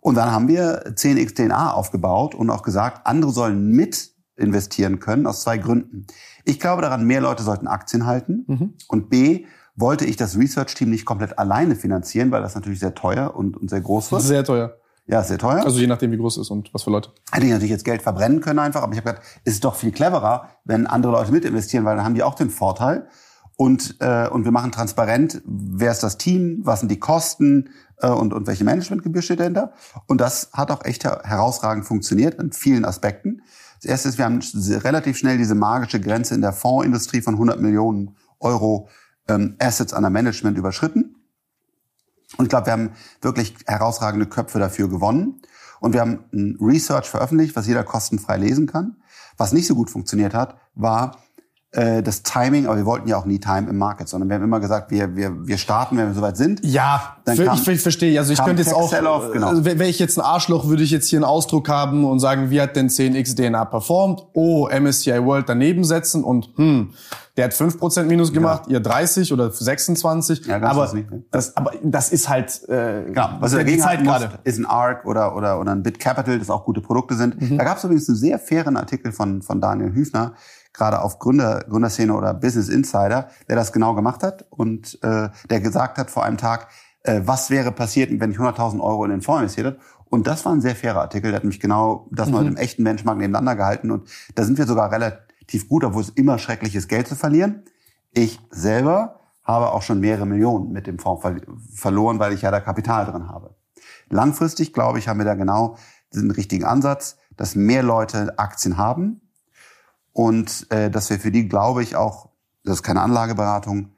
Und dann haben wir 10x DNA aufgebaut und auch gesagt, andere sollen mit investieren können aus zwei Gründen. Ich glaube daran, mehr Leute sollten Aktien halten mhm. und B, wollte ich das Research-Team nicht komplett alleine finanzieren, weil das natürlich sehr teuer und, und sehr groß wird. Sehr teuer. Ja, sehr teuer. Also je nachdem, wie groß es ist und was für Leute. Hätte ich natürlich jetzt Geld verbrennen können einfach, aber ich habe gedacht, es ist doch viel cleverer, wenn andere Leute mit investieren, weil dann haben die auch den Vorteil. Und, äh, und wir machen transparent, wer ist das Team, was sind die Kosten äh, und, und welche Managementgebühr steht dahinter. Und das hat auch echt herausragend funktioniert in vielen Aspekten. Das erste ist, wir haben relativ schnell diese magische Grenze in der Fondsindustrie von 100 Millionen Euro ähm, Assets under Management überschritten. Und ich glaube, wir haben wirklich herausragende Köpfe dafür gewonnen. Und wir haben ein Research veröffentlicht, was jeder kostenfrei lesen kann. Was nicht so gut funktioniert hat, war das Timing, aber wir wollten ja auch nie Time im Market, sondern wir haben immer gesagt, wir, wir, wir starten, wenn wir soweit sind. Ja, dann kam, ich, ich verstehe. Also ich könnte jetzt auch, genau. also wäre ich jetzt ein Arschloch, würde ich jetzt hier einen Ausdruck haben und sagen, wie hat denn 10x DNA performt? Oh, MSCI World daneben setzen und hm, der hat 5% Minus gemacht, ja. ihr 30 oder 26. Ja, ganz aber, das nicht, ne? das, aber das ist halt äh, genau. Was er dagegen Zeit gerade ist ein ARC oder, oder, oder ein Bit Capital, das auch gute Produkte sind. Mhm. Da gab es übrigens einen sehr fairen Artikel von, von Daniel Hüfner, gerade auf Gründer, Gründerszene oder Business Insider, der das genau gemacht hat und äh, der gesagt hat vor einem Tag, äh, was wäre passiert, wenn ich 100.000 Euro in den Fonds investiert hätte. Und das war ein sehr fairer Artikel, der hat mich genau das mhm. mal mit dem echten Benchmark nebeneinander gehalten und da sind wir sogar relativ gut, obwohl es immer schrecklich ist, Geld zu verlieren. Ich selber habe auch schon mehrere Millionen mit dem Fonds ver verloren, weil ich ja da Kapital drin habe. Langfristig, glaube ich, haben wir da genau diesen richtigen Ansatz, dass mehr Leute Aktien haben und äh, dass wir für die, glaube ich, auch, das ist keine Anlageberatung,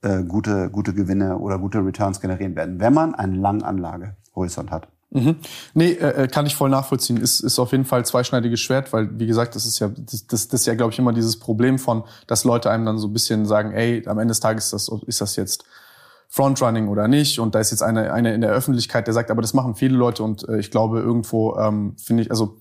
äh, gute, gute Gewinne oder gute Returns generieren werden, wenn man einen langen Anlagehorizont hat. Mhm. Nee, äh, äh, kann ich voll nachvollziehen. Ist, ist auf jeden Fall zweischneidiges Schwert, weil, wie gesagt, das ist ja, das, das, das ist ja, glaube ich, immer dieses Problem von, dass Leute einem dann so ein bisschen sagen, ey, am Ende des Tages ist das, ist das jetzt Frontrunning oder nicht. Und da ist jetzt eine, eine in der Öffentlichkeit, der sagt, aber das machen viele Leute und äh, ich glaube, irgendwo ähm, finde ich, also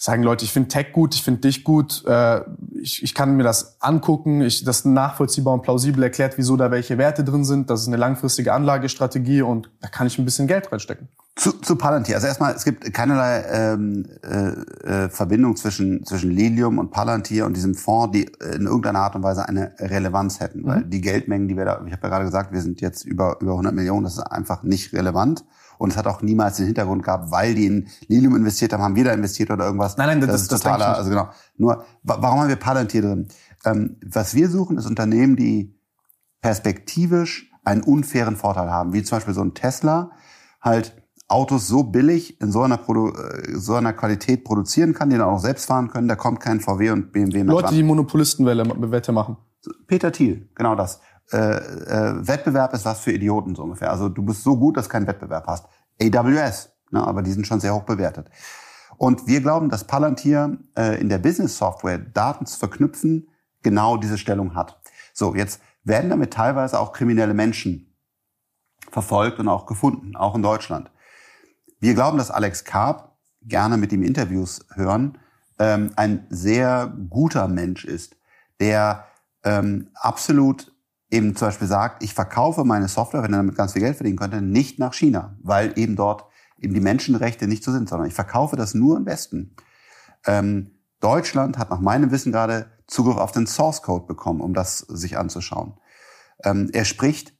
sagen Leute, ich finde Tech gut, ich finde dich gut, äh, ich, ich kann mir das angucken, ich, das nachvollziehbar und plausibel erklärt, wieso da welche Werte drin sind, das ist eine langfristige Anlagestrategie und da kann ich ein bisschen Geld reinstecken. Zu, zu Palantir. Also erstmal, es gibt keinerlei ähm, äh, äh, Verbindung zwischen, zwischen Lilium und Palantir und diesem Fonds, die in irgendeiner Art und Weise eine Relevanz hätten. Mhm. Weil die Geldmengen, die wir da, ich habe ja gerade gesagt, wir sind jetzt über, über 100 Millionen, das ist einfach nicht relevant. Und es hat auch niemals den Hintergrund gehabt, weil die in Lilium investiert haben, haben wir da investiert oder irgendwas. Nein, nein, das, das ist das totaler, also genau. Nur, warum haben wir Palantir drin? Ähm, was wir suchen, ist Unternehmen, die perspektivisch einen unfairen Vorteil haben, wie zum Beispiel so ein Tesla, halt Autos so billig in so einer, Produ äh, so einer Qualität produzieren kann, die dann auch selbst fahren können, da kommt kein VW und BMW mehr Leute, dran. die Monopolistenwette machen. Peter Thiel, genau das äh, äh, Wettbewerb ist was für Idioten so ungefähr. Also du bist so gut, dass du keinen Wettbewerb hast. AWS, ne, aber die sind schon sehr hoch bewertet. Und wir glauben, dass Palantir äh, in der Business Software Daten zu verknüpfen genau diese Stellung hat. So, jetzt werden damit teilweise auch kriminelle Menschen verfolgt und auch gefunden, auch in Deutschland. Wir glauben, dass Alex Karp, gerne mit ihm Interviews hören, ähm, ein sehr guter Mensch ist, der ähm, absolut eben zum Beispiel sagt, ich verkaufe meine Software, wenn er damit ganz viel Geld verdienen könnte, nicht nach China, weil eben dort eben die Menschenrechte nicht so sind, sondern ich verkaufe das nur im Westen. Ähm, Deutschland hat nach meinem Wissen gerade Zugriff auf den Source Code bekommen, um das sich anzuschauen. Ähm, er spricht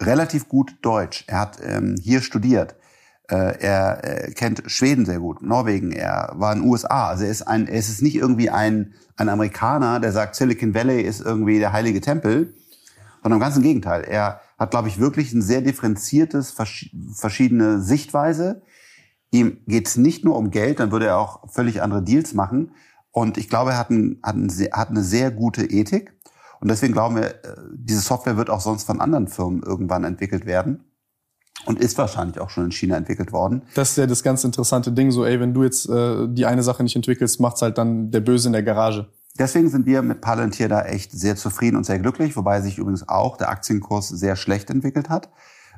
relativ gut Deutsch. Er hat ähm, hier studiert. Äh, er äh, kennt Schweden sehr gut, Norwegen. Er war in den USA. Also er ist ein, er ist nicht irgendwie ein, ein Amerikaner, der sagt, Silicon Valley ist irgendwie der heilige Tempel, sondern im ganzen Gegenteil. Er hat, glaube ich, wirklich ein sehr differenziertes, verschiedene Sichtweise. Ihm geht es nicht nur um Geld, dann würde er auch völlig andere Deals machen. Und ich glaube, er hat, ein, hat, ein, hat eine sehr gute Ethik. Und deswegen glauben wir, äh, diese Software wird auch sonst von anderen Firmen irgendwann entwickelt werden und ist wahrscheinlich auch schon in China entwickelt worden. Das ist ja das ganz interessante Ding, so ey, wenn du jetzt äh, die eine Sache nicht entwickelst, macht's halt dann der Böse in der Garage. Deswegen sind wir mit Palantir da echt sehr zufrieden und sehr glücklich, wobei sich übrigens auch der Aktienkurs sehr schlecht entwickelt hat.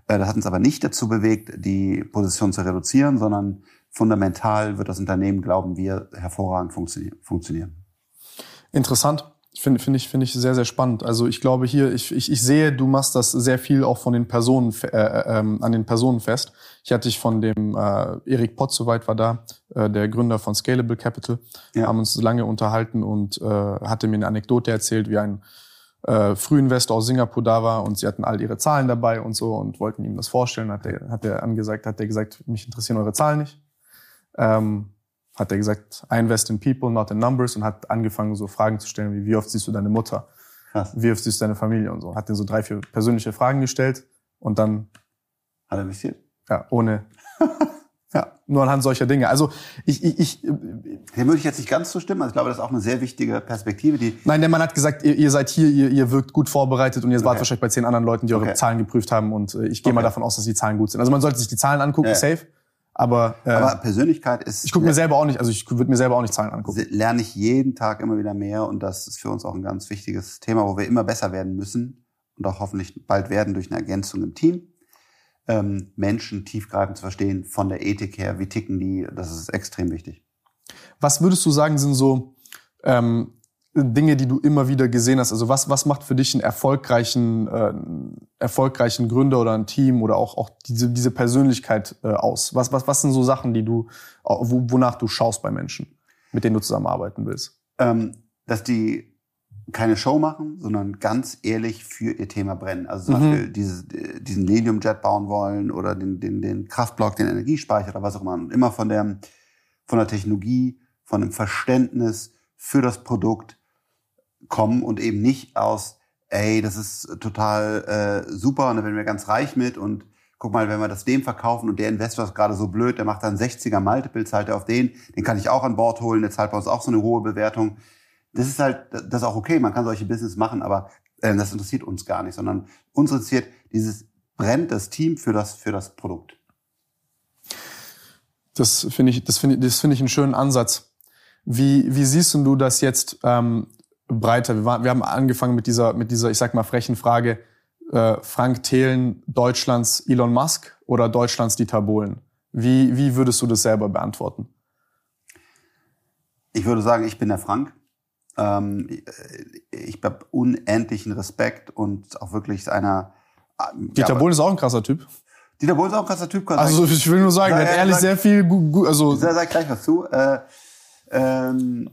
Äh, das hat uns aber nicht dazu bewegt, die Position zu reduzieren, sondern fundamental wird das Unternehmen, glauben wir, hervorragend funktionieren. Interessant. Finde finde ich, finde ich sehr, sehr spannend. Also ich glaube hier, ich, ich, ich sehe, du machst das sehr viel auch von den Personen, äh, äh, ähm, an den Personen fest. Ich hatte dich von dem äh, Erik Potts, soweit war da, äh, der Gründer von Scalable Capital, ja. haben uns lange unterhalten und äh, hatte mir eine Anekdote erzählt, wie ein äh, Frühinvestor aus Singapur da war und sie hatten all ihre Zahlen dabei und so und wollten ihm das vorstellen. Hat der, hat der angesagt, hat der gesagt, mich interessieren eure Zahlen nicht. Ähm, hat er gesagt, I invest in people, not in numbers und hat angefangen, so Fragen zu stellen, wie wie oft siehst du deine Mutter? Krass. Wie oft siehst du deine Familie und so. Hat den so drei, vier persönliche Fragen gestellt und dann... Hat er investiert? Ja, ohne... ja, nur anhand solcher Dinge. Also ich... ich, ich Dem würde ich jetzt nicht ganz zustimmen. Also ich glaube, das ist auch eine sehr wichtige Perspektive. Die Nein, der Mann hat gesagt, ihr, ihr seid hier, ihr, ihr wirkt gut vorbereitet und ihr okay. wart wahrscheinlich bei zehn anderen Leuten, die eure okay. Zahlen geprüft haben und äh, ich gehe okay. mal davon aus, dass die Zahlen gut sind. Also man sollte sich die Zahlen angucken, ja. safe. Aber, äh, aber Persönlichkeit ist. Ich gucke mir selber auch nicht, also ich würde mir selber auch nicht Zahlen angucken. Lerne ich jeden Tag immer wieder mehr und das ist für uns auch ein ganz wichtiges Thema, wo wir immer besser werden müssen und auch hoffentlich bald werden durch eine Ergänzung im Team. Ähm, Menschen tiefgreifend zu verstehen, von der Ethik her, wie ticken die, das ist extrem wichtig. Was würdest du sagen, sind so ähm, Dinge, die du immer wieder gesehen hast? Also was, was macht für dich einen erfolgreichen, äh, erfolgreichen Gründer oder ein Team oder auch, auch diese, diese Persönlichkeit äh, aus? Was, was, was sind so Sachen, die du, wo, wonach du schaust bei Menschen, mit denen du zusammenarbeiten willst? Ähm, dass die keine Show machen, sondern ganz ehrlich für ihr Thema brennen. Also zum mhm. Beispiel dieses, diesen Lilium-Jet bauen wollen oder den, den, den Kraftblock, den Energiespeicher oder was auch immer. Und immer von der, von der Technologie, von dem Verständnis für das Produkt, kommen und eben nicht aus, ey, das ist total äh, super und da werden wir ganz reich mit und guck mal, wenn wir das dem verkaufen und der Investor ist gerade so blöd, der macht dann 60er Multiple, zahlt er auf den, den kann ich auch an Bord holen, der zahlt bei uns auch so eine hohe Bewertung. Das ist halt, das ist auch okay, man kann solche Business machen, aber äh, das interessiert uns gar nicht, sondern uns interessiert dieses brennt das Team für das, für das Produkt. Das finde ich, das finde ich, das finde ich einen schönen Ansatz. Wie, wie siehst du das jetzt ähm, breiter. Wir, waren, wir haben angefangen mit dieser, mit dieser, ich sag mal, frechen Frage, äh, Frank Thelen Deutschlands Elon Musk oder Deutschlands Dieter Bohlen? Wie, wie würdest du das selber beantworten? Ich würde sagen, ich bin der Frank. Ähm, ich habe unendlichen Respekt und auch wirklich einer. Äh, Dieter ja, Bohlen ist auch ein krasser Typ. Dieter Bohlen ist auch ein krasser Typ. Also ich will nur sagen, er hat ehrlich sehr viel, also. Sag ich gleich was zu. Äh, ähm,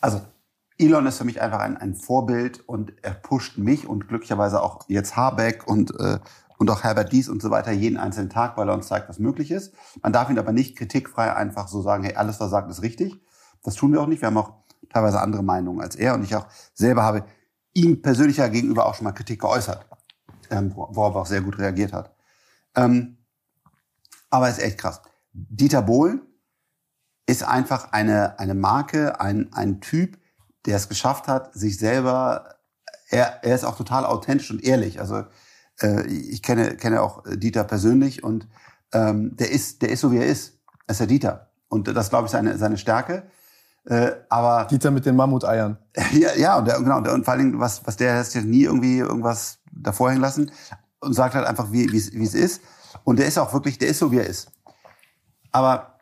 also Elon ist für mich einfach ein, ein Vorbild und er pusht mich und glücklicherweise auch jetzt Habeck und, äh, und auch Herbert Dies und so weiter jeden einzelnen Tag, weil er uns zeigt, was möglich ist. Man darf ihn aber nicht kritikfrei einfach so sagen, hey, alles, was er sagt, ist richtig. Das tun wir auch nicht. Wir haben auch teilweise andere Meinungen als er und ich auch selber habe ihm persönlicher gegenüber auch schon mal Kritik geäußert, ähm, wo, wo er auch sehr gut reagiert hat. Ähm, aber ist echt krass. Dieter Bohlen ist einfach eine, eine Marke, ein, ein Typ, der es geschafft hat, sich selber, er, er ist auch total authentisch und ehrlich. Also äh, ich kenne, kenne auch Dieter persönlich und ähm, der ist, der ist so wie er ist. Er ist der Dieter. Und das, glaube ich, seine, seine Stärke. Äh, aber Dieter mit den Mammuteiern. ja, ja, und, der, genau, und, und vor allen Dingen, was, was der hat ja nie irgendwie irgendwas davor hängen lassen und sagt halt einfach, wie, wie es ist. Und der ist auch wirklich, der ist so, wie er ist. Aber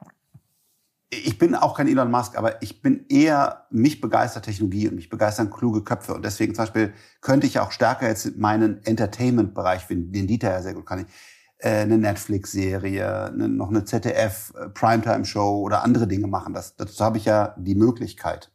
ich bin auch kein Elon Musk, aber ich bin eher, mich begeistert Technologie und mich begeistern kluge Köpfe. Und deswegen zum Beispiel könnte ich auch stärker jetzt meinen Entertainment-Bereich, den Dieter ja sehr gut kann, ich, eine Netflix-Serie, eine, noch eine ZDF äh, oder andere Dinge machen. Das, dazu habe ich ja die Möglichkeit.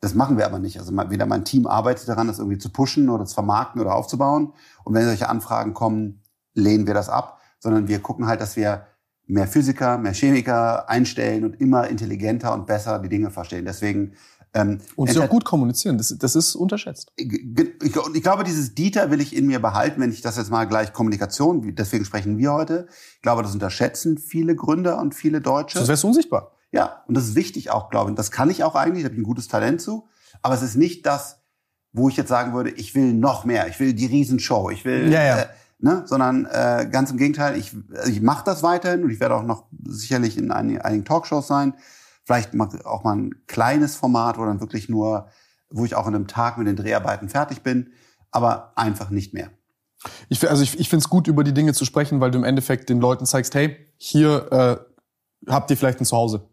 Das machen wir aber nicht. Also weder mein Team arbeitet daran, das irgendwie zu pushen oder zu vermarkten oder aufzubauen. Und wenn solche Anfragen kommen, lehnen wir das ab, sondern wir gucken halt, dass wir mehr Physiker, mehr Chemiker einstellen und immer intelligenter und besser die Dinge verstehen. Deswegen ähm, und sie auch gut kommunizieren, das, das ist unterschätzt. Ich, ich, ich glaube, dieses Dieter will ich in mir behalten, wenn ich das jetzt mal gleich Kommunikation, deswegen sprechen wir heute. Ich glaube, das unterschätzen viele Gründer und viele Deutsche. Das wäre unsichtbar. Ja, und das ist wichtig auch, glaube ich. Das kann ich auch eigentlich, da habe ich ein gutes Talent zu. Aber es ist nicht das, wo ich jetzt sagen würde, ich will noch mehr, ich will die Riesenshow, ich will, Ja, ja. Äh, ne, sondern äh, ganz im Gegenteil, ich, also ich mache das weiterhin und ich werde auch noch sicherlich in einigen, einigen Talkshows sein. Vielleicht auch mal ein kleines Format, wo dann wirklich nur, wo ich auch in einem Tag mit den Dreharbeiten fertig bin, aber einfach nicht mehr. Ich, also ich, ich finde es gut, über die Dinge zu sprechen, weil du im Endeffekt den Leuten zeigst, hey, hier äh, habt ihr vielleicht ein Zuhause.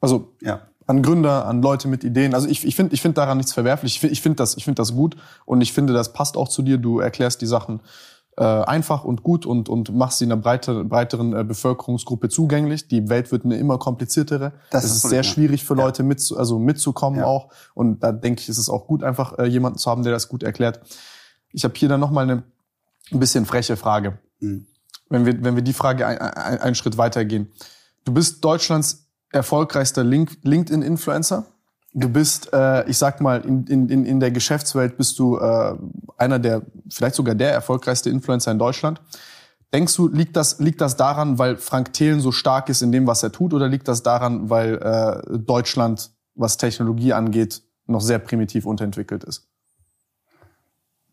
Also Ja. an Gründer, an Leute mit Ideen. Also ich, ich finde ich find daran nichts verwerflich. Ich finde ich find das, ich find das gut und ich finde, das passt auch zu dir. Du erklärst die Sachen äh, einfach und gut und, und machst sie einer breiter, breiteren äh, Bevölkerungsgruppe zugänglich. Die Welt wird eine immer kompliziertere. Das es ist ist sehr ja. schwierig für Ja. Leute mit, also mitzukommen Ja. auch. Und da denke ich, ist es auch gut, einfach äh, jemanden zu haben, der das gut erklärt. Ich habe hier dann noch mal eine ein bisschen freche Frage. Mhm. Wenn wir, wenn wir die Frage ein, ein, einen Schritt weitergehen. Du bist Deutschlands erfolgreichster Link, LinkedIn-Influencer. Du bist, äh, ich sag mal, in, in, in der Geschäftswelt bist du äh, einer der, vielleicht sogar der erfolgreichste Influencer in Deutschland. Denkst du, liegt das, liegt das daran, weil Frank Thelen so stark ist in dem, was er tut, oder liegt das daran, weil äh, Deutschland, was Technologie angeht, noch sehr primitiv unterentwickelt ist?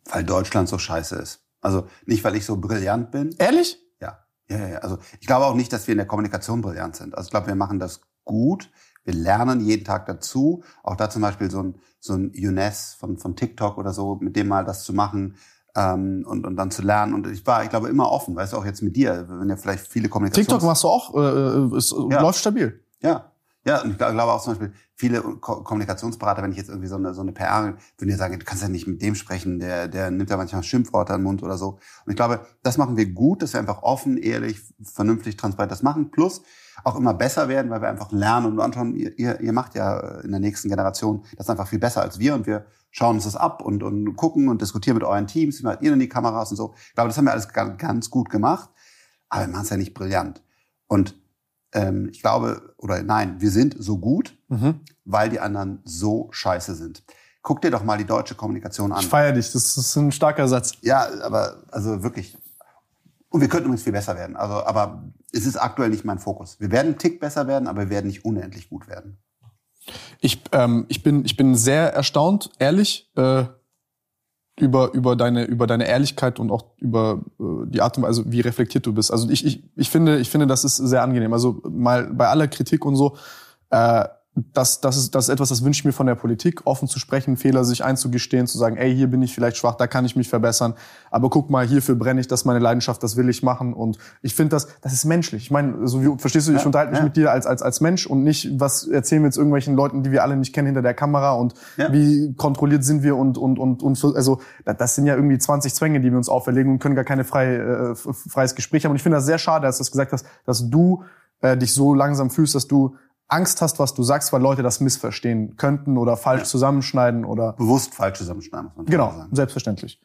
Weil Deutschland so scheiße ist. Also nicht, weil ich so brillant bin. Ehrlich? Ja. Ja, ja, ja. Also ich glaube auch nicht, dass wir in der Kommunikation brillant sind. Also ich glaube, wir machen das gut. Wir lernen jeden Tag dazu. Auch da zum Beispiel so ein, so ein Younes von, von TikTok oder so, mit dem mal das zu machen ähm, und, und dann zu lernen. Und ich war, ich glaube, immer offen. Weißt du, auch jetzt mit dir, wenn ja vielleicht viele Kommunikations... TikTok machst du auch, äh, es Ja. läuft stabil. Ja. Ja, und ich glaube auch zum Beispiel, viele Ko Kommunikationsberater, wenn ich jetzt irgendwie so eine, so eine PR, würden dir sagen, du kannst ja nicht mit dem sprechen, der, der nimmt ja manchmal Schimpfworte in den Mund oder so. Und ich glaube, das machen wir gut, dass wir einfach offen, ehrlich, vernünftig, transparent das machen. Plus auch immer besser werden, weil wir einfach lernen und anschauen, ihr, ihr, macht ja in der nächsten Generation das einfach viel besser als wir und wir schauen uns das ab und, und gucken und diskutieren mit euren Teams, wie macht ihr denn die Kameras und so. Ich glaube, das haben wir alles ganz, gut gemacht, aber wir machen es ja nicht brillant. Und ähm, ich glaube, oder nein, wir sind so gut, Mhm. weil die anderen so scheiße sind. Guck dir doch mal die deutsche Kommunikation an. Ich feiere dich, das ist ein starker Satz. Ja, aber also wirklich. Und wir könnten übrigens viel besser werden. Also, aber es ist aktuell nicht mein Fokus. Wir werden einen Tick besser werden, aber wir werden nicht unendlich gut werden. Ich, ähm, ich, bin, ich bin sehr erstaunt, ehrlich, äh, über, über, deine, über deine Ehrlichkeit und auch über äh, die Art und Weise, wie reflektiert du bist. Also ich, ich, ich, finde, ich finde, das ist sehr angenehm. Also mal bei aller Kritik und so, äh, das, das, ist, das ist etwas, das wünsche ich mir von der Politik, offen zu sprechen, Fehler sich einzugestehen, zu sagen, ey, hier bin ich vielleicht schwach, da kann ich mich verbessern. Aber guck mal, hierfür brenne ich, das ist meine Leidenschaft, das will ich machen. Und ich finde das, das ist menschlich. Ich meine, so wie, verstehst du, ich Ja, unterhalte mich ja. mit dir als, als, als Mensch und nicht, was erzählen wir jetzt irgendwelchen Leuten, die wir alle nicht kennen hinter der Kamera und Ja. wie kontrolliert sind wir und, und, und, und also das, sind ja irgendwie 20 Zwänge, die wir uns auferlegen und können gar keine freie, äh, freies Gespräch haben. Und ich finde das sehr schade, dass du das gesagt hast, dass du äh, dich so langsam fühlst, dass du Angst hast, was du sagst, weil Leute das missverstehen könnten oder falsch Ja. zusammenschneiden oder Bewusst falsch zusammenschneiden, muss man genau, sagen. selbstverständlich.